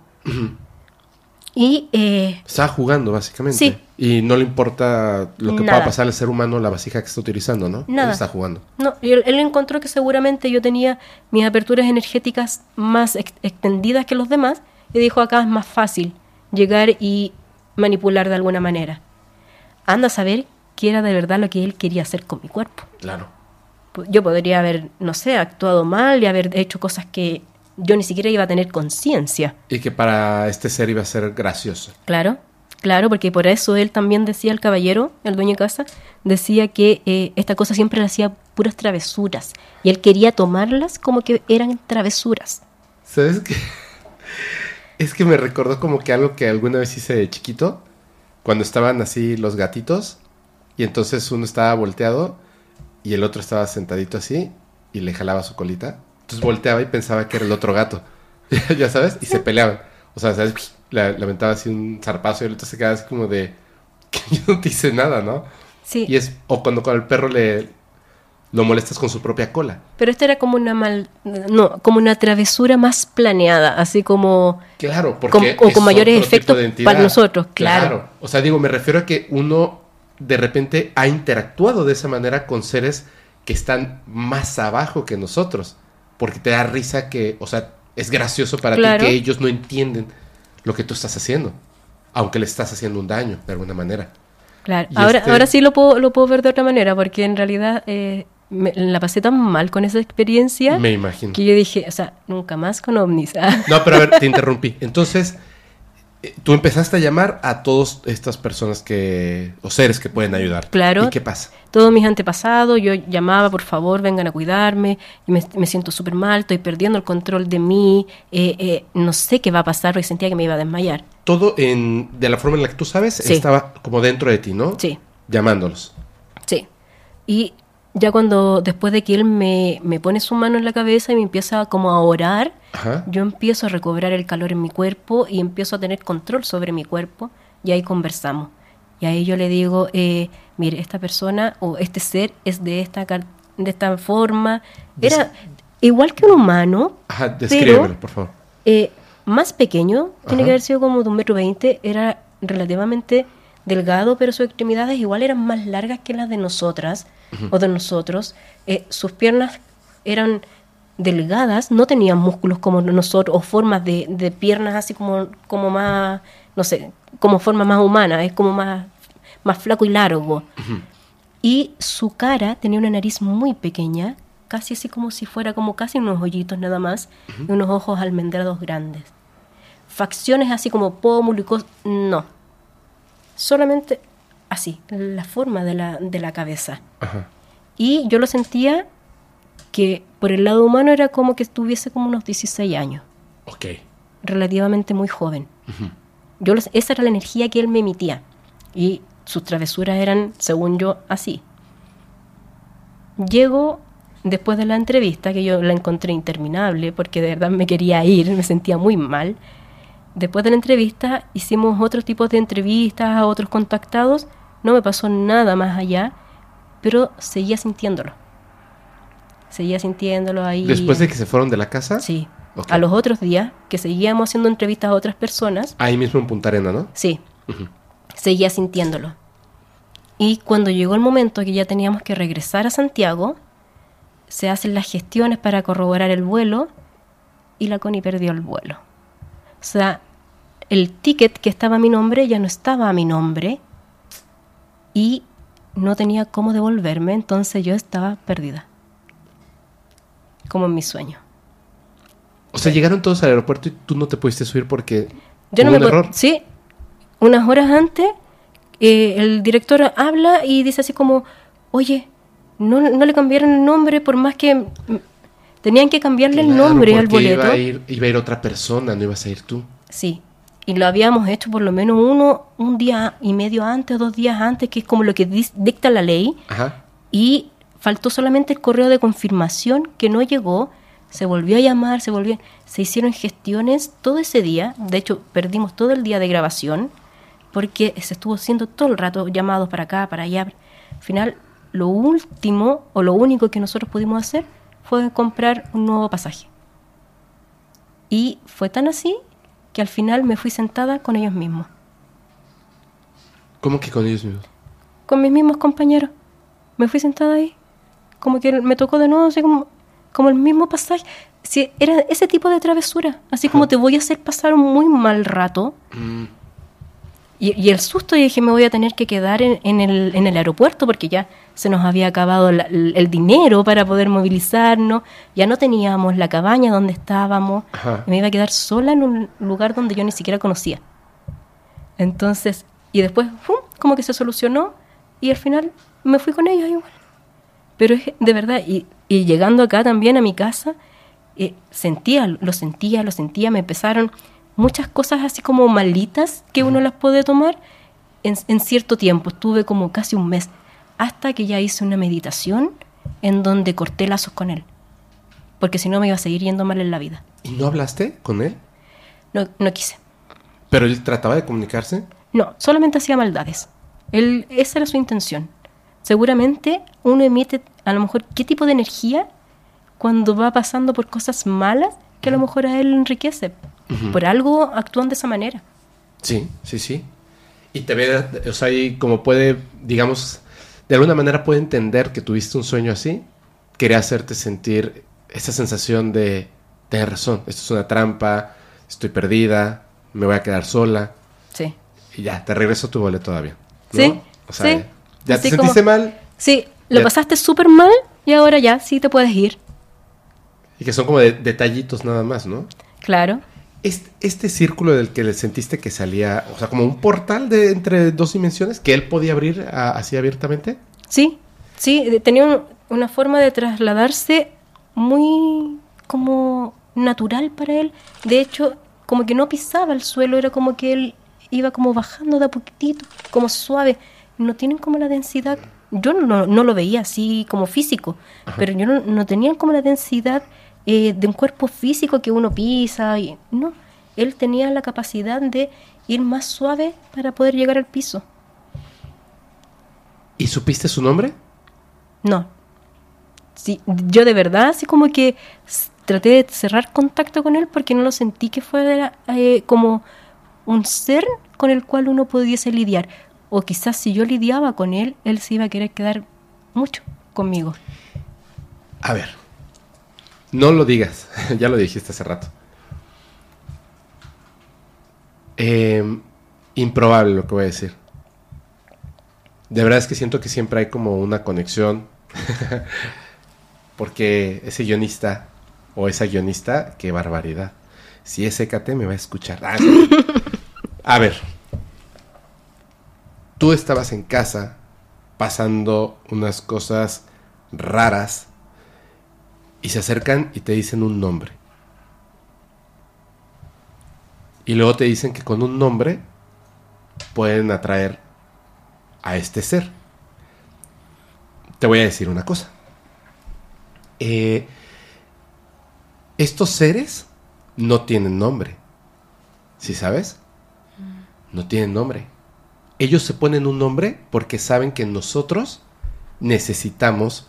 Y eh, Estaba jugando, básicamente. Sí. Y no le importa lo que Nada. pueda pasar al ser humano, la vasija que está utilizando, ¿no? Él está jugando. no, y él, él encontró que seguramente yo tenía mis aperturas energéticas más ex- extendidas que los demás y dijo, acá es más fácil llegar y manipular de alguna manera. Anda a saber era de verdad lo que él quería hacer con mi cuerpo. Claro. Yo podría haber, no sé, actuado mal y haber hecho cosas que yo ni siquiera iba a tener conciencia. Y que para este ser iba a ser gracioso. Claro, claro, porque por eso él también decía, el caballero, el dueño de casa, decía que eh, esta cosa siempre le hacía puras travesuras. Y él quería tomarlas como que eran travesuras. ¿Sabes qué? Es que me recordó como que algo que alguna vez hice de chiquito, cuando estaban así los gatitos, y entonces uno estaba volteado y el otro estaba sentadito así y le jalaba su colita. Entonces volteaba y pensaba que era el otro gato, ya sabes, y se peleaban. O sea, ¿sabes? Le, le aventaba así un zarpazo y el otro se quedaba así como de, que yo no te hice nada, ¿no? Sí, Y es, o cuando con el perro le lo molestas con su propia cola. pero esta era como una mal, no, como una travesura más planeada, así como Claro, porque Con- o con mayores efectos para nosotros, claro. O sea, digo, me refiero a que uno de repente ha interactuado de esa manera con seres que están más abajo que nosotros, porque te da risa que, o sea, es gracioso para Claro. ti que ellos no entienden lo que tú estás haciendo, aunque le estás haciendo un daño de alguna manera. Claro, Y ahora, este- ahora sí lo puedo, lo puedo ver de otra manera, porque en realidad eh, me- la pasé tan mal con esa experiencia Me imagino. que yo dije, o sea, nunca más con ovnis. Ah, No, pero a ver, te interrumpí. Entonces, tú empezaste a llamar a todas estas personas que, o seres que pueden ayudar. Claro. ¿Y qué pasa? Todos mis antepasados, yo llamaba, por favor, vengan a cuidarme, me siento súper mal, estoy perdiendo el control de mí, eh, eh, no sé qué va a pasar, porque sentía que me iba a desmayar. Todo en, de la forma en la que tú sabes, Sí. estaba como dentro de ti, ¿no? Sí. Llamándolos. Sí. Y ya cuando, después de que él me, me pone su mano en la cabeza y me empieza como a orar, Ajá. yo empiezo a recobrar el calor en mi cuerpo y empiezo a tener control sobre mi cuerpo y ahí conversamos. Y ahí yo le digo, eh, mire, esta persona o este ser es de esta, de esta forma. Era igual que un humano, Ajá, descríbemelo, por favor. eh, más pequeño, tiene que haber sido como de un metro veinte, era relativamente delgado, pero sus extremidades igual eran más largas que las de nosotras o de nosotros. Eh, sus piernas eran delgadas, no tenían músculos como nosotros, o formas de, de piernas así como, como más, no sé, como forma más humana, es como más, más flaco y largo. Y su cara tenía una nariz muy pequeña, casi así como si fuera como casi unos hoyitos nada más, y unos ojos almendrados grandes. Facciones así como pómulo y cosas, no. Solamente así, la forma de la, de la cabeza. Ajá. Y yo lo sentía que por el lado humano era como que estuviese como unos 16 años, Ok. relativamente muy joven. yo los- esa era la energía que él me emitía. Y sus travesuras eran, según yo, así. Llego después de la entrevista, que yo la encontré interminable, porque de verdad me quería ir, me sentía muy mal. Después de la entrevista hicimos otros tipos de entrevistas a otros contactados. No me pasó nada más allá, pero seguía sintiéndolo. Seguía sintiéndolo ahí. Después de que se fueron de la casa. Sí. A los otros días, que seguíamos haciendo entrevistas a otras personas, Ahí mismo en Punta Arena, ¿no? sí, seguía sintiéndolo. Y cuando llegó el momento que ya teníamos que regresar a Santiago, se hacen las gestiones para corroborar el vuelo y la Connie perdió el vuelo. O sea, el ticket que estaba a mi nombre ya no estaba a mi nombre y no tenía cómo devolverme, entonces yo estaba perdida. Como en mi sueño. O sea, llegaron todos al aeropuerto y tú no te pudiste subir porque Yo no me un error. Sí, unas horas antes, eh, el director habla y dice así como, oye, no, no le cambiaron el nombre por más que tenían que cambiarle el nombre al boleto. Iba a, ir, iba a ir otra persona, no ibas a ir tú. Sí, y lo habíamos hecho por lo menos uno, un día y medio antes, dos días antes, que es como lo que dicta la ley. Ajá. Y faltó solamente el correo de confirmación que no llegó. Se volvió a llamar, se volvió, se hicieron gestiones todo ese día. De hecho, perdimos todo el día de grabación porque se estuvo haciendo todo el rato llamados para acá, para allá. Al final, lo último o lo único que nosotros pudimos hacer fue comprar un nuevo pasaje. Y fue tan así que al final me fui sentada con ellos mismos, ¿Cómo que con ellos mismos? con mis mismos compañeros. Me fui sentada ahí, como que me tocó de nuevo, así como, como el mismo pasaje. Sí, era ese tipo de travesura, así como te voy a hacer pasar un muy mal rato. Mm, Y, y el susto, y dije, me voy a tener que quedar en, en el, en el aeropuerto porque ya se nos había acabado la- el, dinero para poder movilizarnos, ya no teníamos la cabaña donde estábamos, y me iba a quedar sola en un lugar donde yo ni siquiera conocía. Entonces, y después, ¡fum! como que se solucionó, y al final me fui con ellos igual. Pero es de verdad, y, y llegando acá también a mi casa, eh, sentía, lo sentía, lo sentía, me empezaron muchas cosas así como malitas que uno las puede tomar en, en cierto tiempo. Estuve como casi un mes, hasta que ya hice una meditación en donde corté lazos con él. Porque si no me iba a seguir yendo mal en la vida. ¿Y no hablaste con él? No, no quise. ¿Pero él trataba de comunicarse? No, solamente hacía maldades. Él, esa era su intención. Seguramente uno emite a lo mejor qué tipo de energía cuando va pasando por cosas malas que a lo mejor a él Por algo actúan de esa manera. Sí, sí, sí. Y te ve, o sea, y como puede, digamos, de alguna manera puede entender que tuviste un sueño así, quería hacerte sentir esa sensación de, tener razón, esto es una trampa, estoy perdida, me voy a quedar sola, Sí. y ya, te regreso tu boleto todavía. ¿no? Sí, O sea, sí. ya Así te sentiste como- mal Sí, lo Ya. pasaste súper mal y ahora ya sí te puedes ir. y que son como de- detallitos nada más, ¿no? Claro. Este, este círculo del que le sentiste que salía, o sea, como un portal de entre dos dimensiones que él podía abrir a- así abiertamente. Sí, sí, tenía un- una forma de trasladarse muy como natural para él. De hecho, como que no pisaba el suelo, era como que él iba como bajando de a poquitito, como suave. No tienen como la densidad, yo no, no lo veía así como físico, pero yo no, no tenían como la densidad eh, de un cuerpo físico que uno pisa. Y, no, él tenía la capacidad de ir más suave para poder llegar al piso. ¿Y supiste su nombre? No. Sí, yo de verdad, así como que traté de cerrar contacto con él porque no lo sentí que fuera eh, como un ser con el cual uno pudiese lidiar. O quizás si yo lidiaba con él, él se iba a querer quedar mucho conmigo. A ver, no lo digas, ya lo dijiste hace rato. Eh, improbable lo que voy a decir. De verdad es que siento que siempre hay como una conexión. Porque ese guionista o esa guionista, qué barbaridad. Si es EKT me va a escuchar. Ah, a ver. Tú estabas en casa pasando unas cosas raras y se acercan y te dicen un nombre. Y luego te dicen que con un nombre pueden atraer a este ser. Te voy a decir una cosa. Eh, estos seres no tienen nombre. ¿Sí sabes? No tienen nombre. Ellos se ponen un nombre porque saben que nosotros necesitamos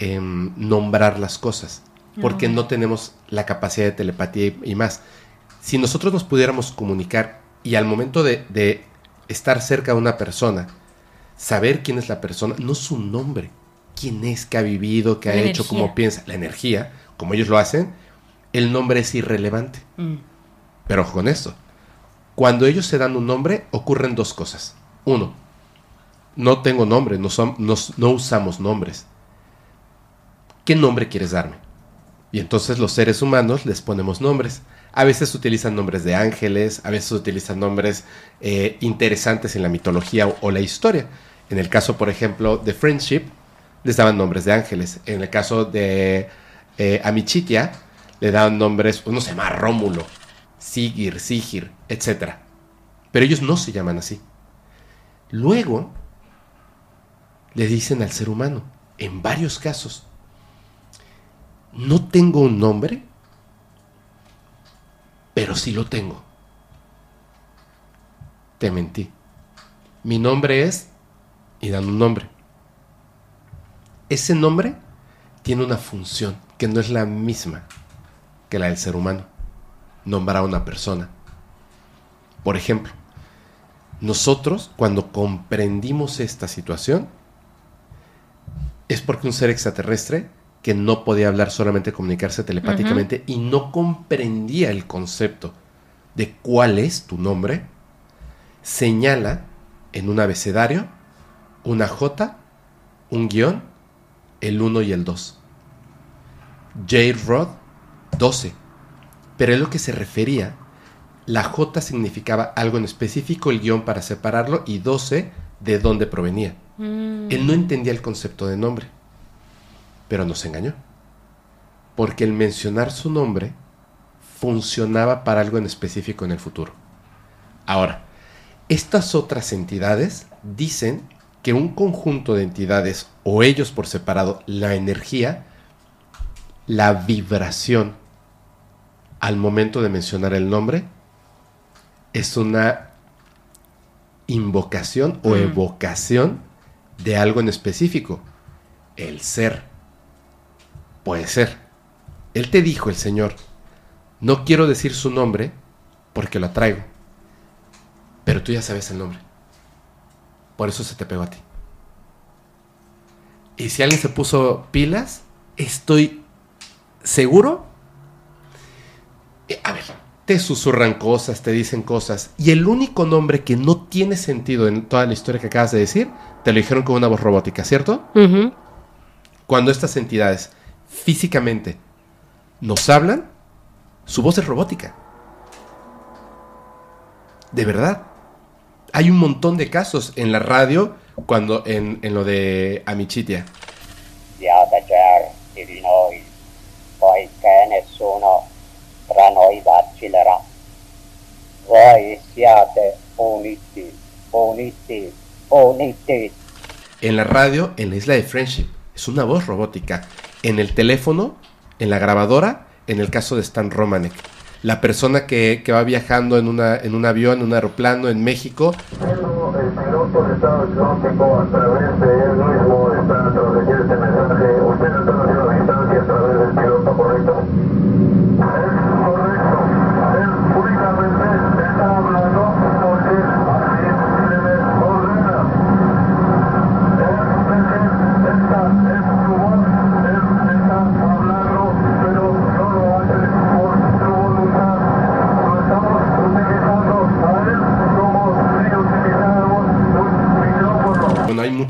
em, nombrar las cosas. Porque no tenemos la capacidad de telepatía y, y más. Si nosotros nos pudiéramos comunicar y al momento de, de estar cerca de una persona, saber quién es la persona, no su nombre, quién es, qué ha vivido, qué ha La hecho, energía. cómo piensa, la energía, como ellos lo hacen, el nombre es irrelevante. Mm. Pero ojo con esto. Cuando ellos se dan un nombre, ocurren dos cosas. Uno, no tengo nombre, no usamos nombres. ¿Qué nombre quieres darme? Y entonces los seres humanos les ponemos nombres. A veces utilizan nombres de ángeles, a veces utilizan nombres eh, interesantes en la mitología o, la historia. En el caso, por ejemplo, de Friendship, les daban nombres de ángeles. En el caso de eh, Amichitia, le daban nombres, uno se llama Rómulo, Sigir, Sigir, etc. Pero ellos no se llaman así. Luego, le dicen al ser humano, en varios casos, no tengo un nombre, pero sí lo tengo. Te mentí. Mi nombre es... Y dan un nombre. Ese nombre tiene una función que no es la misma que la del ser humano. Nombrar a una persona. Por ejemplo, nosotros cuando comprendimos esta situación es porque un ser extraterrestre que no podía hablar solamente comunicarse telepáticamente y no comprendía el concepto de cuál es tu nombre, señala en un abecedario una J, un guion, el 1 y el 2. J-Rod 12. Pero es lo que se refería. La J significaba algo en específico, el guion para separarlo y 12 de dónde provenía. Él no entendía el concepto de nombre, pero nos engañó. Porque el mencionar su nombre funcionaba para algo en específico en el futuro. Ahora, estas otras entidades dicen que un conjunto de entidades o ellos por separado, la energía, la vibración al momento de mencionar el nombre es una invocación o evocación de algo en específico. El ser. Puede ser. Él te dijo, el Señor, no quiero decir su nombre porque lo atraigo. Pero tú ya sabes el nombre. Por eso se te pegó a ti. Y si alguien se puso pilas, estoy seguro. A ver, te susurran cosas, te dicen cosas. Y el único nombre que no tiene sentido en toda la historia que acabas de decir, te lo dijeron con una voz robótica, ¿cierto? Cuando estas entidades físicamente nos hablan, su voz es robótica. De verdad. Hay un montón de casos en la radio cuando en, en lo de Amichitia. En la radio, en la isla de Friendship. Es una voz robótica. En el teléfono, en la grabadora, en el caso de Stan Romanek. La persona que, que va viajando en, una, en un avión, en un aeroplano en México, El piloto de estado hipnótico a través de él mismo está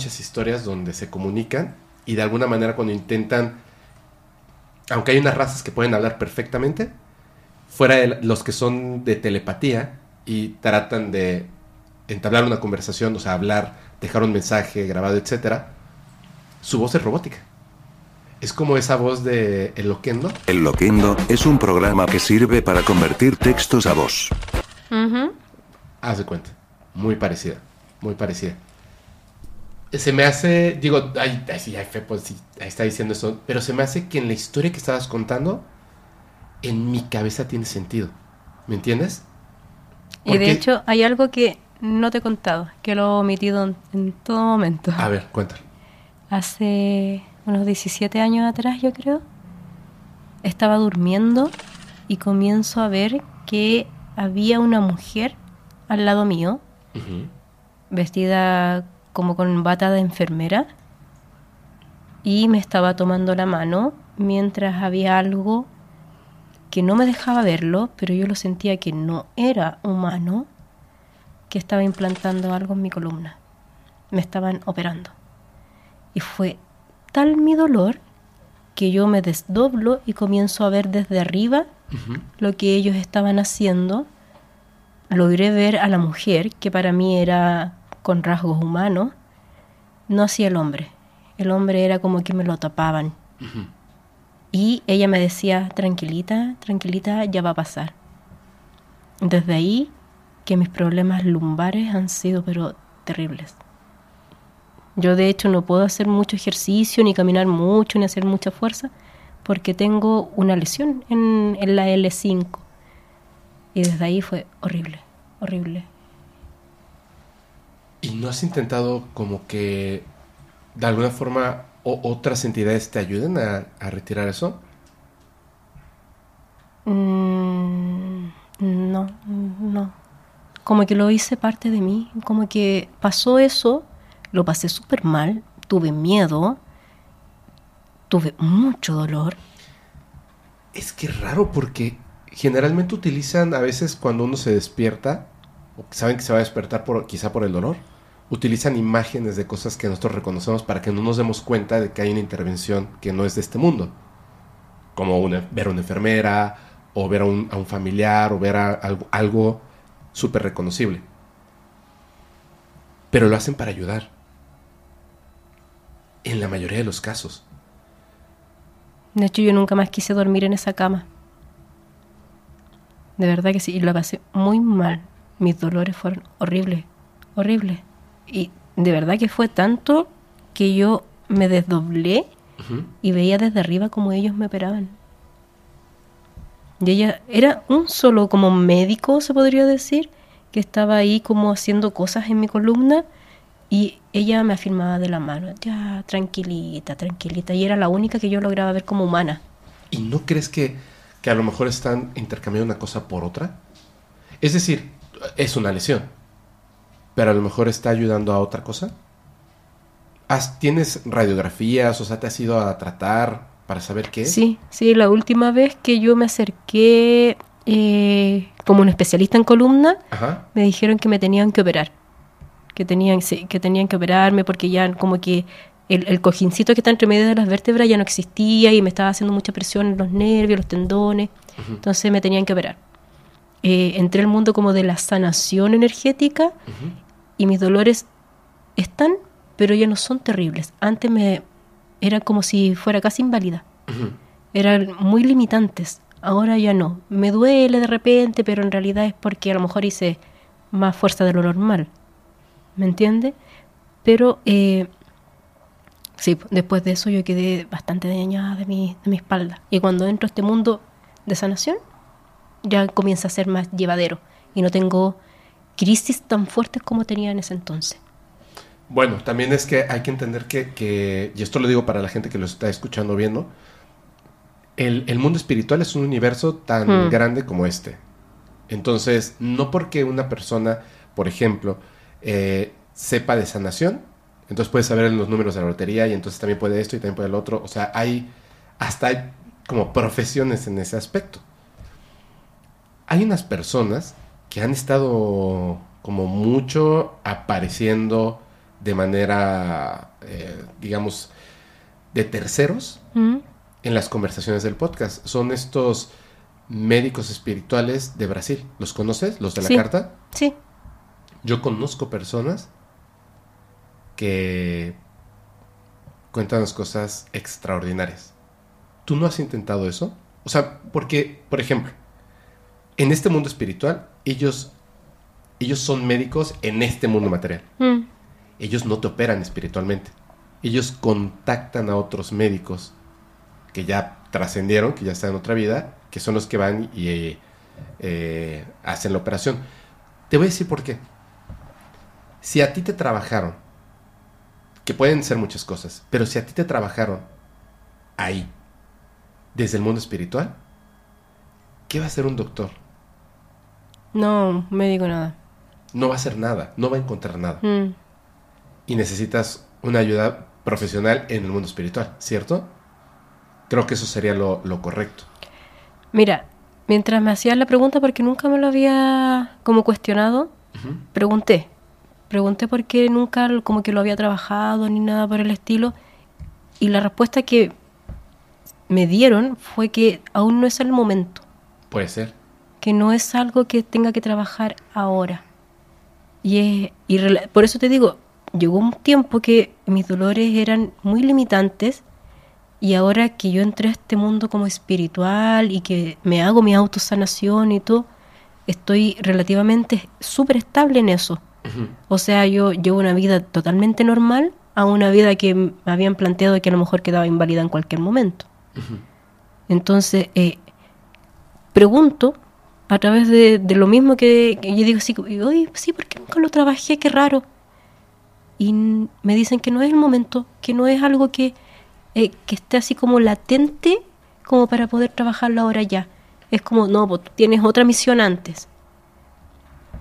muchas historias donde se comunican y de alguna manera cuando intentan, aunque hay unas razas que pueden hablar perfectamente, fuera de los que son de telepatía y tratan de entablar una conversación, o sea, hablar, dejar un mensaje grabado, etcétera, su voz es robótica. Es como esa voz de El Loquendo. El Loquendo es un programa que sirve para convertir textos a voz. Haz de cuenta. Muy parecida. Muy parecida. Se me hace, digo, ay, ay, sí, ay, fe, pues sí, ahí está diciendo eso, pero se me hace que en la historia que estabas contando, en mi cabeza tiene sentido. ¿Me entiendes? Y de Porque- hecho hay algo que no te he contado, que lo he omitido en, en todo momento. A ver, cuéntalo. Hace unos 17 años atrás, yo creo, estaba durmiendo y comienzo a ver que había una mujer al lado mío, vestida como con bata de enfermera, y me estaba tomando la mano mientras había algo que no me dejaba verlo, pero yo lo sentía que no era humano, que estaba implantando algo en mi columna. Me estaban operando. Y fue tal mi dolor que yo me desdoblo y comienzo a ver desde arriba lo que ellos estaban haciendo. Logré ver a la mujer, que para mí era con rasgos humanos, no hacia el hombre. El hombre era como que me lo tapaban. Y ella me decía, tranquilita, tranquilita, ya va a pasar. Desde ahí que mis problemas lumbares han sido pero terribles. Yo de hecho no puedo hacer mucho ejercicio, ni caminar mucho, ni hacer mucha fuerza, porque tengo una lesión en, en la L5. Y desde ahí fue horrible, horrible. ¿Y no has intentado como que de alguna forma o- otras entidades te ayuden a, a retirar eso? Mm, no, no. Como que lo hice parte de mí, como que pasó eso, lo pasé súper mal, tuve miedo, tuve mucho dolor. Es que es raro porque generalmente utilizan a veces cuando uno se despierta, o saben que se va a despertar por, quizá por el dolor, utilizan imágenes de cosas que nosotros reconocemos para que no nos demos cuenta de que hay una intervención que no es de este mundo. Como ver a una enfermera, o ver a un, a un familiar, o ver a algo, algo súper reconocible. Pero lo hacen para ayudar. En la mayoría de los casos. De hecho, yo nunca más quise dormir en esa cama. De verdad que sí, y lo pasé muy mal. Mis dolores fueron horribles, horribles. Y de verdad que fue tanto que yo me desdoblé y veía desde arriba como ellos me operaban. Y ella era un solo como médico, se podría decir, que estaba ahí como haciendo cosas en mi columna y ella me afirmaba de la mano, ya, tranquilita, tranquilita. Y era la única que yo lograba ver como humana. ¿Y no crees que, que a lo mejor están intercambiando una cosa por otra? Es decir, es una lesión, pero a lo mejor está ayudando a otra cosa. ¿Has- ¿Tienes radiografías? O sea, ¿te has ido a tratar para saber qué? Sí, sí, la última vez que yo me acerqué eh, como un especialista en columna, Ajá. me dijeron que me tenían que operar. Que tenían, sí, que tenían que operarme porque ya como que el, el cojincito que está entre medio de las vértebras ya no existía y me estaba haciendo mucha presión en los nervios, los tendones. Entonces me tenían que operar. Eh, entré al mundo como de la sanación energética y mis dolores están, pero ya no son terribles. Antes me era como si fuera casi inválida. Eran muy limitantes. Ahora ya no. Me duele de repente, pero en realidad es porque a lo mejor hice más fuerza de lo normal. ¿Me entiende? Pero eh, sí, después de eso yo quedé bastante dañada de mi, de mi espalda. Y cuando entro a este mundo de sanación, ya comienza a ser más llevadero. Y no tengo crisis tan fuertes como tenía en ese entonces. Bueno, también es que hay que entender que, que- y esto lo digo para la gente que lo está escuchando o viendo, el, el mundo espiritual es un universo tan Hmm. grande como este. Entonces, no porque una persona, por ejemplo, eh, sepa de sanación, entonces puede saber los números de la lotería y entonces también puede esto y también puede el otro. O sea, hay hasta hay como profesiones en ese aspecto. Hay unas personas que han estado como mucho apareciendo de manera, eh, digamos, de terceros Mm. en las conversaciones del podcast. Son estos médicos espirituales de Brasil. ¿Los conoces? ¿Los de la Sí. carta? Sí. Yo conozco personas que cuentan las cosas extraordinarias. ¿Tú no has intentado eso? O sea, porque, por ejemplo, en este mundo espiritual, ellos, ellos son médicos en este mundo material. Mm. Ellos no te operan espiritualmente. Ellos contactan a otros médicos que ya trascendieron, que ya están en otra vida, que son los que van y eh, eh, hacen la operación. Te voy a decir por qué. Si a ti te trabajaron, que pueden ser muchas cosas, pero si a ti te trabajaron ahí, desde el mundo espiritual, ¿qué va a hacer un doctor? No, me digo nada. No va a hacer nada, no va a encontrar nada. Mm. Y necesitas una ayuda profesional en el mundo espiritual, ¿cierto? Creo que eso sería lo, lo correcto. Mira, mientras me hacías la pregunta, porque nunca me lo había como cuestionado, pregunté. Pregunté por qué nunca como que lo había trabajado ni nada por el estilo. Y la respuesta que me dieron fue que aún no es el momento, Puede ser. Que no es algo que tenga que trabajar ahora. Y, es, y por eso te digo, llegó un tiempo que mis dolores eran muy limitantes y ahora que yo entré a este mundo como espiritual y que me hago mi autosanación y todo, estoy relativamente súper estable en eso. O sea, yo llevo una vida totalmente normal a una vida que me habían planteado que a lo mejor quedaba inválida en cualquier momento. Entonces, eh, pregunto a través de, de lo mismo que, que yo digo así, oye, sí, porque nunca lo trabajé, qué raro. Y me dicen que no es el momento, que no es algo que, eh, que esté así como latente como para poder trabajarlo ahora ya. Es como, no, pues tú tienes otra misión antes.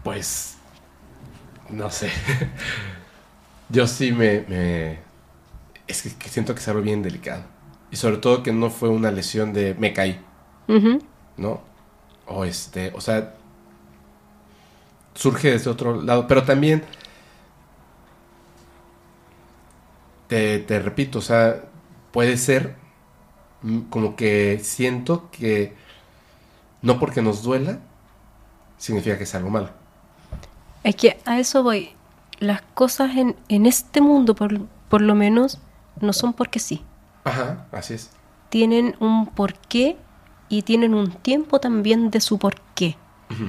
Pues, no sé. Yo sí me, me- Es que, que siento que es algo bien delicado. Y sobre todo que no fue una lesión de me caí. ¿no? O este, o sea, surge desde otro lado. Pero también, te, te repito, o sea, puede ser como que siento que no porque nos duela, significa que es algo malo. Es que a eso voy. Las cosas en, en este mundo, por, por lo menos, no son porque sí. Ajá, así es. Tienen un porqué y tienen un tiempo también de su porqué. Ujú.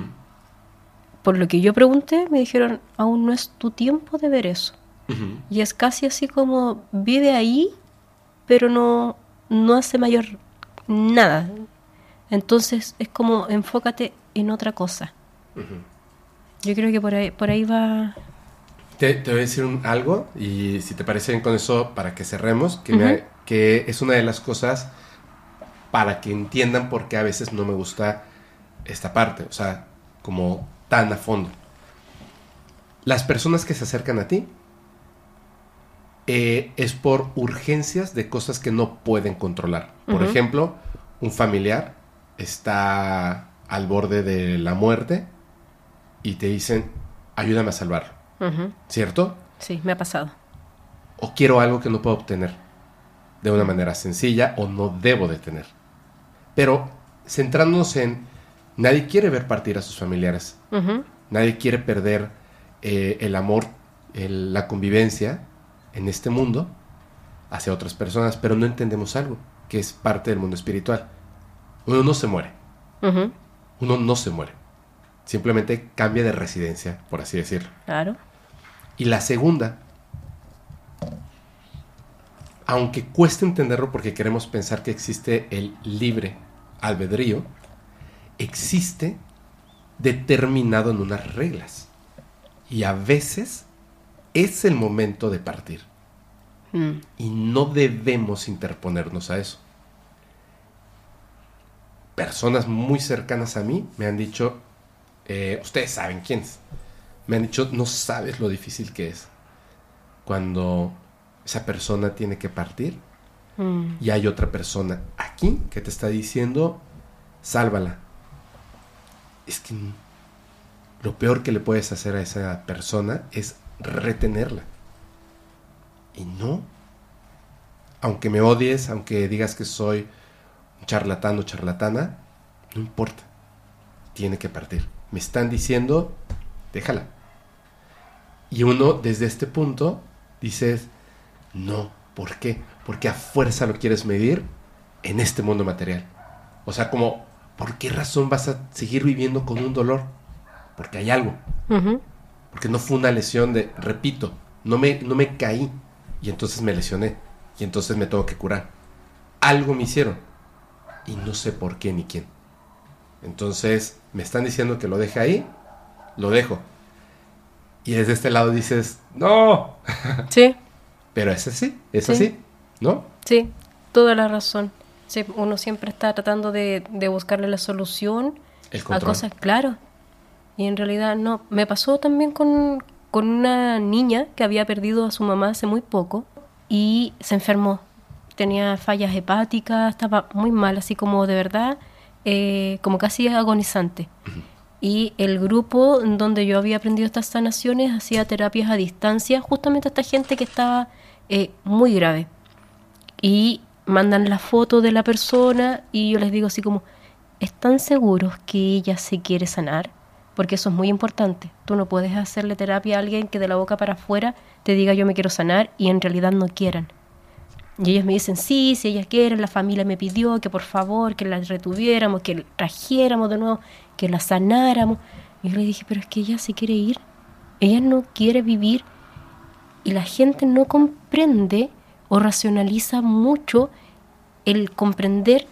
Por lo que yo pregunté, me dijeron, aún no es tu tiempo de ver eso. Y es casi así como vive ahí, pero no, no hace mayor nada. Entonces es como enfócate en otra cosa. Yo creo que por ahí, por ahí va. Te, te voy a decir un- algo y si te parece bien con eso, para que cerremos, que, me- que es una de las cosas para que entiendan por qué a veces no me gusta esta parte, o sea, como tan a fondo. Las personas que se acercan a ti eh, es por urgencias de cosas que no pueden controlar. Por ejemplo, un familiar está al borde de la muerte y te dicen, ayúdame a salvarlo. ¿Cierto? Sí, me ha pasado. O quiero algo que no puedo obtener de una manera sencilla o no debo de tener. Pero centrándonos en, nadie quiere ver partir a sus familiares. Nadie quiere perder eh, el amor, el- la convivencia en este mundo hacia otras personas, pero no entendemos algo, que es parte del mundo espiritual. Uno no se muere, uno no se muere. Simplemente cambia de residencia, por así decirlo. Claro. Y la segunda, aunque cueste entenderlo porque queremos pensar que existe el libre albedrío, existe determinado en unas reglas. Y a veces es el momento de partir. Mm. Y no debemos interponernos a eso. Personas muy cercanas a mí me han dicho, eh, ustedes saben quiénes, me han dicho, no sabes lo difícil que es cuando esa persona tiene que partir Mm. y hay otra persona aquí que te está diciendo, sálvala. Es que lo peor que le puedes hacer a esa persona es retenerla. Y no. Aunque me odies, aunque digas que soy un charlatán o charlatana, no importa. Tiene que partir. Me están diciendo, déjala. Y uno desde este punto dices, no, ¿por qué? Porque a fuerza lo quieres medir en este mundo material. O sea, como, ¿por qué razón vas a seguir viviendo con un dolor? Porque hay algo. Porque no fue una lesión de, repito, no me, no me caí y entonces me lesioné y entonces me tengo que curar. Algo me hicieron y no sé por qué ni quién. Entonces me están diciendo que lo deje ahí, lo dejo. Y desde este lado dices, no, Sí, pero es así, es Sí. así, ¿no? sí, toda la razón. Sí, uno siempre está tratando de, de buscarle la solución a cosas, claro. Y en realidad no. Me pasó también con, con una niña que había perdido a su mamá hace muy poco y se enfermó. Tenía fallas hepáticas, estaba muy mal, así como de verdad, eh, como casi agonizante. Y el grupo donde yo había aprendido estas sanaciones hacía terapias a distancia, justamente a esta gente que estaba eh, muy grave. Y mandan la foto de la persona y yo les digo así como, ¿están seguros que ella se quiere sanar? Porque eso es muy importante. Tú no puedes hacerle terapia a alguien que de la boca para afuera te diga yo me quiero sanar y en realidad no quieran. Y ellos me dicen, sí, si ellas quieren, la familia me pidió que por favor, que la retuviéramos, que trajéramos de nuevo, que la sanáramos. Y yo le dije, pero es que ella se quiere ir, ella no quiere vivir. Y la gente no comprende o racionaliza mucho el comprender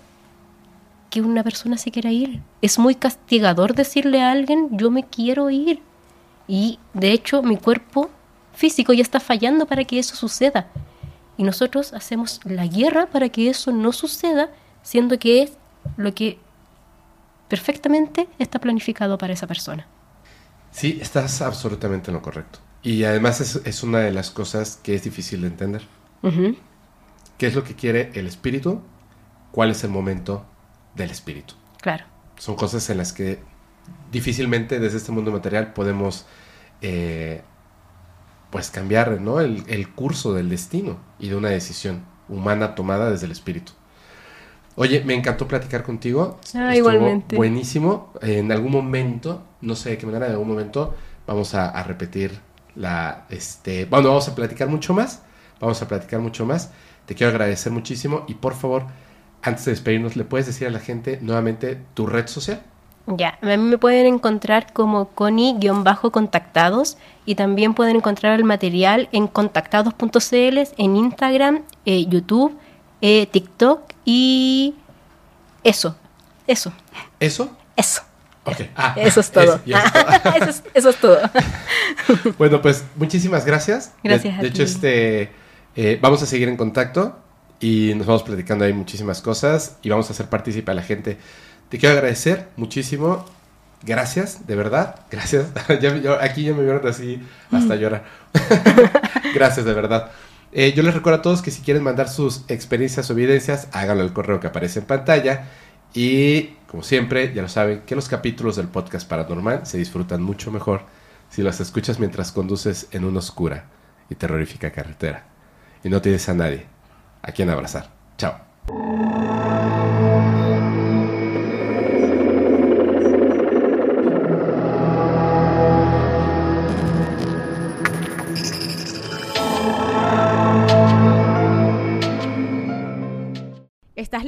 que una persona se quiera ir. Es muy castigador decirle a alguien, yo me quiero ir. Y de hecho mi cuerpo físico ya está fallando para que eso suceda. Y nosotros hacemos la guerra para que eso no suceda, siendo que es lo que perfectamente está planificado para esa persona. Sí, estás absolutamente en lo correcto. Y además es, es una de las cosas que es difícil de entender. ¿Qué es lo que quiere el espíritu? ¿Cuál es el momento del espíritu? Claro. Son cosas en las que difícilmente desde este mundo material podemos eh, pues cambiar ¿no? el, el curso del destino y de una decisión humana tomada desde el espíritu. Oye, me encantó platicar contigo. Ah, Estuvo igualmente. Buenísimo. En algún momento, no sé de qué manera, en algún momento vamos a, a repetir la, este, bueno, vamos a platicar mucho más. Vamos a platicar mucho más. Te quiero agradecer muchísimo y por favor, antes de despedirnos, ¿le puedes decir a la gente nuevamente tu red social? Ya, a mí me pueden encontrar como Connie-contactados y también pueden encontrar el material en contactados.cl, en Instagram, eh, YouTube, eh, TikTok y eso, eso, ¿Eso? eso. Ah, Eso es todo. ya es todo. eso, es, eso es todo. bueno, pues muchísimas gracias. De- Gracias De, a hecho, ti. este, eh, vamos a seguir en contacto y nos vamos platicando ahí muchísimas cosas y vamos a hacer partícipe a la gente. Te quiero agradecer muchísimo. Gracias, de verdad. Gracias. Ya me- yo- aquí ya me vieron así hasta llorar. Gracias, de verdad. Eh, yo les recuerdo a todos que si quieren mandar sus experiencias o evidencias, háganlo al correo que aparece en pantalla. Y como siempre, ya lo saben, que los capítulos del podcast paranormal se disfrutan mucho mejor si los escuchas mientras conduces en una oscura y terrorífica carretera. Y no tienes a nadie a quien abrazar. Chao.